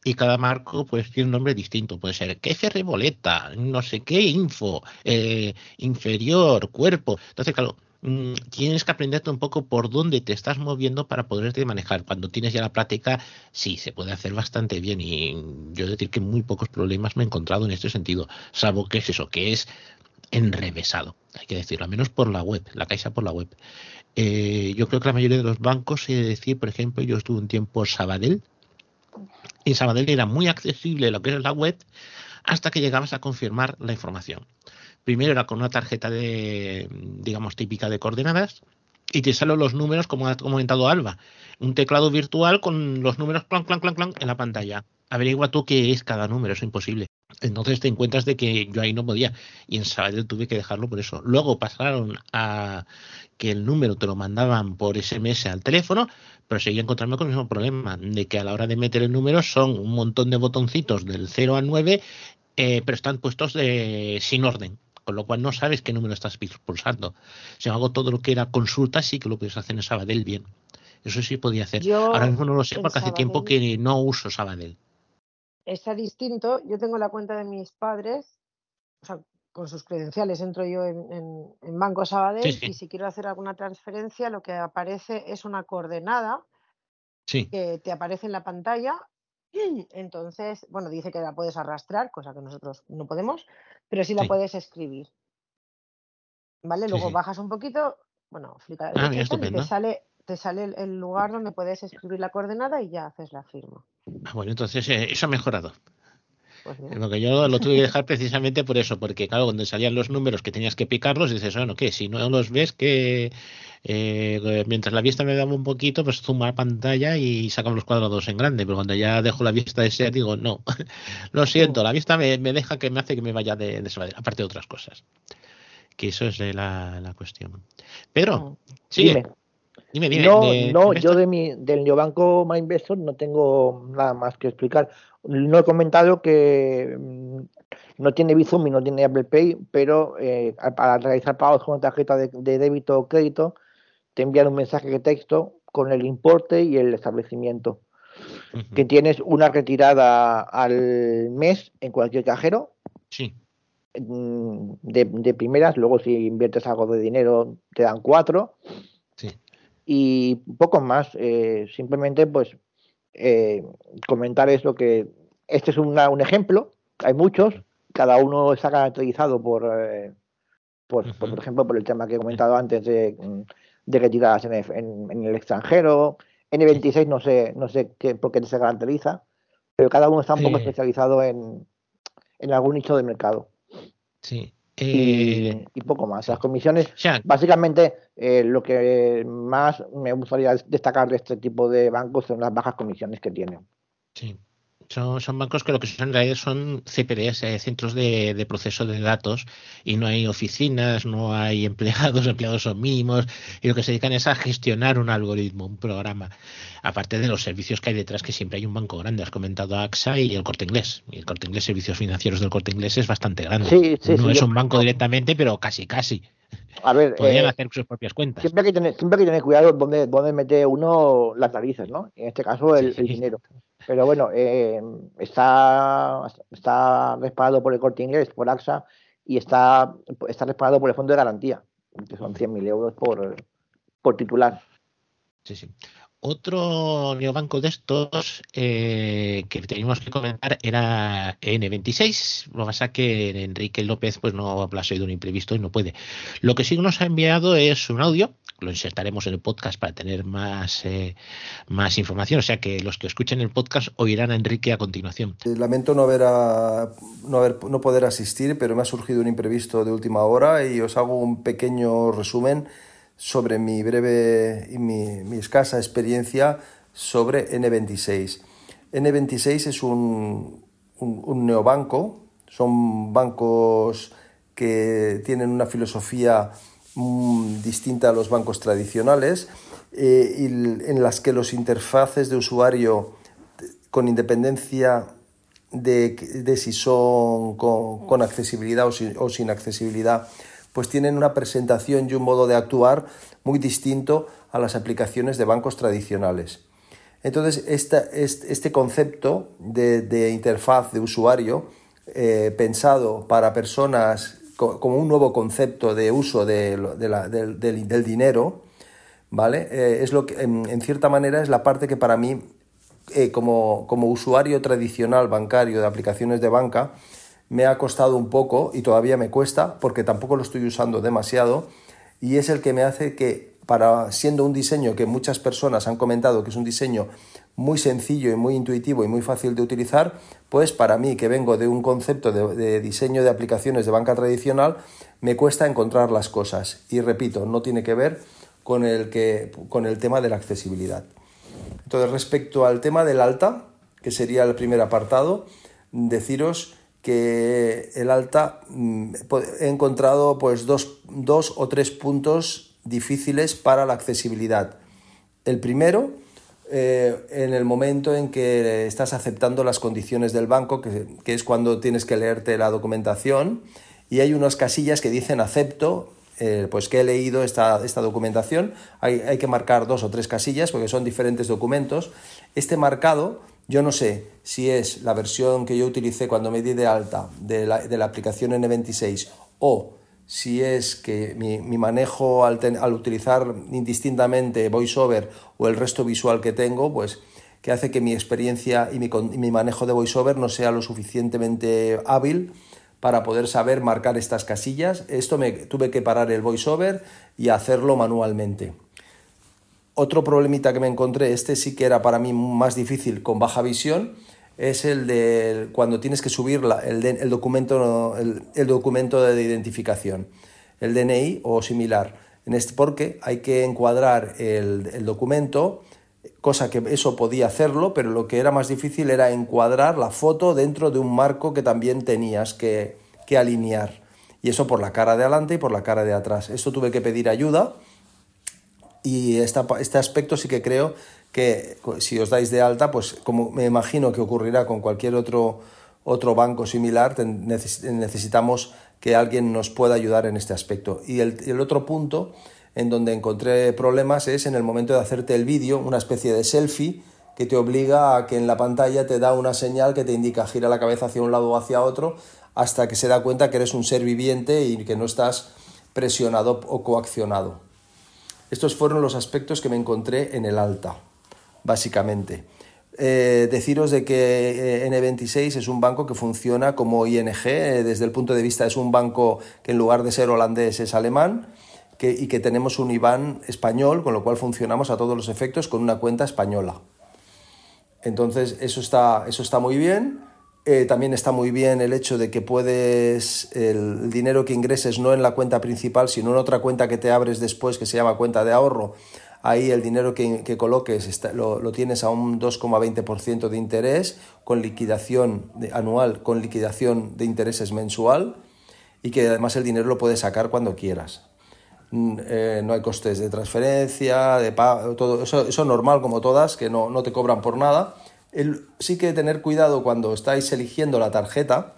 y cada marco pues tiene un nombre distinto. Puede ser qué boleta, no sé qué info, eh, inferior, cuerpo. Entonces, claro, mm, tienes que aprenderte un poco por dónde te estás moviendo para poderte manejar. Cuando tienes ya la práctica, sí, se puede hacer bastante bien y yo decir que muy pocos problemas me he encontrado en este sentido, salvo que es eso, que es enrevesado, hay que decirlo, al menos por la web, la caixa por la web. Eh, yo creo que la mayoría de los bancos, he de decir, por ejemplo, yo estuve un tiempo en Sabadell, y Sabadell era muy accesible lo que es la web hasta que llegabas a confirmar la información. Primero era con una tarjeta de, digamos, típica de coordenadas, y te salen los números, como ha comentado Alba, un teclado virtual con los números clan, clan, clan, clan en la pantalla. Averigua tú qué es cada número, es imposible. Entonces te encuentras de que yo ahí no podía y en Sabadell tuve que dejarlo por eso. Luego pasaron a que el número te lo mandaban por SMS al teléfono, pero seguía encontrando con el mismo problema, de que a la hora de meter el número son un montón de botoncitos del 0 al 9, eh, pero están puestos de, sin orden, con lo cual no sabes qué número estás pulsando. Si hago todo lo que era consulta, sí que lo puedes hacer en Sabadell bien. Eso sí podía hacer. Ahora mismo no lo sé porque hace tiempo que no uso Sabadell está distinto. Yo tengo la cuenta de mis padres, o sea, con sus credenciales entro yo en, Banco Sabadell y si quiero hacer alguna transferencia lo que aparece es una coordenada que te aparece en la pantalla. Entonces, bueno, dice que la puedes arrastrar, cosa que nosotros no podemos, pero sí la puedes escribir. ¿Vale? Luego bajas un poquito, bueno, flica ah, y te sale, te sale el lugar donde puedes escribir la coordenada y ya haces la firma. Ah, bueno, entonces eh, eso ha mejorado. Pues lo que yo lo tuve que dejar precisamente por eso, porque claro, cuando salían los números que tenías que picarlos, dices, bueno, ¿qué? Si no los ves, que eh, mientras la vista me daba un poquito, pues zoom la pantalla y sacamos los cuadrados en grande, pero cuando ya dejo la vista de ser, digo, no, lo siento, la vista me, deja que me hace que me vaya de, de aparte de otras cosas. Que eso es la, la cuestión. Pero, sigue. Dime, dime, no, no yo de mi, del neobanco MyInvestor no tengo nada más que explicar. No he comentado que mm, no tiene Bizum y no tiene Apple Pay, pero eh, para realizar pagos con tarjeta de, débito o crédito, te envían un mensaje de texto con el importe y el establecimiento. Que tienes una retirada al mes en cualquier cajero. Sí. Mm, de, de primeras, luego si inviertes algo de dinero te dan cuatro y poco más. Eh, simplemente, pues, eh, comentar eso que este es un ejemplo, hay muchos, cada uno está caracterizado por, eh, por, ejemplo, por el tema que he comentado antes de, de retiradas en el, extranjero. N26 no sé, no sé qué, por qué se caracteriza, pero cada uno está un poco especializado en, en algún nicho de mercado. Sí, eh, y, poco más. Las comisiones, básicamente, eh, lo que más me gustaría destacar de este tipo de bancos son las bajas comisiones que tienen. Sí. Son, son, bancos que lo que son en realidad son CPDs, eh, centros de, proceso de datos, y no hay oficinas, no hay empleados, empleados son mínimos, y lo que se dedican es a gestionar un algoritmo, un programa, aparte de los servicios que hay detrás, que siempre hay un banco grande. Has comentado AXA y el Corte Inglés. Y el Corte Inglés, servicios financieros del Corte Inglés es bastante grande. no es un banco directamente, pero casi, casi. A ver, podrían eh, hacer sus propias cuentas. Siempre hay que tener, siempre hay que tener cuidado donde, donde mete uno las narices, ¿no? En este caso, el dinero. Pero bueno, eh, está, está respaldado por el corte inglés, por AXA, y está, está respaldado por el fondo de garantía, que son 100.000 euros por, por titular. Sí, sí. Otro neobanco de estos eh, que teníamos que comentar era N26. Lo que pasa es que Enrique López pues no ha de un imprevisto y no puede. Lo que sí nos ha enviado es un audio, lo insertaremos en el podcast para tener más, eh, más información. O sea que los que escuchen el podcast oirán a Enrique a continuación. Eh, lamento no, haber, no, haber, no poder asistir, pero me ha surgido un imprevisto de última hora y os hago un pequeño resumen sobre mi breve y mi, escasa experiencia sobre N26. N26 es un, un, neobanco, son bancos que tienen una filosofía mm, distinta a los bancos tradicionales eh, y en las que los interfaces de usuario con independencia de, si son con, accesibilidad o sin accesibilidad pues tienen una presentación y un modo de actuar muy distinto a las aplicaciones de bancos tradicionales. Entonces, este, concepto de, interfaz de usuario eh, pensado para personas como un nuevo concepto de uso del, dinero, ¿vale? Eh, es lo que, en, cierta manera, es la parte que para mí, eh, como, como usuario tradicional bancario de aplicaciones de banca, me ha costado un poco y todavía me cuesta porque tampoco lo estoy usando demasiado y es el que me hace que para siendo un diseño que muchas personas han comentado que es un diseño muy sencillo y muy intuitivo y muy fácil de utilizar, pues para mí que vengo de un concepto de, diseño de aplicaciones de banca tradicional, me cuesta encontrar las cosas. Y repito, no tiene que ver con el, que, con el tema de la accesibilidad. Entonces, respecto al tema del alta, que sería el primer apartado, deciros que el alta mm, he encontrado pues dos, o tres puntos difíciles para la accesibilidad. El primero, eh, en el momento en que estás aceptando las condiciones del banco, que, es cuando tienes que leerte la documentación, y hay unas casillas que dicen acepto, eh, pues que he leído esta, esta documentación, hay, hay que marcar dos o tres casillas porque son diferentes documentos. Este marcado yo no sé si es la versión que yo utilicé cuando me di de alta de la, de la aplicación N26 o si es que mi, mi manejo al, al, utilizar indistintamente VoiceOver o el resto visual que tengo, pues que hace que mi experiencia y mi, mi manejo de VoiceOver no sea lo suficientemente hábil para poder saber marcar estas casillas. Esto me tuve que parar el voiceover y hacerlo manualmente. Otro problemita que me encontré, este sí que era para mí más difícil con baja visión, es el de cuando tienes que subir el, documento, el, documento de identificación, el DNI o similar. En este, porque hay que encuadrar el, documento, cosa que eso podía hacerlo, pero lo que era más difícil era encuadrar la foto dentro de un marco que también tenías que, que alinear. Y eso por la cara de adelante y por la cara de atrás. Esto tuve que pedir ayuda y este aspecto sí que creo que si os dais de alta, pues como me imagino que ocurrirá con cualquier otro, otro banco similar, necesitamos que alguien nos pueda ayudar en este aspecto. Y el, el otro punto en donde encontré problemas es en el momento de hacerte el vídeo, una especie de selfie que te obliga a que en la pantalla te da una señal que te indica gira la cabeza hacia un lado o hacia otro hasta que se da cuenta que eres un ser viviente y que no estás presionado o coaccionado. Estos fueron los aspectos que me encontré en el alta, básicamente. Eh, deciros de que eh, N26 es un banco que funciona como ING, eh, desde el punto de vista es un banco que en lugar de ser holandés es alemán y que tenemos un IBAN español, con lo cual funcionamos a todos los efectos con una cuenta española. Entonces eso está, eso está muy bien. Eh, también está muy bien el hecho de que puedes el dinero que ingreses no en la cuenta principal, sino en otra cuenta que te abres después que se llama cuenta de ahorro. Ahí el dinero que, coloques lo, tienes a un 2,20% de interés con liquidación anual, con liquidación de intereses mensual y que además el dinero lo puedes sacar cuando quieras. Mm, eh, no hay costes de transferencia, de pago, todo eso, eso normal como todas, que no, no te cobran por nada sí que tener cuidado cuando estáis eligiendo la tarjeta,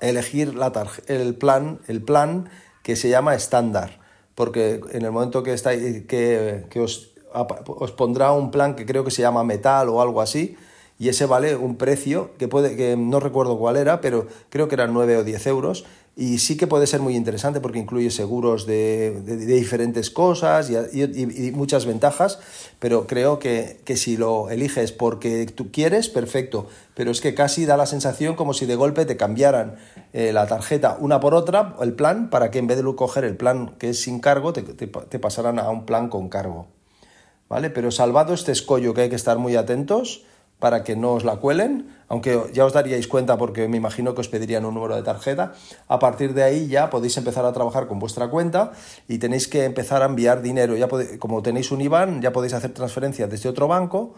elegir la el, plan, el plan que se llama estándar, porque en el momento que, estáis, que, os, os pondrá un plan que creo que se llama metal o algo así, y ese vale un precio que puede que no recuerdo cuál era, pero creo que eran 9 o 10 euros y sí que puede ser muy interesante porque incluye seguros de, diferentes cosas y, muchas ventajas, pero creo que, si lo eliges porque tú quieres, perfecto, pero es que casi da la sensación como si de golpe te cambiaran eh, la tarjeta una por otra, el plan, para que en vez de coger el plan que es sin cargo, te, te pasaran a un plan con cargo. ¿Vale? Pero salvado este escollo que hay que estar muy atentos, para que no os la cuelen, aunque ya os daríais cuenta porque me imagino que os pedirían un número de tarjeta. A partir de ahí ya podéis empezar a trabajar con vuestra cuenta y tenéis que empezar a enviar dinero. Ya como tenéis un IBAN, ya podéis hacer transferencias desde otro banco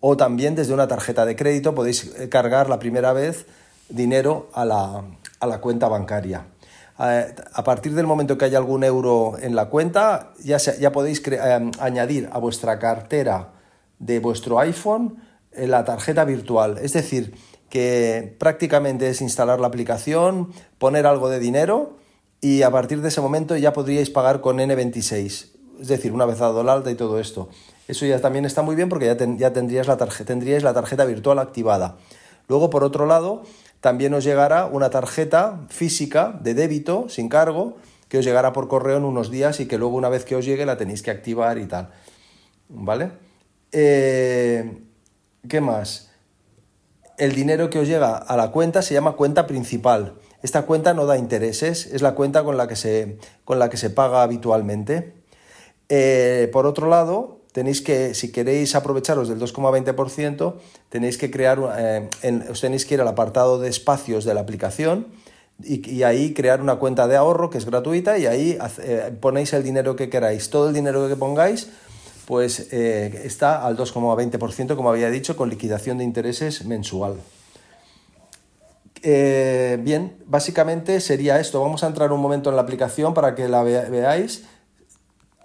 o también desde una tarjeta de crédito podéis eh, cargar la primera vez dinero a la, cuenta bancaria. A partir del momento que haya algún euro en la cuenta, ya, ya podéis eh, añadir a vuestra cartera de vuestro iPhone la tarjeta virtual. Es decir, que prácticamente es instalar la aplicación, poner algo de dinero y a partir de ese momento ya podríais pagar con N26. Es decir, una vez dado el alta y todo esto. Eso ya también está muy bien porque ya, ya tendrías la tarjeta, tendríais la tarjeta virtual activada. Luego, por otro lado, también os llegará una tarjeta física de débito sin cargo que os llegará por correo en unos días y que luego una vez que os llegue la tenéis que activar y tal. ¿Vale? Eh, ¿Qué más? El dinero que os llega a la cuenta se llama cuenta principal. Esta cuenta no da intereses, es la cuenta con la que se, con la que se paga habitualmente. Eh, por otro lado, tenéis que, si queréis aprovecharos del 2,20%, tenéis que crear, eh, os tenéis que ir al apartado de espacios de la aplicación y, ahí crear una cuenta de ahorro que es gratuita y ahí eh, ponéis el dinero que queráis. Todo el dinero que pongáis pues eh, está al 2,20%, como había dicho, con liquidación de intereses mensual. Eh, bien, básicamente sería esto. Vamos a entrar un momento en la aplicación para que la veáis.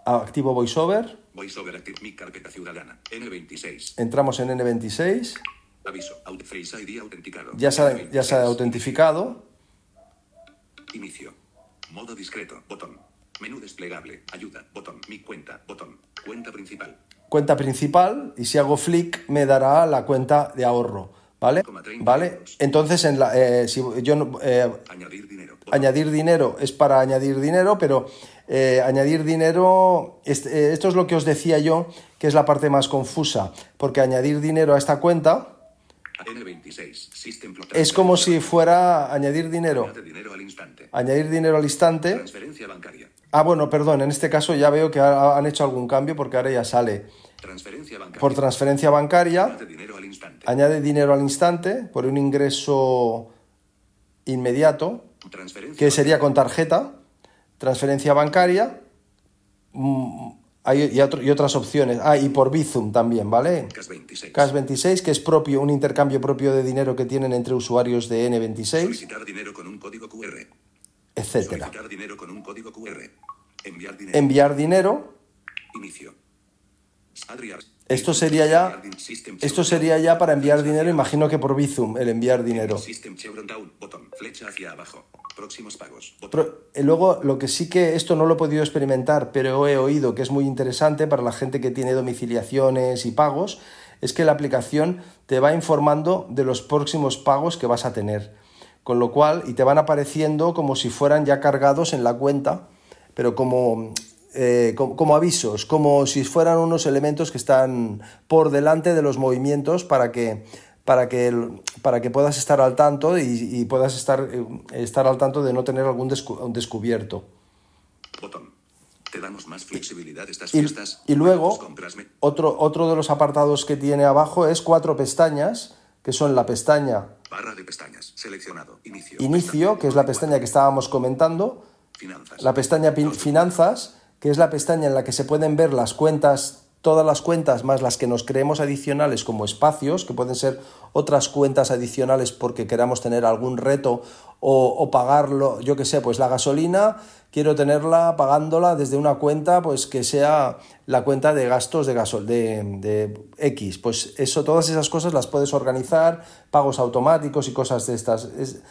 Activo VoiceOver. VoiceOver Active Mi Carpeta Ciudadana. N26. Entramos en N26. Aviso. Face ID autenticado. Ya se, ya se ha autentificado. Inicio. Modo discreto. Botón. Menú desplegable. Ayuda. Botón. Mi cuenta. Botón. Cuenta principal. Cuenta principal y si hago flick me dará la cuenta de ahorro. ¿Vale? ¿Vale? Entonces, en la, eh, si yo eh, añadir dinero. Añadir dinero es para añadir dinero, pero eh, añadir dinero, esto es lo que os decía yo, que es la parte más confusa, porque añadir dinero a esta cuenta Es como si fuera añadir dinero. Añade dinero al instante. Añadir dinero al instante. Transferencia bancaria. Ah, bueno, perdón, en este caso ya veo que ha- han hecho algún cambio porque ahora ya sale Transferencia bancaria. por transferencia bancaria. Añade dinero al instante. Añade dinero al instante por un ingreso inmediato, que sería con tarjeta, transferencia bancaria mm, hay- y, otro- y otras opciones. Ah, y por Bizum también, ¿vale? CAS 26. CAS 26, que es propio, un intercambio propio de dinero que tienen entre usuarios de N26, Solicitar dinero con un código QR. Etcétera. Solicitar dinero con un código QR. Enviar dinero. Enviar dinero, Inicio. Adriar. esto sería ya, esto sería ya para enviar dinero, imagino que por Bizum, el enviar dinero. Pro- eh, luego, lo que sí que esto no lo he podido experimentar, pero he oído que es muy interesante para la gente que tiene domiciliaciones y pagos, es que la aplicación te va informando de los próximos pagos que vas a tener. Con lo cual, y te van apareciendo como si fueran ya cargados en la cuenta, pero como, eh, como, como avisos, como si fueran unos elementos que están por delante de los movimientos para que, para que, para que puedas estar al tanto y, y puedas estar, eh, estar al tanto de no tener algún descubierto. Botón. Te damos más flexibilidad estas Y, fiestas. y luego, Compras me- otro, otro de los apartados que tiene abajo es cuatro pestañas, que son la pestaña Barra de pestañas. Seleccionado. Inicio. Inicio, que es la pestaña que estábamos comentando, Finanzas. la pestaña Finanzas, que es la pestaña en la que se pueden ver las cuentas, todas las cuentas más las que nos creemos adicionales como espacios, que pueden ser otras cuentas adicionales porque queramos tener algún reto o, pagarlo, yo que sé, pues la gasolina, quiero tenerla pagándola desde una cuenta pues que sea la cuenta de gastos de gasol de, de X. Pues eso, todas esas cosas las puedes organizar, pagos automáticos y cosas de estas. Es-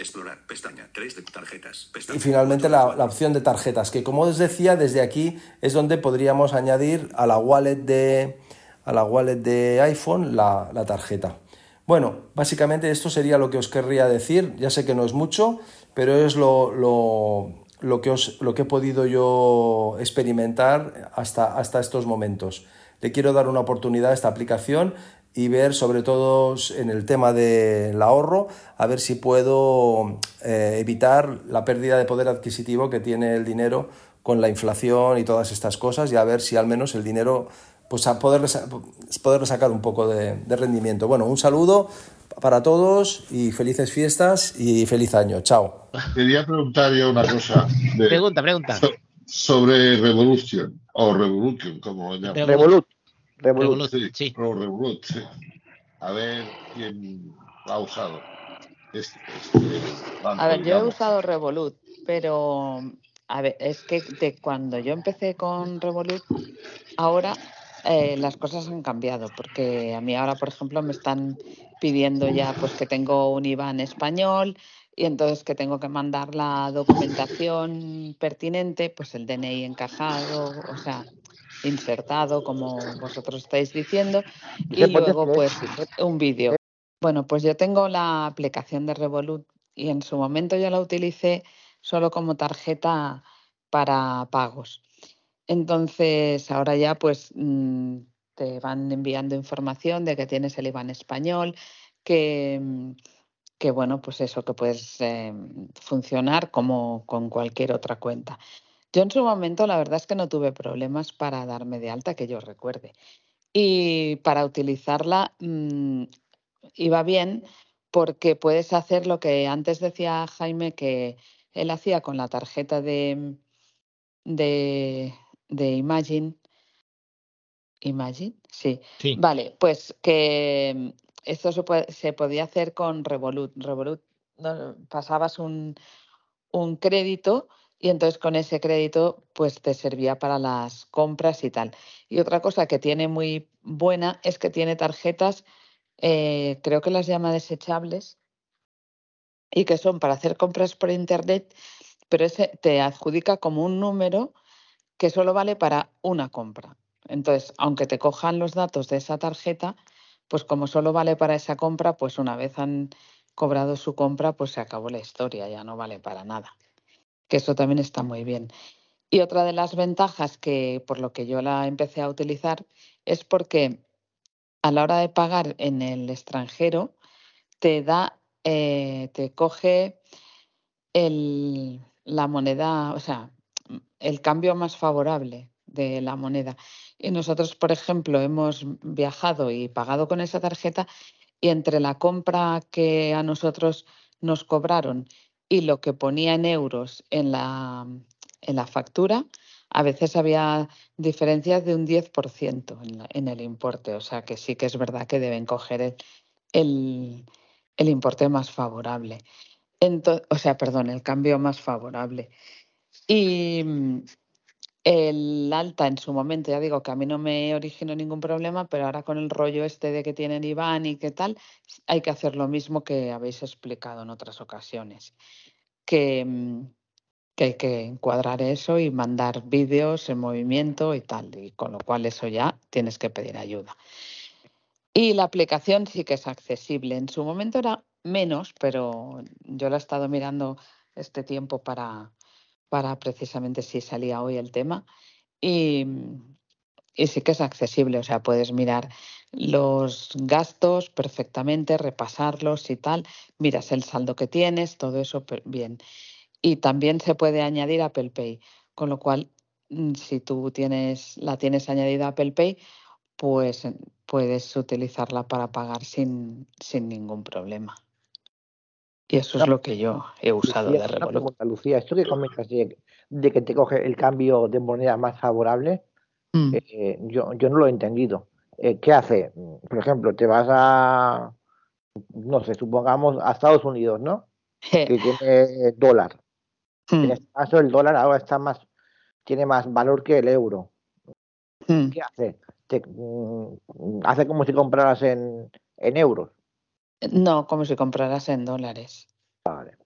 Explorar. Pestaña. 3 de tarjetas. Pestaña. y finalmente la, la opción de tarjetas, que como os decía, desde aquí es donde podríamos añadir a la wallet de, a la wallet de iPhone la, la tarjeta. Bueno, básicamente esto sería lo que os querría decir. Ya sé que no es mucho, pero es lo, lo, lo que, os, lo que he podido yo experimentar hasta, hasta estos momentos. Le quiero dar una oportunidad a esta aplicación y ver sobre todo en el tema del ahorro, a ver si puedo eh, evitar la pérdida de poder adquisitivo que tiene el dinero con la inflación y todas estas cosas y a ver si al menos el dinero, pues a poderle, sa- poderle sacar un poco de, de rendimiento. Bueno, un saludo para todos y felices fiestas y feliz año. Chao. Quería preguntar yo una cosa de- Pregunta, pregunta. so- sobre Revolution, o Revolution, como lo llaman. Revolut. Revolut, sí. Revolut, sí. A ver quién ha usado. Este, este banco, A ver, yo he usado Revolut, pero a ver, es que de cuando yo empecé con Revolut, ahora eh, las cosas han cambiado, porque a mí ahora, por ejemplo, me están pidiendo ya pues que tengo un IBAN español y entonces que tengo que mandar la documentación pertinente, pues el DNI encajado, o sea, insertado, como vosotros estáis diciendo, y ¿Qué puede luego pues un vídeo. Bueno, pues yo tengo la aplicación de Revolut y en su momento yo la utilicé solo como tarjeta para pagos. Entonces, ahora ya pues mm, te van enviando información de que tienes el IBAN español, que, que bueno, pues eso, que puedes eh, funcionar como con cualquier otra cuenta. Yo en su momento la verdad es que no tuve problemas para darme de alta, que yo recuerde. Y para utilizarla mm, iba bien porque puedes hacer lo que antes decía Jaime que él hacía con la tarjeta de, de, de Imagine. Imagine, sí. Sí. Vale, pues que esto se, puede- se podía hacer con Revolut. Revolut no, pasabas un, un crédito y entonces con ese crédito pues te servía para las compras y tal. Y otra cosa que tiene muy buena es que tiene tarjetas, eh, creo que las llama desechables, y que son para hacer compras por internet, pero ese te adjudica como un número que solo vale para una compra. Entonces, aunque te cojan los datos de esa tarjeta, pues como solo vale para esa compra, pues una vez han cobrado su compra, pues se acabó la historia, ya no vale para nada. Que eso también está muy bien. Y otra de las ventajas que por lo que yo la empecé a utilizar es porque a la hora de pagar en el extranjero, te da, eh, te coge el, la moneda, o sea, el cambio más favorable de la moneda. Y nosotros, por ejemplo, hemos viajado y pagado con esa tarjeta y entre la compra que a nosotros nos cobraron y lo que ponía en euros en la, en la factura, a veces había diferencias de un 10% en, el importe. O sea que sí que es verdad que deben coger el, el, importe más favorable. o sea, perdón, el cambio más favorable. Y mm, el alta en su momento, ya digo que a mí no me originó ningún problema, pero ahora con el rollo este de que tienen Iván y qué tal, hay que hacer lo mismo que habéis explicado en otras ocasiones. Que mm, que hay que encuadrar eso y mandar vídeos en movimiento y tal, y con lo cual eso ya tienes que pedir ayuda. Y la aplicación sí que es accesible. En su momento era menos, pero yo la he estado mirando este tiempo para, para precisamente si salía hoy el tema. Y, y sí que es accesible, o sea, puedes mirar los gastos perfectamente, repasarlos y tal, miras el saldo que tienes, todo eso bien y también se puede añadir Apple Pay, con lo cual mm, si tú tienes la tienes añadida Apple Pay, pues puedes utilizarla para pagar sin, sin ningún problema. Y eso es lo que yo he usado de Revolut. Lucía, esto que comentas de, que te coge el cambio de moneda más favorable, mm. eh, yo, yo no lo he entendido. Eh, ¿Qué hace? Por ejemplo, te vas a, no sé, supongamos a Estados Unidos, ¿no? que tiene dólar. En hmm. este caso, el dólar ahora está más, tiene más valor que el euro. Hmm. ¿Qué hace? Mm, hace como si compraras en, en euros. No, como si compraras en dólares. Vale.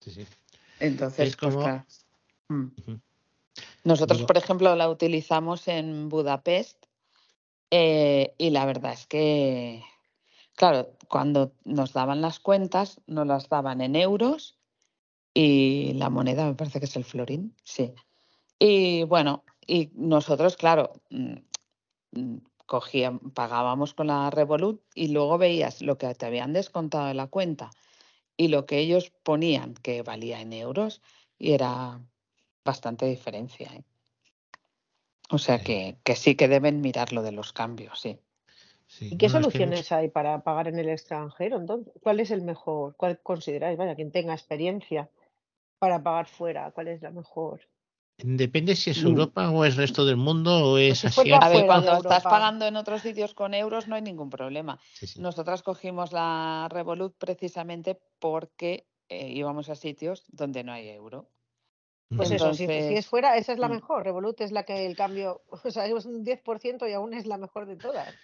Sí, sí. Entonces, pues, hmm. Nosotros, por ejemplo, la utilizamos en Budapest eh, y la verdad es que, claro, cuando nos daban las cuentas, nos las daban en euros y la moneda me parece que es el florín, sí. Y bueno, y nosotros, claro, cogíamos, pagábamos con la Revolut y luego veías lo que te habían descontado de la cuenta y lo que ellos ponían que valía en euros y era bastante diferencia. ¿eh? O sea que, que, sí que deben mirar lo de los cambios, sí. ¿Y qué soluciones hay para pagar en el extranjero? Entonces, ¿cuál es el mejor? ¿Cuál consideráis? Vaya, quien tenga experiencia para pagar fuera? ¿Cuál es la mejor? Depende si es mm. Europa o es resto del mundo o es así. A ver, cuando estás pagando en otros sitios con euros no hay ningún problema. Nosotras cogimos la Revolut precisamente porque eh, íbamos a sitios donde no hay euro. Pues eso, si, es fuera, esa es la mm. mejor. Revolut es la que el cambio, o sea, es un 10% y aún es la mejor de todas.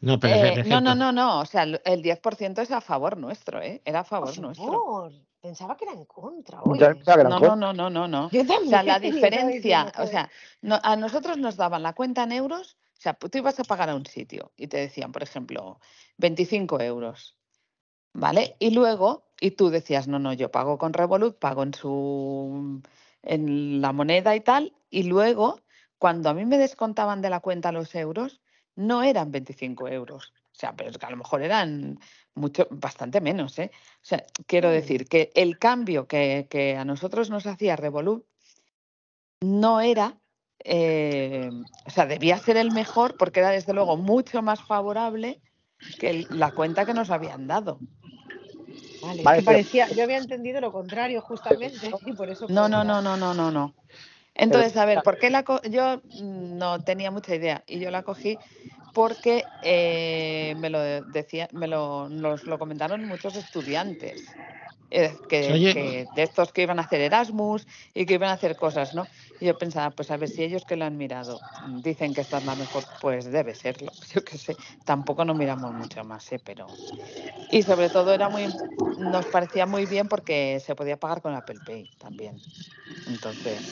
No, pero eh, no, no, no, no, o sea, el 10% es a favor nuestro, ¿eh? Era a favor nuestro. Pensaba que era en contra. no, no, no, no, no, no. O sea, la diferencia, o sea, a nosotros nos daban la cuenta en euros, o sea, tú ibas a pagar a un sitio y te decían, por ejemplo, 25 euros, ¿vale? Y luego, y tú decías, no, no, yo pago con Revolut, pago en su, en la moneda y tal, y luego, cuando a mí me descontaban de la cuenta los euros, no eran 25 euros, o sea, pero es que a lo mejor eran mucho, bastante menos, ¿eh? O sea, quiero decir que el cambio que, que a nosotros nos hacía Revolut no era, eh, o sea, debía ser el mejor porque era desde luego mucho más favorable que la cuenta que nos habían dado. Vale, parecía, yo había entendido lo contrario justamente y por eso. No, no, no, no, no, no, no. Entonces, a ver, ¿por qué la yo no tenía mucha idea y yo la cogí porque eh, me lo decía, me lo, nos lo comentaron muchos estudiantes. Eh, que, de estos que iban a hacer Erasmus y que iban a hacer cosas, ¿no? Yo pensaba, pues a ver si ellos que lo han mirado dicen que esta es la mejor, pues debe serlo. Yo qué sé, tampoco no miramos mucho más, ¿eh? Pero. Y sobre todo era muy. Nos parecía muy bien porque se podía pagar con Apple Pay también. Entonces.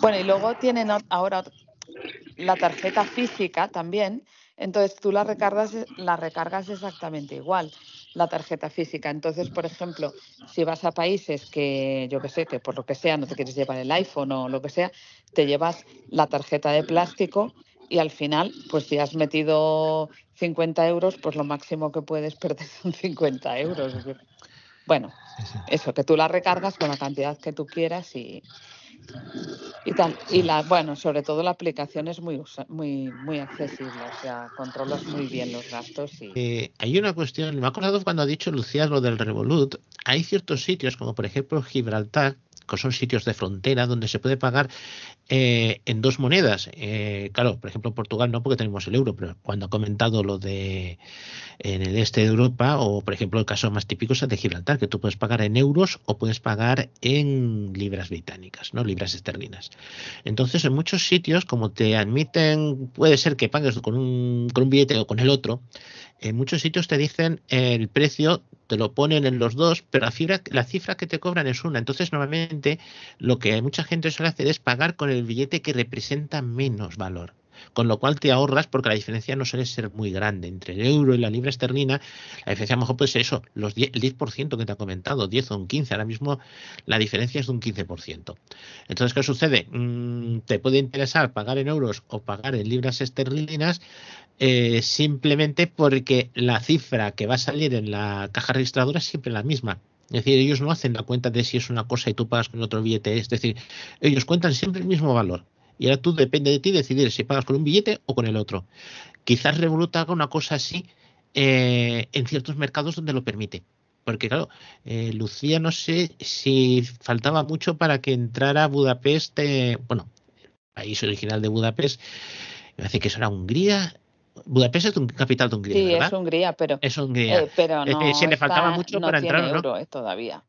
Bueno, y luego tienen ahora la tarjeta física también, entonces tú la recargas, la recargas exactamente igual, la tarjeta física. Entonces, por ejemplo, si vas a países que, yo que sé, que por lo que sea no te quieres llevar el iPhone o lo que sea, te llevas la tarjeta de plástico y al final, pues si has metido 50 euros, pues lo máximo que puedes perder son 50 euros. Bueno, eso, que tú la recargas con la cantidad que tú quieras y, y tal. Y la, bueno, sobre todo la aplicación es muy muy muy accesible, o sea, controlas muy bien los gastos. Y... Eh, hay una cuestión, me ha acordado cuando ha dicho Lucía lo del Revolut, hay ciertos sitios, como por ejemplo Gibraltar, que son sitios de frontera donde se puede pagar eh, en dos monedas. Eh, claro, por ejemplo, Portugal no porque tenemos el euro, pero cuando ha comentado lo de en el este de Europa, o por ejemplo el caso más típico es el de Gibraltar, que tú puedes pagar en euros o puedes pagar en libras británicas, ¿no? Libras esterlinas. Entonces, en muchos sitios, como te admiten, puede ser que pagues con un, con un billete o con el otro, en muchos sitios te dicen el precio, te lo ponen en los dos, pero la cifra, la cifra que te cobran es una. Entonces, normalmente lo que mucha gente suele hacer es pagar con el billete que representa menos valor con lo cual te ahorras porque la diferencia no suele ser muy grande entre el euro y la libra esterlina. La diferencia a lo mejor puede ser eso, los 10, el 10% que te ha comentado, 10 o un 15, ahora mismo la diferencia es de un 15%. Entonces, ¿qué sucede? Mm, te puede interesar pagar en euros o pagar en libras esterlinas eh, simplemente porque la cifra que va a salir en la caja registradora es siempre la misma. Es decir, ellos no hacen la cuenta de si es una cosa y tú pagas con otro billete. Es decir, ellos cuentan siempre el mismo valor. Y ahora tú depende de ti decidir si pagas con un billete o con el otro. Quizás Revolut haga una cosa así eh, en ciertos mercados donde lo permite. Porque claro, eh, Lucía no sé si faltaba mucho para que entrara Budapest, eh, bueno, el país original de Budapest, me parece que eso era Hungría, Budapest es un capital de Hungría, sí, ¿verdad? es Hungría, pero, es Hungría. Eh, pero no que le faltaba está- mucho no para tiene entrar, euro, ¿no? todavía.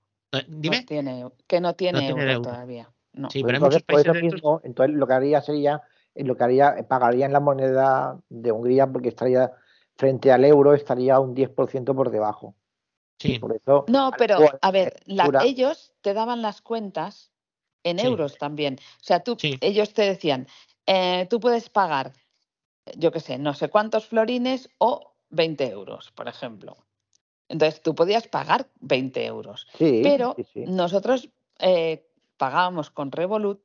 Dime. No tiene, que no tiene, No tiene euro, euro. todavía. No. Sí, pero hay entonces, muchos por países eso de estos- mismo, entonces lo que haría sería, eh, lo que haría, eh, pagaría en la moneda de Hungría porque estaría frente al euro, estaría un 10% por debajo. Sí. Por eso, No, pero a ver, la- ellos te daban las cuentas en Sí. euros también. O sea, tú, ellos te decían, eh, tú puedes pagar, yo qué sé, no sé cuántos florines o 20 euros, por ejemplo. Entonces tú podías pagar 20 euros. Sí, pero sí, sí. nosotros eh, pagábamos con Revolut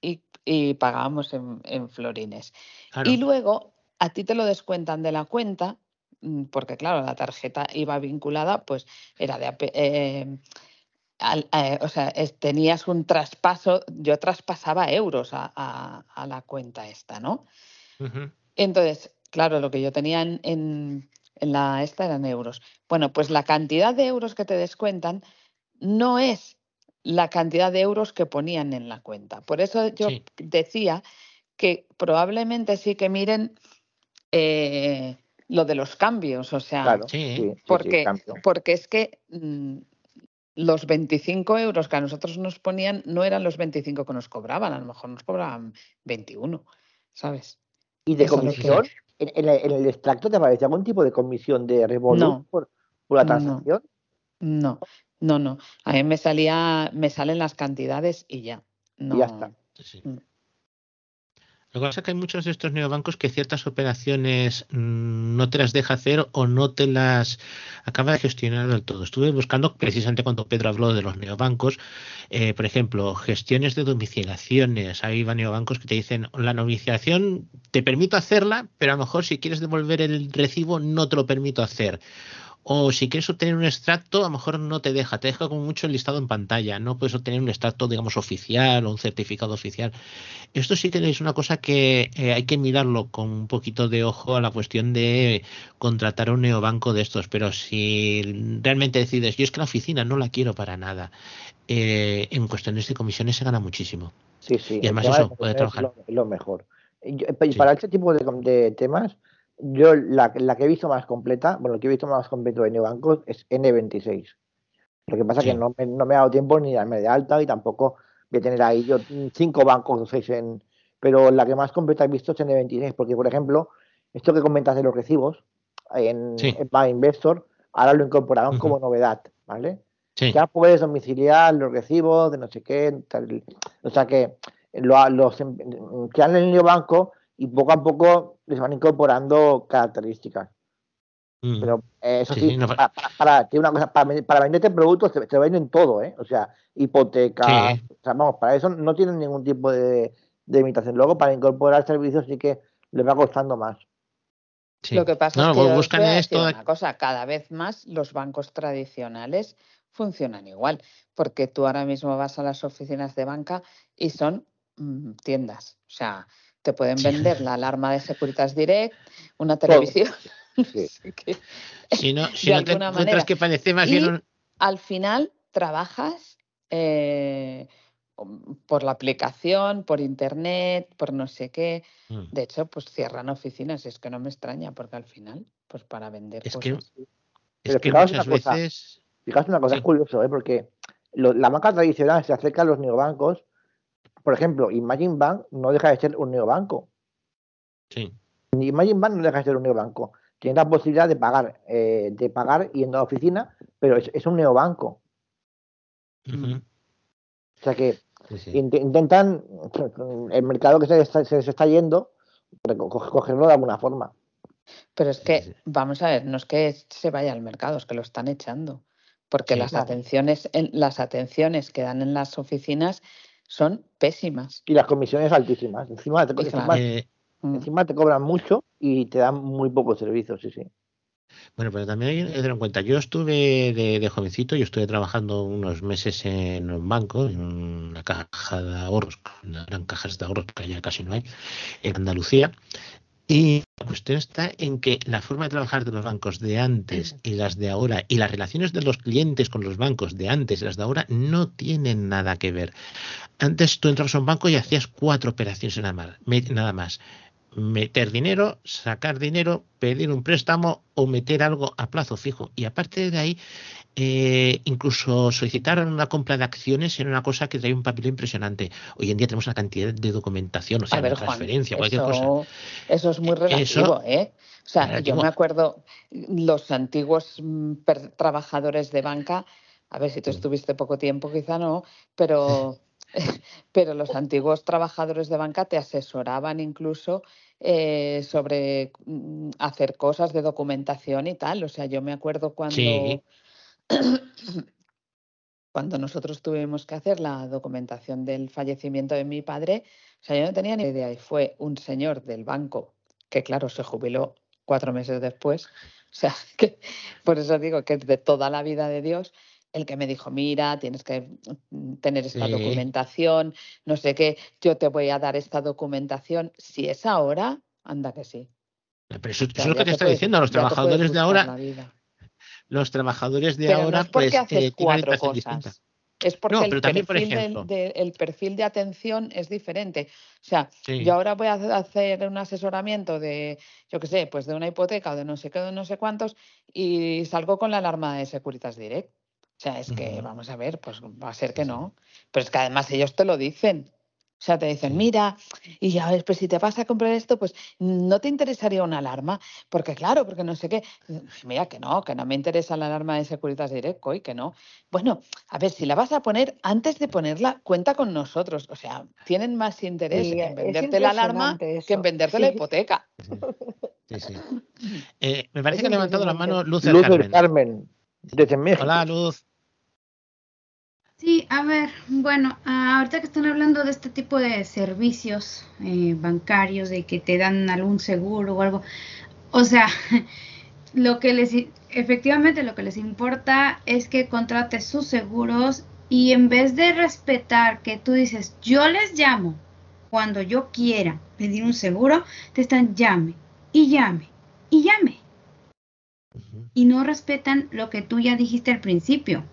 y, y pagábamos en, en florines. Claro. Y luego a ti te lo descuentan de la cuenta, mm, porque claro, la tarjeta iba vinculada, pues era de... ape- eh, al- eh, o sea, es- tenías un traspaso, yo traspasaba euros a, a- a la cuenta esta, ¿no? Entonces, claro, lo que yo tenía en, en- en la esta eran euros. Bueno, pues la cantidad de euros que te descuentan no es la cantidad de euros que ponían en la cuenta. Por eso yo Sí. decía que probablemente sí que miren eh, lo de los cambios, o sea, Claro, sí, sí, sí, porque, porque es que mm, los 25 euros que a nosotros nos ponían no eran los 25 que nos cobraban, a lo mejor nos cobraban 21, ¿sabes? ¿Y de Eso comisión? ¿En, en el, en el extracto te aparece algún tipo de comisión de Revolut No. por, por la transacción? No, no, no. A mí me salía, me salen las cantidades y ya. No. Y ya está. Sí. Mm. Lo que pasa es que hay muchos de estos neobancos que ciertas operaciones mm, no te las deja hacer o no te las acaba de gestionar del todo. Estuve buscando precisamente cuando Pedro habló de los neobancos, eh, por ejemplo, gestiones de domiciliaciones. Hay neobancos que te dicen la domiciliación te permito hacerla, pero a lo mejor si quieres devolver el recibo no te lo permito hacer. O si quieres obtener un extracto, a lo mejor no te deja, te deja como mucho el listado en pantalla, no puedes obtener un extracto, digamos, oficial o un certificado oficial. Esto sí que es una cosa que eh, hay que mirarlo con un poquito de ojo a la cuestión de contratar un neobanco de estos, pero si realmente decides, yo es que la oficina no la quiero para nada, eh, en cuestiones de comisiones se gana muchísimo. Sí, sí. Y además eso, de puede trabajar. Es lo, mejor. Y yo- para este tipo de temas, yo la, la que he visto más completa, bueno, lo que he visto más completo de neobancos es N26. Lo que pasa es Sí. que no me, no me ha dado tiempo ni darme de alta y tampoco voy a tener ahí yo cinco bancos o seis en... Pero la que más completa he visto es N26, porque por ejemplo, esto que comentas de los recibos en, Sí. en Buy Investor, ahora lo incorporaron como novedad, ¿vale? Sí. Ya puedes domiciliar los recibos de no sé qué, tal. o sea que lo, los em- crean el neobanco y poco a poco les van incorporando características. Mm. Pero eh, eso Sí, no para, para, para- tiene una cosa, para, para venderte productos te, te venden todo, ¿eh? O sea, hipotecas, Sí. o sea, vamos, para eso no tienen ningún tipo de, de limitación. Luego, para incorporar servicios sí que le va costando más. Lo que pasa es que buscan esto una cosa, cada vez más los bancos tradicionales funcionan igual, porque tú ahora mismo vas a las oficinas de banca y son mm, tiendas, o sea, te pueden vender la alarma de Securitas Direct, una televisión. si no, si no te encuentras que parece más bien Al final trabajas eh, por la aplicación, por internet, por no sé qué. Mm. De hecho, pues cierran oficinas, es que no me extraña, porque al final, pues para vender es cosas. Que, es que muchas veces. Fijaos una cosa, es curioso, ¿eh? porque la banca tradicional se acerca a los neobancos. Por ejemplo, Imagine Bank no deja de ser un neobanco. Sí. Imagine Bank no deja de ser un neobanco. Tiene la posibilidad de pagar, eh, de pagar yendo a la oficina, pero es, un neobanco. O sea que intentan el mercado que se, está, se, está yendo, cogerlo de alguna forma. Pero es que, vamos a ver, no es que se vaya al mercado, es que lo están echando. Porque las atenciones, las atenciones que dan en las oficinas son pésimas. Y las comisiones altísimas. Encima te, eh, mm. encima te cobran mucho y te dan muy pocos servicios, sí, sí. Bueno, pero también hay que tener en cuenta, yo estuve de, jovencito, yo estuve trabajando unos meses en un banco, en una caja de ahorros, eran cajas de ahorros que allá casi no hay, en Andalucía, y la cuestión está en que la forma de trabajar de los bancos de antes y las de ahora y las relaciones de los clientes con los bancos de antes y las de ahora no tienen nada que ver. Antes tú entrabas a un banco y hacías cuatro operaciones nada más meter dinero, sacar dinero, pedir un préstamo o meter algo a plazo fijo. Y aparte de ahí, eh, incluso solicitar una compra de acciones era una cosa que trae un papel impresionante. Hoy en día tenemos una cantidad de documentación, o sea, de transferencia, cualquier cosa. Eso es muy eh, relativo, ¿eh? O sea, yo me acuerdo los antiguos mm, trabajadores de banca, a ver si tú estuviste poco tiempo, quizá no, pero pero los antiguos trabajadores de banca te asesoraban incluso eh, sobre mm, hacer cosas de documentación y tal. O sea, yo me acuerdo cuando, cuando nosotros tuvimos que hacer la documentación del fallecimiento de mi padre, o sea, yo no tenía ni idea y fue un señor del banco que, claro, se jubiló cuatro meses después. O sea, que por eso digo que es de toda la vida de Dios el que me dijo, mira, tienes que mm, tener esta documentación, no sé qué, yo te voy a dar esta documentación. Si es ahora, anda que sí. Pero eso, es lo que te, está diciendo, los trabajadores de ahora, los trabajadores de ahora, no pues haces eh, cuatro cosas. Es porque el, perfil de, el, perfil de, atención es diferente. O sea, yo ahora voy a hacer un asesoramiento de, yo qué sé, pues de una hipoteca o de no sé qué, de no sé cuántos, y salgo con la alarma de Securitas Direct. O sea, es que, vamos a ver, pues va a ser que no. Pero es que además ellos te lo dicen. O sea, te dicen, mira, y ya ves, pues si te vas a comprar esto, pues no te interesaría una alarma, porque claro, porque no sé qué. Mira, que no, que no me interesa la alarma de Securitas Direct, y que no. Bueno, a ver, si la vas a poner, antes de ponerla, cuenta con nosotros. O sea, tienen más interés en venderte la alarma que en venderte la hipoteca. Sí, sí. Eh, me parece que ha levantado la mano Luz Carmen. Carmen. Hola, Luz. Sí, a ver, bueno, ahorita que están hablando de este tipo de servicios eh, bancarios, de que te dan algún seguro o algo, o sea, lo que les, efectivamente lo que les importa es que contrates sus seguros y en vez de respetar que tú dices, yo les llamo cuando yo quiera pedir un seguro, te están llame y llame y llame y no respetan lo que tú ya dijiste al principio.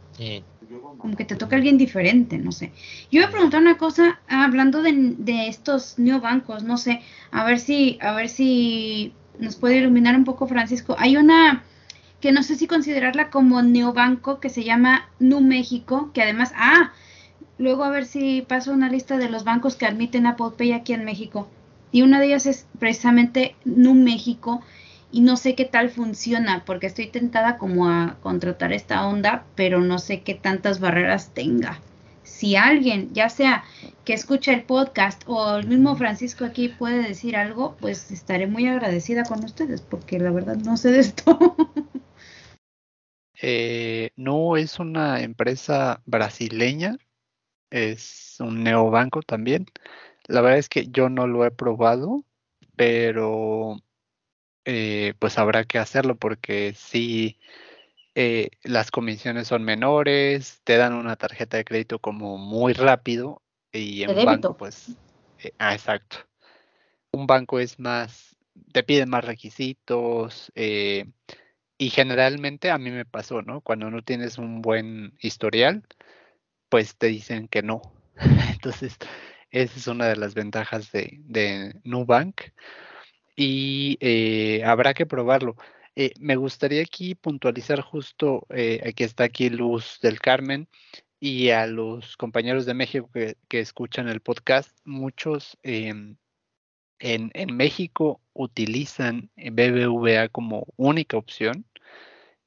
Como que te toca alguien diferente, no sé. Yo voy a preguntar una cosa, hablando de, de, estos neobancos, no sé, a ver si, a ver si nos puede iluminar un poco, Francisco. Hay una que no sé si considerarla como neobanco que se llama Nu México, que además, ah, luego a ver si paso una lista de los bancos que admiten Apple Pay aquí en México. Y una de ellas es precisamente Nu México y no sé qué tal funciona porque estoy tentada como a contratar esta onda, pero no sé qué tantas barreras tenga. Si alguien, ya sea que escucha el podcast o el mismo Francisco aquí puede decir algo, pues estaré muy agradecida con ustedes porque la verdad no sé de esto. Eh, no es una empresa brasileña, es un neobanco también. La verdad es que yo no lo he probado, pero eh, pues habrá que hacerlo porque sí, eh, las comisiones son menores, te dan una tarjeta de crédito como muy rápido y en banco pues, eh, ah, exacto. Un banco es más, te piden más requisitos y generalmente a mí me pasó, ¿no? Cuando no tienes un buen historial, pues te dicen que no. Entonces, esa es una de las ventajas de, de Nubank y eh, habrá que probarlo. Eh, me gustaría aquí puntualizar justo, eh, aquí está aquí Luz del Carmen y a los compañeros de México que, escuchan el podcast, muchos em, en, en, México utilizan BBVA como única opción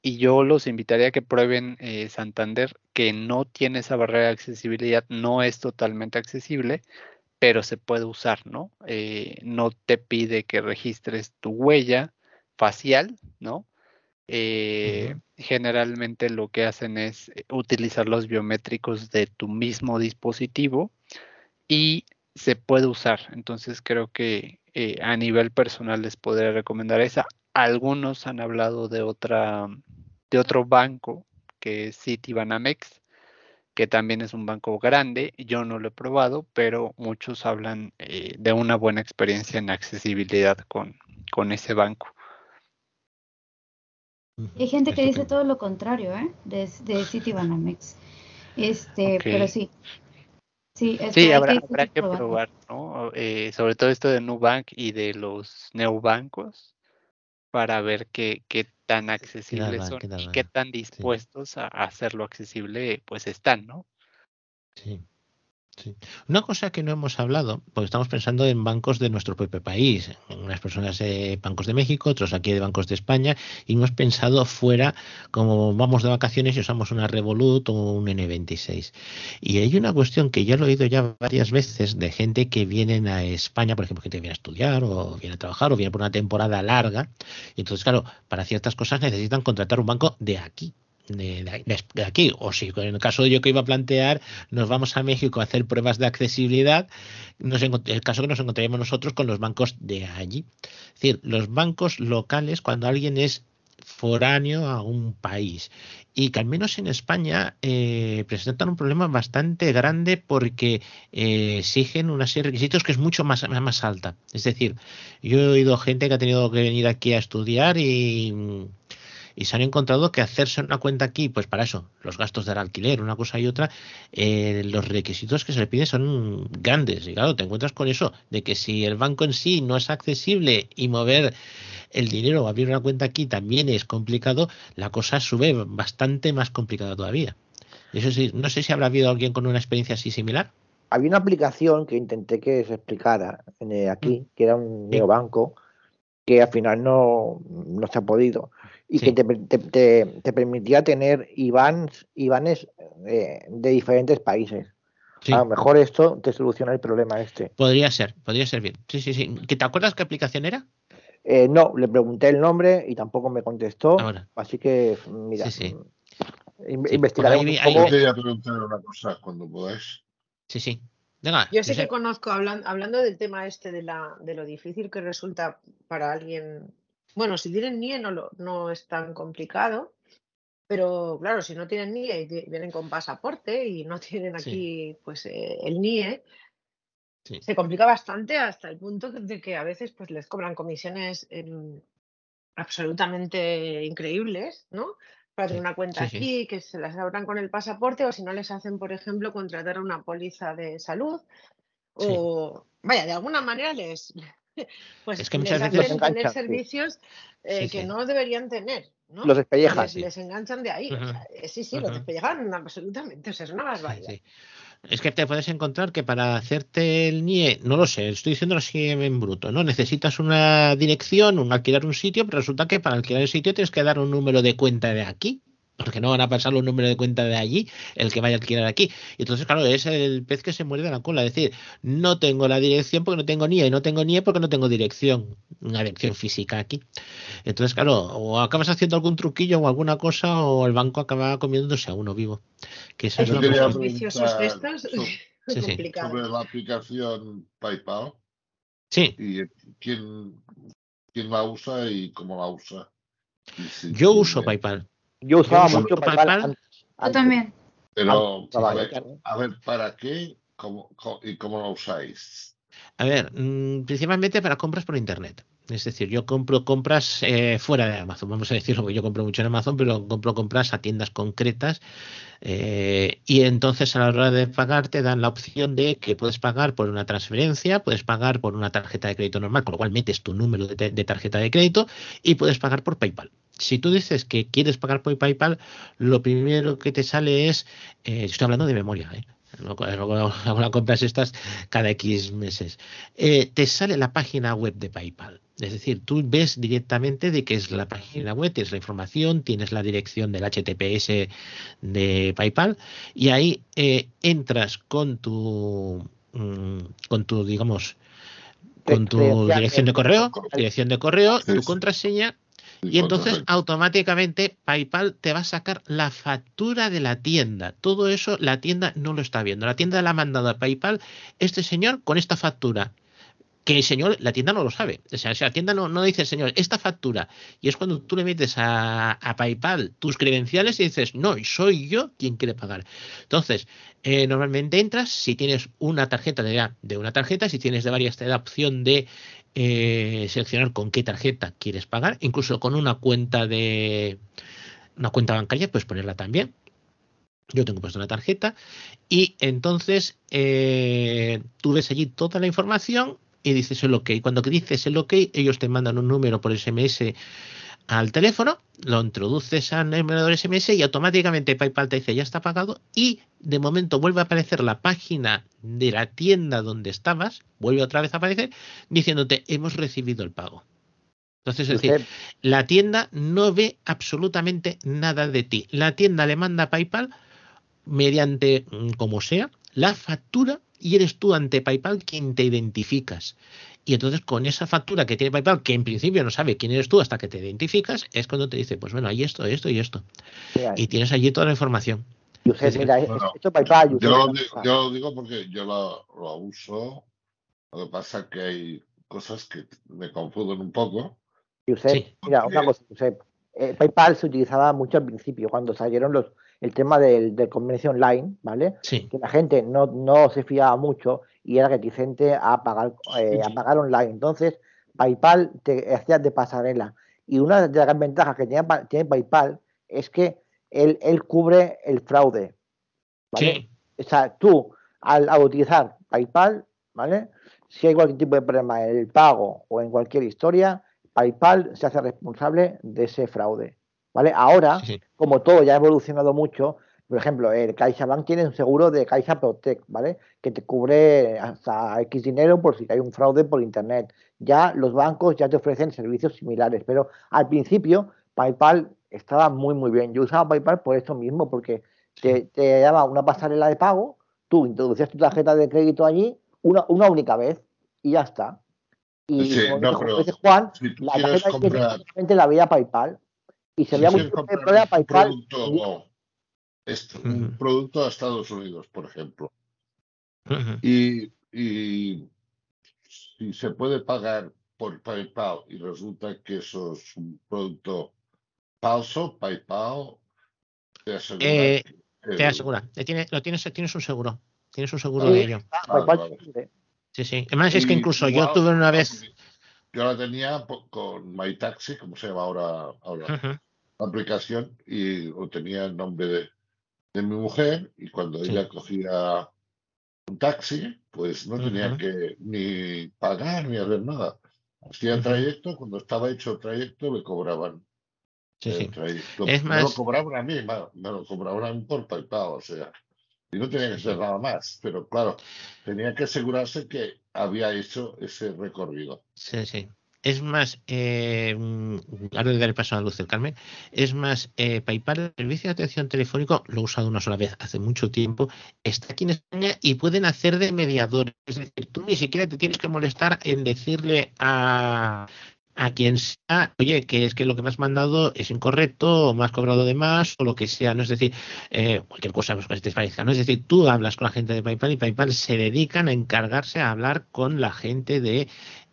y yo los invitaría a que prueben Santander, que no tiene esa barrera de accesibilidad, no es totalmente accesible, pero se puede usar, ¿no? Eh, no te pide que registres tu huella facial, ¿no? Eh, generalmente lo que hacen es eh, utilizar los biométricos de tu mismo dispositivo y se puede usar. Entonces creo que a nivel personal les podría recomendar esa. Algunos han hablado de otra, de otro banco que es Citibanamex, que también es un banco grande. Yo no lo he probado, pero muchos hablan eh, de una buena experiencia en accesibilidad con, con ese banco. Hay gente que dice todo lo contrario, ¿eh? De, de Citibanamex. Este, pero sí. Sí, sí habrá, que probar, ¿no? Eh, sobre todo esto de Nubank y de los neobancos para ver qué, qué tan accesibles son y qué tan dispuestos a hacerlo accesible pues están, ¿no? Sí. Una cosa que no hemos hablado, porque estamos pensando en bancos de nuestro propio país, unas personas de bancos de México, otros aquí de bancos de España, y hemos pensado fuera, como vamos de vacaciones y usamos una Revolut o un N26. Y hay una cuestión que ya lo he oído ya varias veces de gente que viene a España, por ejemplo, gente que viene a estudiar o viene a trabajar o viene por una temporada larga. Y entonces, claro, para ciertas cosas necesitan contratar un banco de aquí de, aquí. O si en el caso de yo que iba a plantear, nos vamos a México a hacer pruebas de accesibilidad, nos, el caso que nos encontraríamos nosotros con los bancos de allí. Es decir, los bancos locales, cuando alguien es foráneo a un país y que al menos en España eh, presentan un problema bastante grande porque eh, exigen una serie de requisitos que es mucho más, más alta. Es decir, yo he oído gente que ha tenido que venir aquí a estudiar y y se han encontrado que hacerse una cuenta aquí, pues para eso, los gastos del alquiler, una cosa y otra, eh, los requisitos que se le piden son grandes. Y claro, te encuentras con eso, de que si el banco en sí no es accesible y mover el dinero o abrir una cuenta aquí también es complicado, la cosa sube bastante más complicada todavía. Eso sí, no sé si habrá habido alguien con una experiencia así similar. Había una aplicación que intenté que se explicara eh, aquí, mm. que era un neobanco, que al final no, no se ha podido y que te, te, te, permitía tener Ivans, Ivanes eh, de diferentes países. A lo mejor esto te soluciona el problema este. Podría ser, podría ser bien. Sí, sí, sí. ¿Te acuerdas qué aplicación era? Eh, no, le pregunté el nombre y tampoco me contestó. Así que, mira, sí, investigaré un poco. quería preguntar una cosa cuando podáis. Sí, sí. Yo sé que conozco, hablando del tema este de, la, de lo difícil que resulta para alguien bueno, si tienen NIE no, lo, no es tan complicado, pero claro, si no tienen NIE y vienen con pasaporte y no tienen aquí pues eh, el NIE, se complica bastante hasta el punto de que a veces pues les cobran comisiones absolutamente increíbles, ¿no? Para tener una cuenta aquí, que se las abran con el pasaporte o si no les hacen, por ejemplo, contratar una póliza de salud o, vaya, de alguna manera les, pues es que muchas veces tener servicios eh, que no deberían tener. ¿no? Los despellejan. Les, enganchan de ahí. Eh, sí, sí, los despellejan absolutamente. O sea, es una barbaridad. Es que te puedes encontrar que para hacerte el NIE, no lo sé, estoy diciendo así en bruto, ¿no? Necesitas una dirección, un alquilar un sitio, pero resulta que para alquilar el sitio tienes que dar un número de cuenta de aquí porque no van a pasar los números de cuenta de allí, el que vaya a alquilar aquí. Y entonces, claro, es el pez que se muere de la cola. Es decir, no tengo la dirección porque no tengo NIE, y no tengo NIE porque no tengo dirección, una dirección física aquí. Entonces, claro, o acabas haciendo algún truquillo o alguna cosa, o el banco acaba comiéndose a uno vivo. Que eso es viciosos estos. sobre la aplicación PayPal. Sí. Y quién, quién la usa y cómo la usa. Yo uso PayPal. Yo usaba mucho PayPal. Yo también. Pero, a ver, a ver, ¿para qué cómo, y cómo lo usáis? A ver, mm, principalmente para compras por internet. Es decir, yo compro compras eh, fuera de Amazon, vamos a decirlo, porque yo compro mucho en Amazon, pero compro compras a tiendas concretas eh, y entonces a la hora de pagar te dan la opción de que puedes pagar por una transferencia, puedes pagar por una tarjeta de crédito normal, con lo cual metes tu número de, de tarjeta de crédito y puedes pagar por PayPal. Si tú dices que quieres pagar por PayPal, lo primero que te sale es, eh, estoy hablando de memoria, ¿eh? Luego compras estas cada X meses. Eh, te sale la página web de PayPal. Es decir, tú ves directamente de qué es la página web, tienes la información, tienes la dirección del HTTPS de PayPal y ahí eh, entras con tu, mm, con tu, digamos, con tu dirección de correo, dirección de correo, tu contraseña y entonces automáticamente PayPal te va a sacar la factura de la tienda. Todo eso la tienda no lo está viendo. La tienda le ha mandado a PayPal este señor con esta factura. Que el señor, la tienda no lo sabe. O sea, la tienda no, no dice, señor, esta factura. Y es cuando tú le metes a, PayPal tus credenciales y dices, no, soy yo quien quiere pagar. Entonces, eh, normalmente entras, si tienes una tarjeta, de, de una tarjeta, si tienes de varias, te da opción de eh, seleccionar con qué tarjeta quieres pagar, incluso con una cuenta de una cuenta bancaria puedes ponerla también. Yo tengo puesto una tarjeta y entonces eh, tú ves allí toda la información y dices el OK. Cuando dices el OK, ellos te mandan un número por SMS al teléfono, lo introduces al emulador SMS y automáticamente PayPal te dice ya está pagado y de momento vuelve a aparecer la página de la tienda donde estabas, vuelve otra vez a aparecer diciéndote hemos recibido el pago. Entonces, es decir, la tienda no ve absolutamente nada de ti. La tienda le manda a PayPal mediante, mm, como sea, la factura y eres tú ante PayPal quien te identificas. Y entonces con esa factura que tiene PayPal, que en principio no sabe quién eres tú hasta que te identificas, es cuando te dice, pues bueno, hay esto, esto y esto. y tienes allí toda la información. yo, lo digo, porque yo lo, uso. Lo que pasa es que hay cosas que me confunden un poco. Y usted, mira, una cosa, eh, PayPal se utilizaba mucho al principio, cuando salieron los el tema del, del comercio online, ¿vale? Sí. Que la gente no, no se fiaba mucho y era reticente a pagar, eh, a pagar online. Entonces, PayPal te hacía de pasarela. Y una de las ventajas que tiene, tiene PayPal es que él, él cubre el fraude. ¿vale? O sea, tú, al, utilizar PayPal, ¿vale? Si hay cualquier tipo de problema en el pago o en cualquier historia, PayPal se hace responsable de ese fraude. ¿Vale? Ahora, como todo ya ha evolucionado mucho, por ejemplo, el CaixaBank tiene un seguro de Caixa Protect, ¿vale? Que te cubre hasta X dinero por si hay un fraude por internet. Ya los bancos ya te ofrecen servicios similares, pero al principio PayPal estaba muy muy bien. Yo usaba PayPal por esto mismo, porque te, daba una pasarela de pago, tú introducías tu tarjeta de crédito allí una, una única vez y ya está. Y como Juan, la tarjeta de la veía PayPal y se veía muy PayPal un producto a Estados Unidos, por ejemplo. y, si se puede pagar por PayPal y resulta que eso es un producto falso, PayPal te asegura. Eh, te asegura. lo tienes, tienes un seguro. Tienes un seguro de ello. Sí, sí. Además, es que incluso yo tuve una vez. Yo la tenía con MyTaxi, como se llama ahora, ahora aplicación, y lo tenía el nombre de, de mi mujer y cuando ella cogía un taxi, pues no tenía que ni pagar ni hacer nada. Hacía el trayecto, cuando estaba hecho el trayecto le cobraban el trayecto. Es me lo cobraban a mí, me lo cobraban por PayPal, o sea, y no tenía que ser nada más, pero claro, tenía que asegurarse que había hecho ese recorrido. Sí, sí es más, eh, ahora le daré paso a Luz del Carmen, es más, eh, PayPal, el servicio de atención telefónico, lo he usado una sola vez hace mucho tiempo, está aquí en España y pueden hacer de mediador. Es decir, tú ni siquiera te tienes que molestar en decirle a a quien sea, oye, que es que lo que me has mandado es incorrecto, o me has cobrado de más, o lo que sea, ¿no? Es decir, eh, cualquier cosa pues, que te parezca, ¿no? Es decir, tú hablas con la gente de PayPal y PayPal se dedican a encargarse a hablar con la gente de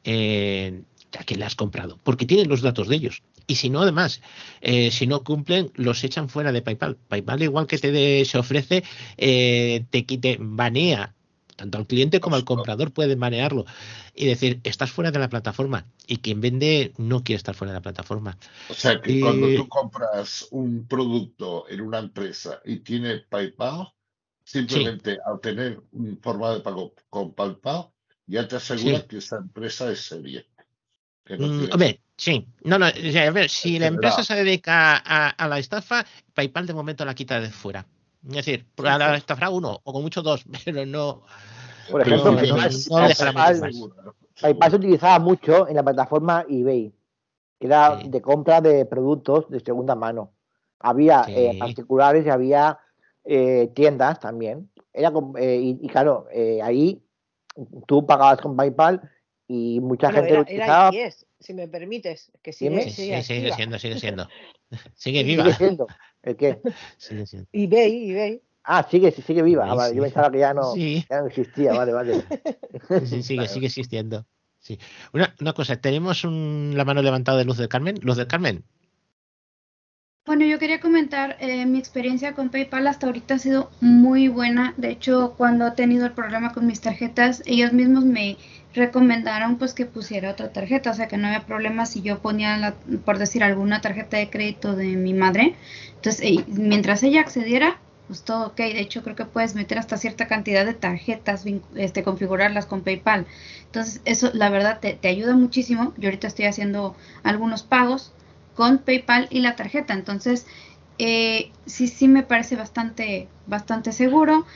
eh, a quien le has comprado, porque tienen los datos de ellos. Y si no, además, eh, si no cumplen, los echan fuera de PayPal. PayPal, igual que te se ofrece, eh, te quite, banea tanto al cliente como al comprador pueden manearlo y decir, estás fuera de la plataforma y quien vende no quiere estar fuera de la plataforma. O sea que cuando tú compras un producto en una empresa y tiene PayPal, simplemente al tener un forma de pago con PayPal, ya te asegura que esa empresa es seria. Mm, hombre, sí. No, no, a ver, si la empresa se dedica a, la estafa, PayPal de momento la quita de fuera. Es decir, a la estafa uno, o con mucho dos, pero no. Por ejemplo, PayPal, se utilizaba mucho en la plataforma eBay, que era de compra de productos de segunda mano. Había eh, particulares y había eh, tiendas también. Era eh, y, claro, ahí tú pagabas con PayPal y mucha gente era, lo utilizaba. Era si me permites, que sigue, sigue, sigue siendo, sigue siendo. Sigue viva. Sigue siendo. ¿El qué? Sigue siendo. eBay, eBay. Ah, sigue, sigue viva. Ah, vale, yo pensaba que ya no, ya no existía, vale, vale. Sí, sigue, sigue existiendo. Sí. Una, una cosa, tenemos un, la mano levantada de Luz del Carmen. Luz del Carmen. Bueno, yo quería comentar, eh, mi experiencia con PayPal hasta ahorita ha sido muy buena. De hecho, cuando he tenido el problema con mis tarjetas, ellos mismos me recomendaron pues que pusiera otra tarjeta, o sea que no había problema si yo ponía, la, por decir, alguna tarjeta de crédito de mi madre. Entonces, mientras ella accediera, pues todo ok. De hecho, creo que puedes meter hasta cierta cantidad de tarjetas, este, configurarlas con PayPal. Entonces, eso la verdad te ayuda muchísimo. Yo ahorita estoy haciendo algunos pagos con PayPal y la tarjeta. Entonces, eh, sí, sí me parece bastante, bastante seguro.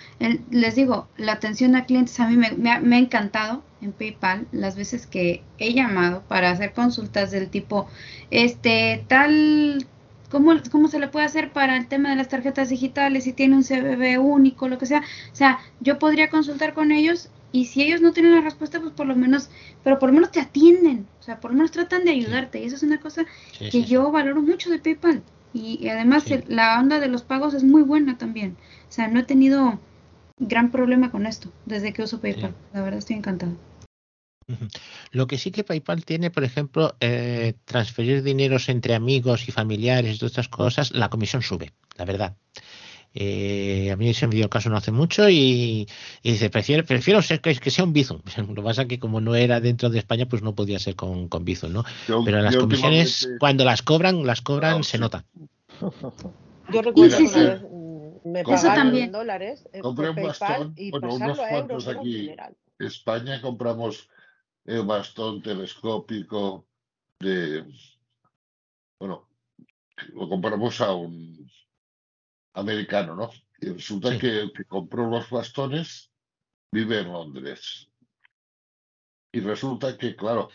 les digo, la atención a clientes a mí me, ha, encantado en PayPal las veces que he llamado para hacer consultas del tipo, este, tal, ¿cómo, cómo se le puede hacer para el tema de las tarjetas digitales, si tiene un CBB único, lo que sea. O sea, yo podría consultar con ellos y si ellos no tienen la respuesta, pues por lo menos, pero por lo menos te atienden, o sea, por lo menos tratan de ayudarte. Y eso es una cosa que yo valoro mucho de PayPal. Y, además la onda de los pagos es muy buena también. O sea, no he tenido gran problema con esto desde que uso PayPal. La verdad estoy encantado. Lo que sí que PayPal tiene, por ejemplo, eh, transferir dineros entre amigos y familiares y todas estas cosas, la comisión sube, la verdad. Eh, a mí se me dio caso no hace mucho y, dice, prefiero, prefiero ser, que, sea un Bizum. Lo que pasa es que como no era dentro de España, pues no podía ser con, con Bizum, ¿no? Pero las comisiones, cuando las cobran, las cobran, se nota. Yo recuerdo que me pagaron en dólares eh, Compré un bastón, y bueno, unos cuantos aquí. En España compramos el bastón telescópico de... Bueno, lo compramos a un americano, ¿no? Y resulta que el que compró los bastones vive en Londres. Y resulta que, claro,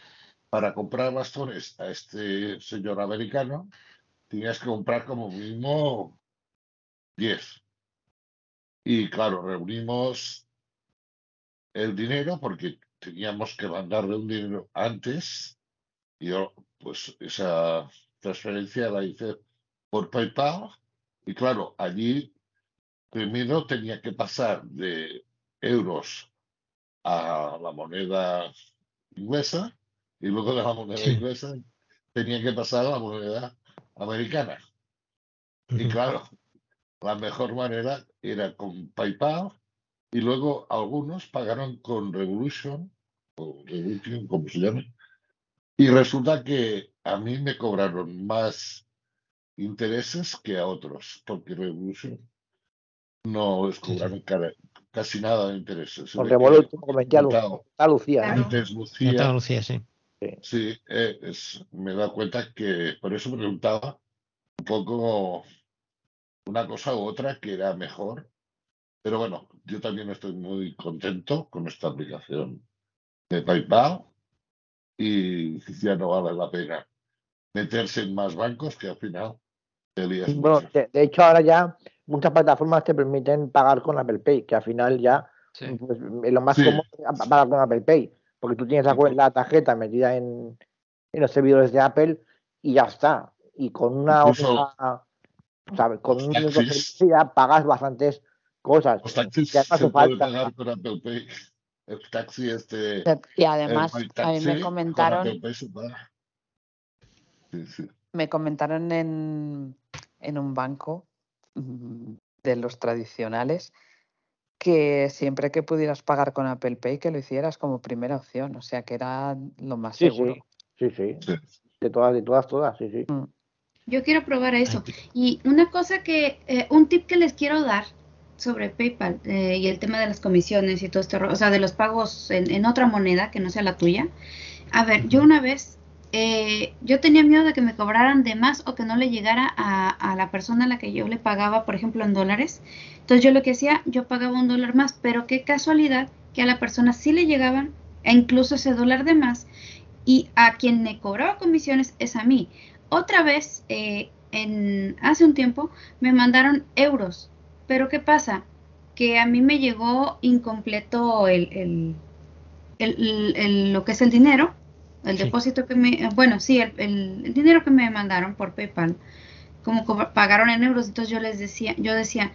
para comprar bastones a este señor americano, tenías que comprar como mínimo 10. Y claro, reunimos el dinero porque teníamos que mandarle un dinero antes. Y yo, pues, esa transferencia la hice por PayPal y claro, allí primero tenía que pasar de euros a la moneda inglesa y luego de la moneda inglesa tenía que pasar a la moneda americana. Y claro, la mejor manera era con PayPal y luego algunos pagaron con Revolution, o Revolution, como se llame. Y resulta que a mí me cobraron más intereses que a otros, porque Revolution no les cobraron casi nada de intereses. Con Revolution, como a Lucía. Antes Lucía. Lucía, sí. Sí, eh, es, me da cuenta que por eso preguntaba un poco una cosa u otra que era mejor. Pero bueno, yo también estoy muy contento con esta aplicación de PayPal y ya no vale la pena meterse en más bancos que al final bueno, de, hecho, ahora ya muchas plataformas te permiten pagar con Apple Pay, que al final ya pues, es lo más cómodo pagar con Apple Pay, porque tú tienes la, tarjeta metida en, en los servidores de Apple y ya está. Y con una Incluso- ¿sabes? con un servicio ya pagas bastantes cosas. Los taxis Ya no se puede pagar con Apple Pay. El taxi este. Y además, el a mí me comentaron- Con Apple Pay se paga. Sí, sí. Me comentaron en, en un banco mm, de los tradicionales que siempre que pudieras pagar con Apple Pay que lo hicieras como primera opción, o sea que era lo más Sí, seguro. sí, sí, sí. De todas, de todas, todas, sí, sí. Yo quiero probar eso. Y una cosa que, eh, un tip que les quiero dar sobre PayPal eh, y el tema de las comisiones y todo esto, o sea, de los pagos en, en otra moneda que no sea la tuya. A ver, yo una vez, eh, yo tenía miedo de que me cobraran de más o que no le llegara a, la persona a la que yo le pagaba, por ejemplo, en dólares. Entonces yo lo que hacía, yo pagaba un dólar más, pero qué casualidad que a la persona sí le llegaban, e incluso ese dólar de más, y a quien me cobraba comisiones es a mí. Otra vez, eh, en, hace un tiempo, me mandaron euros. Pero ¿qué pasa? Que a mí me llegó incompleto el- el- el- lo que es el dinero, el depósito que me, eh, bueno, sí, el, el- el dinero que me mandaron por PayPal, como co- pagaron en euros, entonces yo les decía, yo decía,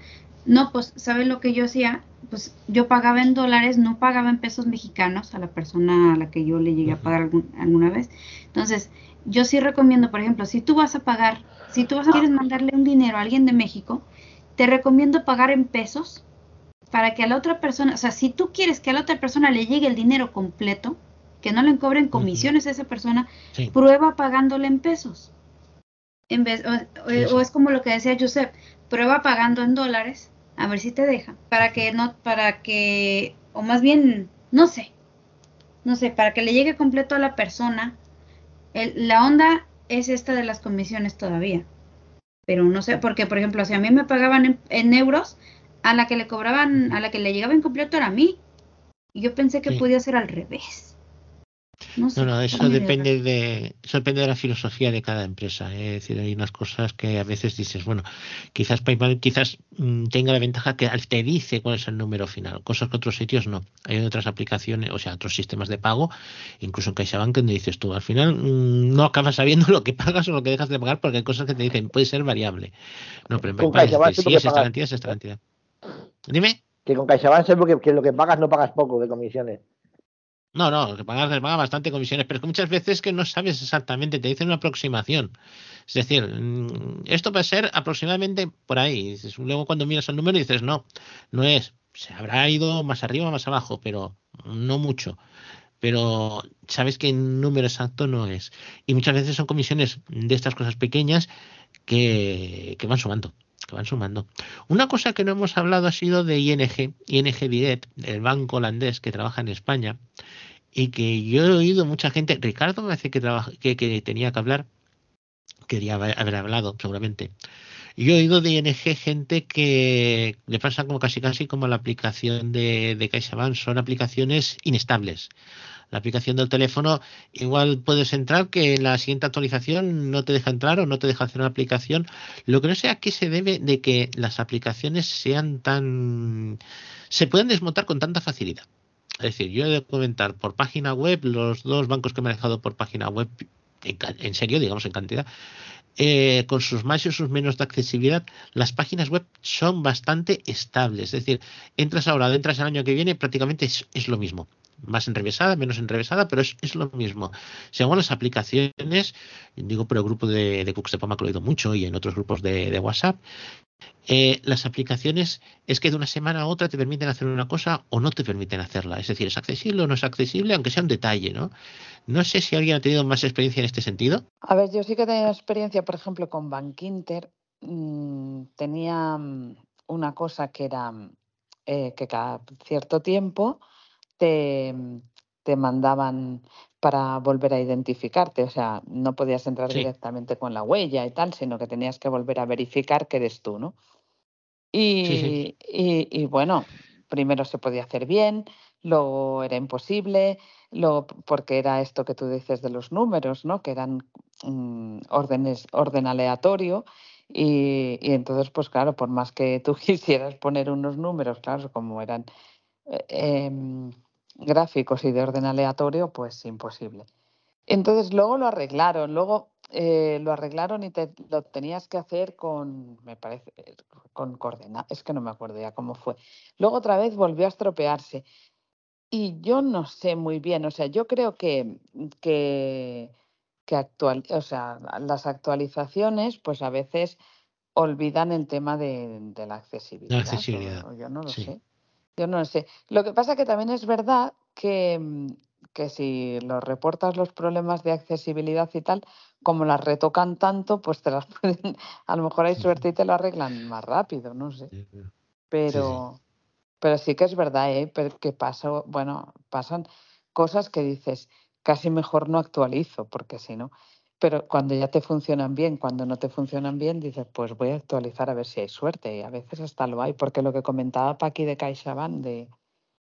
no, pues, ¿saben lo que yo hacía? Pues yo pagaba en dólares, no pagaba en pesos mexicanos a la persona a la que yo le llegué a pagar algún- alguna vez. Entonces, yo sí recomiendo, por ejemplo, si tú vas a pagar, si tú vas a quieres mandarle un dinero a alguien de México, te recomiendo pagar en pesos para que a la otra persona, o sea, si tú quieres que a la otra persona le llegue el dinero completo, que no le cobren comisiones a esa persona, Sí. prueba pagándole en pesos. En vez, o, o- es como lo que decía Josep, prueba pagando en dólares, a ver si te deja, para que no, para que, o más bien, no sé, no sé, para que le llegue completo a la persona. El- la onda es esta de las comisiones todavía, pero no sé, porque por ejemplo, si a mí me pagaban en, en euros, a la que le cobraban, a la que le llegaba incompleto era a mí. Y yo pensé que Sí. podía ser al revés. No sé. No, no, eso depende de eso depende de la filosofía de cada empresa. ¿eh? Es decir, hay unas cosas que a veces dices, bueno, quizás PayPal quizás mm, tenga la ventaja que al- te dice cuál es el número final, cosas que otros sitios no. Hay otras aplicaciones, o sea, otros sistemas de pago, incluso en CaixaBank, donde dices tú, al final mm, no acabas sabiendo lo que pagas o lo que dejas de pagar porque hay cosas que te dicen, puede ser variable. No, pero en Con PayPal es decir, sí es esta cantidad, es esta cantidad. Dime. Que con CaixaBank que lo que pagas no pagas poco de comisiones. No, no, que pagas paga bastante comisiones, pero es que muchas veces que no sabes exactamente, te dicen una aproximación. Es decir, mm, esto va a ser aproximadamente por ahí. Luego cuando miras el número dices, no, no es. Se habrá ido más arriba, más abajo, pero no mucho. Pero sabes que número exacto no es. Y muchas veces son comisiones de estas cosas pequeñas que, que van sumando que van sumando. Una cosa que no hemos hablado ha sido de ING, ING Direct, el banco holandés que trabaja en España, y que yo he oído mucha gente, Ricardo me hace que, trabaja, que, que tenía que hablar, quería haber hablado seguramente. Yo he oído de ING gente que le pasa como casi casi como la aplicación de, de CaixaBank, son aplicaciones inestables. La aplicación del teléfono, igual puedes entrar que en la siguiente actualización no te deja entrar o no te deja hacer una aplicación. Lo que no sé a qué se debe de que las aplicaciones sean tan... se pueden desmontar con tanta facilidad. Es decir, yo he de comentar por página web, los dos bancos que he manejado por página web, en, serio, digamos en cantidad, eh, con sus más y sus menos de accesibilidad, las páginas web son bastante estables. Es decir, entras ahora, entras el año que viene, prácticamente es, es lo mismo. Más enrevesada, menos enrevesada, pero es, es lo mismo. Según las aplicaciones, digo por el grupo de, de Cooks de Pama que lo he oído mucho y en otros grupos de, de WhatsApp, eh, las aplicaciones es que de una semana a otra te permiten hacer una cosa o no te permiten hacerla. Es decir, es accesible o no es accesible, aunque sea un detalle, ¿no? No sé si alguien ha tenido más experiencia en este sentido. A ver, yo sí que tenía experiencia, por ejemplo, con Bankinter. mm, tenía mm, una cosa que era mm, eh, que cada cierto tiempo te, mm, te mandaban para volver a identificarte. O sea, no podías entrar Sí. directamente con la huella y tal, sino que tenías que volver a verificar que eres tú, ¿no? Y, sí. y- y bueno, primero se podía hacer bien, luego era imposible, luego porque era esto que tú dices de los números, ¿no? Que eran mm, órdenes, orden aleatorio. Y, y entonces, pues claro, por más que tú quisieras poner unos números, claro, como eran eh, em, gráficos y de orden aleatorio, pues imposible. Entonces luego lo arreglaron, luego eh, lo arreglaron y te, lo tenías que hacer con, me parece, con coordenadas, es que no me acuerdo ya cómo fue. Luego otra vez volvió a estropearse. Y yo no sé muy bien, o sea, yo creo que, que, que actual, o sea, las actualizaciones, pues a veces olvidan el tema de, de la accesibilidad. La accesibilidad. yo no lo sí. sé. Yo no sé. Lo que pasa que también es verdad que, mm, que si los reportas los problemas de accesibilidad y tal, como las retocan tanto, pues te las pueden, a lo mejor hay suerte y te lo arreglan más rápido, no sé. Pero, pero sí que es verdad, ¿eh? Que pasa, bueno, pasan cosas que dices, casi mejor no actualizo, porque si no. Pero cuando ya te funcionan bien, cuando no te funcionan bien, dices, pues voy a actualizar a ver si hay suerte. Y a veces hasta lo hay, porque lo que comentaba Paqui de CaixaBank, de,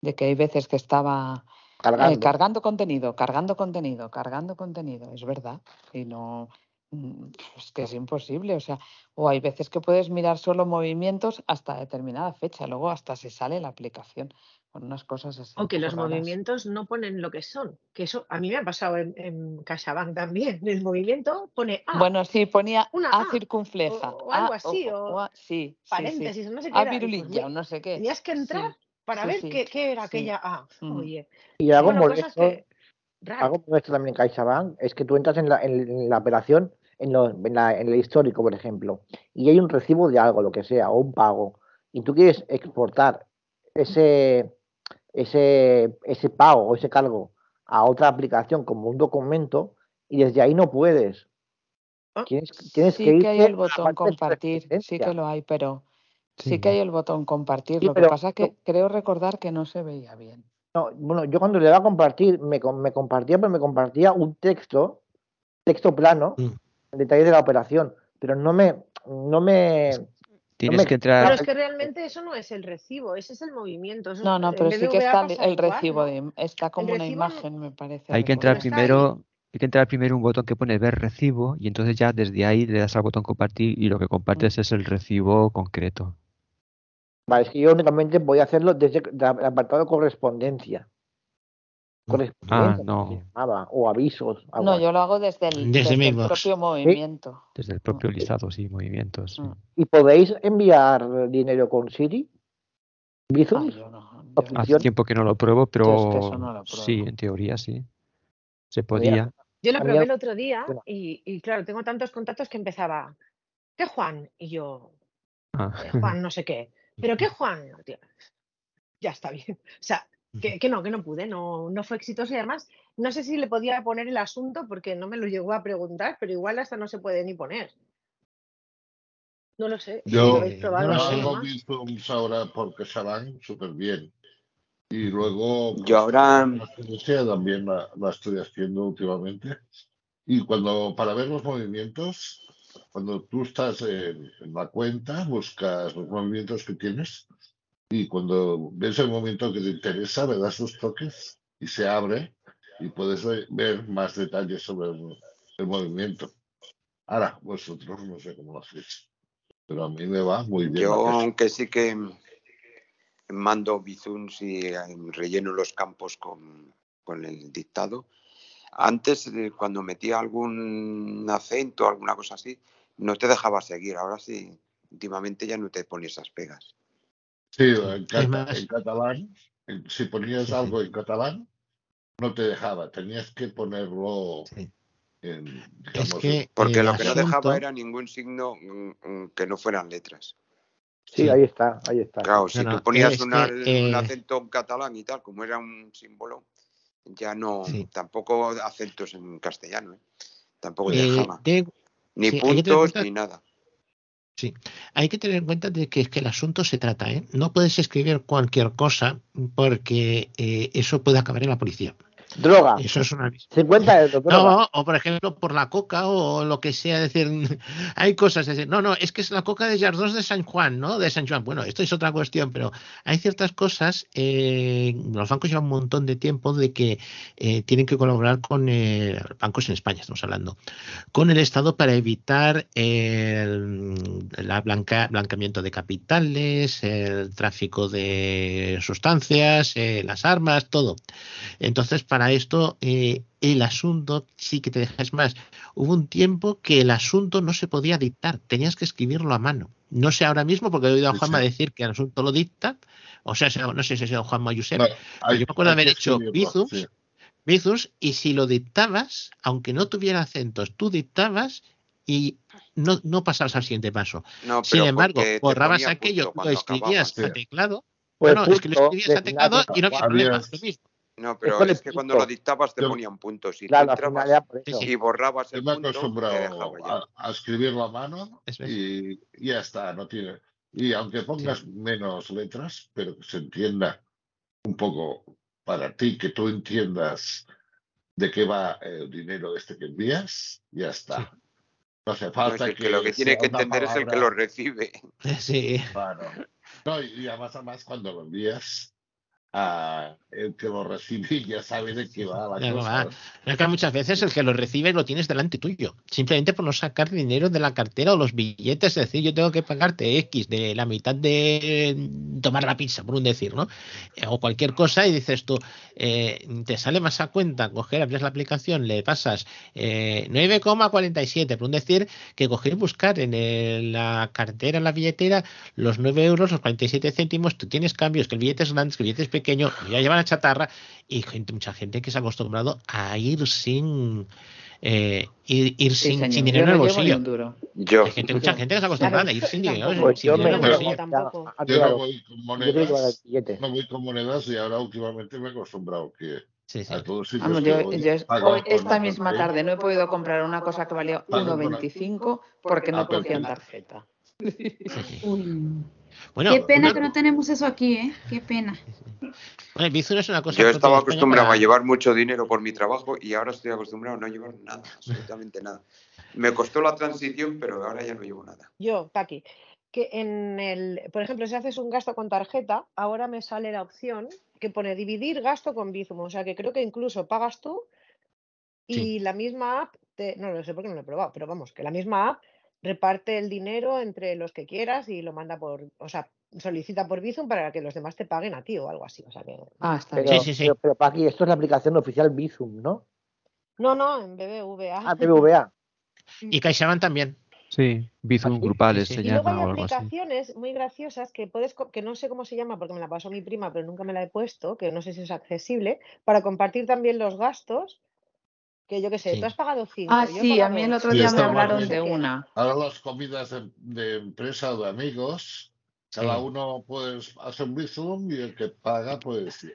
de que hay veces que estaba eh, Cargando. contenido, cargando contenido, cargando contenido, es verdad. Y no, es que es imposible. O sea, o hay veces que puedes mirar solo movimientos hasta determinada fecha, luego hasta se sale la aplicación con unas cosas así. O que los raras. movimientos no ponen lo que son. Que eso a mí me ha pasado en, en CaixaBank también. El movimiento pone A. Bueno, sí, ponía una A A, circunfleja. o, o algo A- así, o- o, o A- sí, sí, sí. paréntesis, no sé qué A pues virulilla, no sé qué. Tenías que entrar para sí, ver sí, qué, qué era sí. aquella A. Mm. Oye, Y algo bueno, molesto, que... algo molesto también en CaixaBank es que tú entras en la, en la operación, en, lo- en, la- en el histórico, por ejemplo, y hay un recibo de algo, lo que sea, o un pago, y tú quieres exportar ese, ese, ese pago o ese cargo a otra aplicación como un documento, y desde ahí no puedes. Tienes, tienes Sí que que hay el botón compartir, sí que lo hay, pero sí Sí. que hay el botón compartir. Sí, Lo que pasa es que creo recordar que no se veía bien. No, bueno, yo cuando le daba a compartir, me, me compartía, pero me compartía un texto, texto plano, Mm. En detalle de la operación, pero no me, no me, no Tienes me que entrar. Pero es que realmente eso no es el recibo, ese es el movimiento. Eso, No, no, pero sí que está el, recibo, de, está como una recibo no- imagen, me parece. Hay que entrar primero, hay que entrar primero un botón que pone ver recibo y entonces ya desde ahí le das al botón compartir y lo que compartes es el recibo concreto. Vale, es que yo únicamente voy a hacerlo desde el apartado correspondencia. Ah, no, se llamaba, o avisos. algo No, así. yo lo hago desde el, Desde desde el Mailbox. propio movimiento. desde el propio listado, sí, movimientos. sí. ¿Y podéis enviar dinero con Siri? Ah, yo no, ¿O Hace tiempo que no lo pruebo, Yo es que pero eso no lo sí, en teoría sí. Se podía. Yo lo probé el otro día y, y claro, tengo tantos contactos que empezaba, ¿qué Juan? Y yo, Ah, "Eh, Juan no sé qué. ¿Pero qué Juan? Ya está bien. O sea, que, que no, que no pude, no, no fue exitoso y además no sé si le podía poner el asunto porque no me lo llegó a preguntar, pero igual hasta no se puede ni poner. No lo sé. Si lo Yo no lo más. Bizums ahora por CaixaBank súper bien. Y luego, Yo pues, ahora, la experiencia también la, la estoy haciendo últimamente. Y cuando, para ver los movimientos, cuando tú estás en, en la cuenta, buscas los movimientos que tienes y cuando ves el movimiento que te interesa, le das dos toques y se abre y puedes ve- ver más detalles sobre el, el movimiento. Ahora, vosotros no sé cómo lo hacéis, pero a mí me va muy bien. yo aunque sí que mando bizums y relleno los campos con, con el dictado, antes eh, cuando metía algún acento, alguna cosa así, no te dejaba seguir. Ahora sí, últimamente ya no te pone esas pegas. Sí, en, Es cata- más, en catalán, en- si ponías sí, sí, algo en catalán, no te dejaba, tenías que ponerlo sí. en, Es digamos, que Porque lo que no dejaba era ningún signo mm, mm, que no fueran letras. Sí, sí, ahí está, ahí está. Claro, si no, tú ponías es una- que, un eh, acento en catalán y tal, como era un símbolo, ya no, sí, tampoco acentos en castellano, ¿eh? tampoco eh, dejaba. de- Ni puntos ni nada. Sí, hay que tener en cuenta de que que el asunto se trata, ¿eh? No puedes escribir cualquier cosa porque eh, eso puede acabar en la policía. Droga, Eso es una... 50 euros, droga. No, o por ejemplo por la coca o lo que sea, es decir, hay cosas, es decir, no, no, es que es la coca de Jardós de San Juan, ¿no? De San Juan. Bueno, esto es otra cuestión, pero hay ciertas cosas, eh, los bancos llevan un montón de tiempo de que eh, tienen que colaborar con eh, bancos en España, estamos hablando, con el Estado para evitar el la blanca, blanqueamiento de capitales, el tráfico de sustancias, eh, las armas, todo. Entonces, para para esto eh, el asunto sí que te dejas más. Hubo un tiempo que el asunto no se podía dictar, tenías que escribirlo a mano. No sé ahora mismo, porque he oído a Juanma decir que el asunto lo dicta, o sea, no sé si ha sido Juanma Yusef, yo me acuerdo de haber hecho Bizums, y si lo dictabas, aunque no tuviera acentos, tú dictabas y no, no pasabas al siguiente paso. Sin embargo, borrabas aquello, lo escribías a teclado. Pues bueno, es que lo escribías a teclado y no había problema, lo mismo. No, pero es, que cuando lo dictabas te ponían puntos y, claro, entrabas y borrabas el Yo me punto, acostumbrado a, a, escribirlo a mano y, y ya está, no tiene. Y aunque pongas sí. menos letras, pero que se entienda un poco para ti, que tú entiendas de qué va el dinero este que envías, ya está. Sí. No hace falta no, es que, que, lo que tiene que entender palabra... es el que lo recibe. Sí. Claro. No, y además, además cuando lo envías, a el que lo recibe ya sabe de qué va la cosa. Va. Es que muchas veces el que lo recibe lo tienes delante tuyo, simplemente por no sacar dinero de la cartera o los billetes, es decir, yo tengo que pagarte X de la mitad de tomar la pizza, por un decir, ¿no? O cualquier cosa y dices tú, eh, te sale más a cuenta coger, abres la aplicación, le pasas eh, 9,47, por un decir, que coger y buscar en el, la cartera, en la billetera, los 9 euros, los 47 céntimos, tú tienes cambios, que el billete es grande, que el billete es pequeño, ya llevan a chatarra y gente, mucha gente que se ha acostumbrado a ir sin eh, ir, ir Sí, sin, dinero Yo en el bolsillo. duro. Yo. Hay gente, mucha gente que se ha acostumbrado a ir sin dinero, Pues sin yo dinero me en el bolsillo. Tampoco. Ah, Yo no voy con monedas, no voy con monedas y ahora últimamente me he acostumbrado que Sí, sí. a todos sitios Vamos, yo, yo es- hoy, esta misma tarde no he podido comprar una cosa que valía Pago con 1,25 porque no Apple cogía en Pay. Bueno, Qué pena una- que no tenemos eso aquí, ¿eh? Qué pena. bueno, el Bizum es una cosa Yo estaba acostumbrado para- a llevar mucho dinero por mi trabajo y ahora estoy acostumbrado a no llevar nada, absolutamente nada. Me costó la transición, pero ahora ya no llevo nada. Yo, Paqui, que en el, por ejemplo, si haces un gasto con tarjeta, ahora me sale la opción que pone dividir gasto con Bizum. O sea que creo que incluso pagas tú y Sí. la misma app, te, no lo sé porque no lo he probado, pero vamos, que la misma app reparte el dinero entre los que quieras y lo manda por, o sea, solicita por Bizum para que los demás te paguen a ti o algo así. O sea que, Ah, está Pero, Sí, bien. sí, sí. pero, pero Paqui, esto es la aplicación oficial Bizum, ¿no? no, no, en BBVA. Ah, BBVA. Y CaixaBank también. Sí, Bizum ¿Ah, sí? grupales Sí, se sí. Y luego hay llama o algo así. aplicaciones muy graciosas que puedes, que no sé cómo se llama porque me la pasó mi prima, pero nunca me la he puesto, que no sé si es accesible, para compartir también los gastos. Que yo qué sé, Sí. tú has pagado cinco, Ah, sí, a mí el otro Sí, día me hablaron de una. Ahora las comidas de, de empresa o de amigos, cada Sí. uno pues hace un Bizum y el que paga pues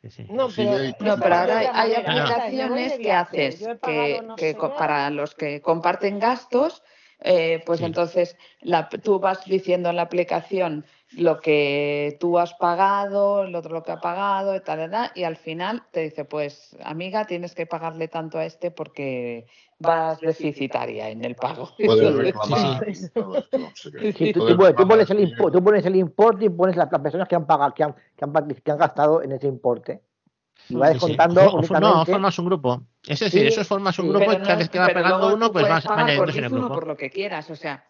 Sí, sí. No, pero No, pero ahora hay, aplicaciones que haces que, no que para los que comparten gastos, eh, pues Sí. entonces la, tú vas diciendo en la aplicación lo que tú has pagado, el otro lo que ha pagado, y tal, y al final te dice, pues amiga, tienes que pagarle tanto a este porque vas deficitaria en el pago. puedes Sí, reclamar. Sí, tú, pones, tú reclamar pones el tú pones el importe y pones las, las personas que han pagado, que han, que han, que han gastado en ese importe. Y va Sí, sí. descontando o- no, formas un grupo. Es decir, Sí, eso es formas un sí. grupo y cada vez que va luego uno, pues vas añadiéndose en el grupo. por lo que quieras, o sea,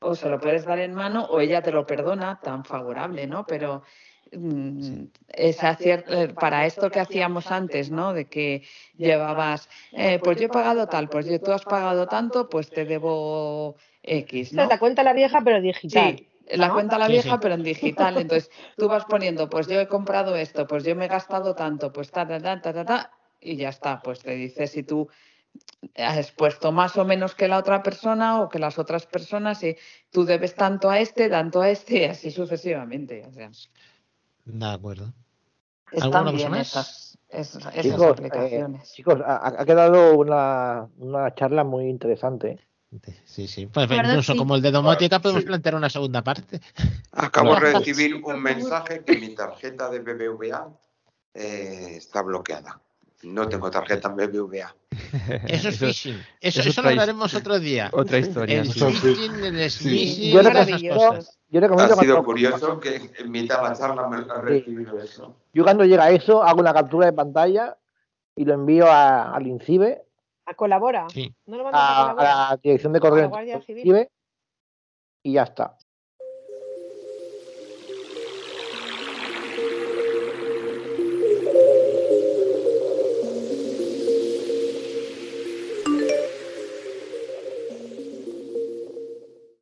o se lo puedes dar en mano o ella te lo perdona, tan favorable, ¿no? Pero mm, esa eh, para esto que hacíamos antes, ¿no? De que llevabas, eh, pues yo he pagado tal, pues yo, tú has pagado tanto, pues te debo X, ¿no? la cuenta la vieja, pero digital. Sí, la cuenta la Sí, vieja, sí. pero en digital. Entonces tú vas poniendo, pues yo he comprado esto, pues yo me he gastado tanto, pues ta, ta, ta, ta, ta, ta, y ya está. Pues te dice si tú has puesto más o menos que la otra persona o que las otras personas y tú debes tanto a este, tanto a este y así sucesivamente. O sea, De acuerdo. están ¿Alguna bien esas, esas, esas Chicos, eh, chicos, ha, ha quedado una, una charla muy interesante. Sí, sí. Pues incluso sí. como el de domótica podemos Sí. plantear una segunda parte. Acabo de recibir un mensaje que mi tarjeta de BBVA eh, está bloqueada. No tengo tarjeta en BBVA. Eso es phishing. Eso, eso eso lo hablaremos otro día. Otra historia. El phishing, el smishing, Yo cosas. Yo Ha sido cuando, curioso que en mitad de la charla me ha recibido eso. yo cuando llega eso, hago una captura de pantalla y lo envío a- al INCIBE, A colabora. Sí. ¿No lo mandas a a, a colabora? la dirección de A la correo Civil. INCIBE, y ya está.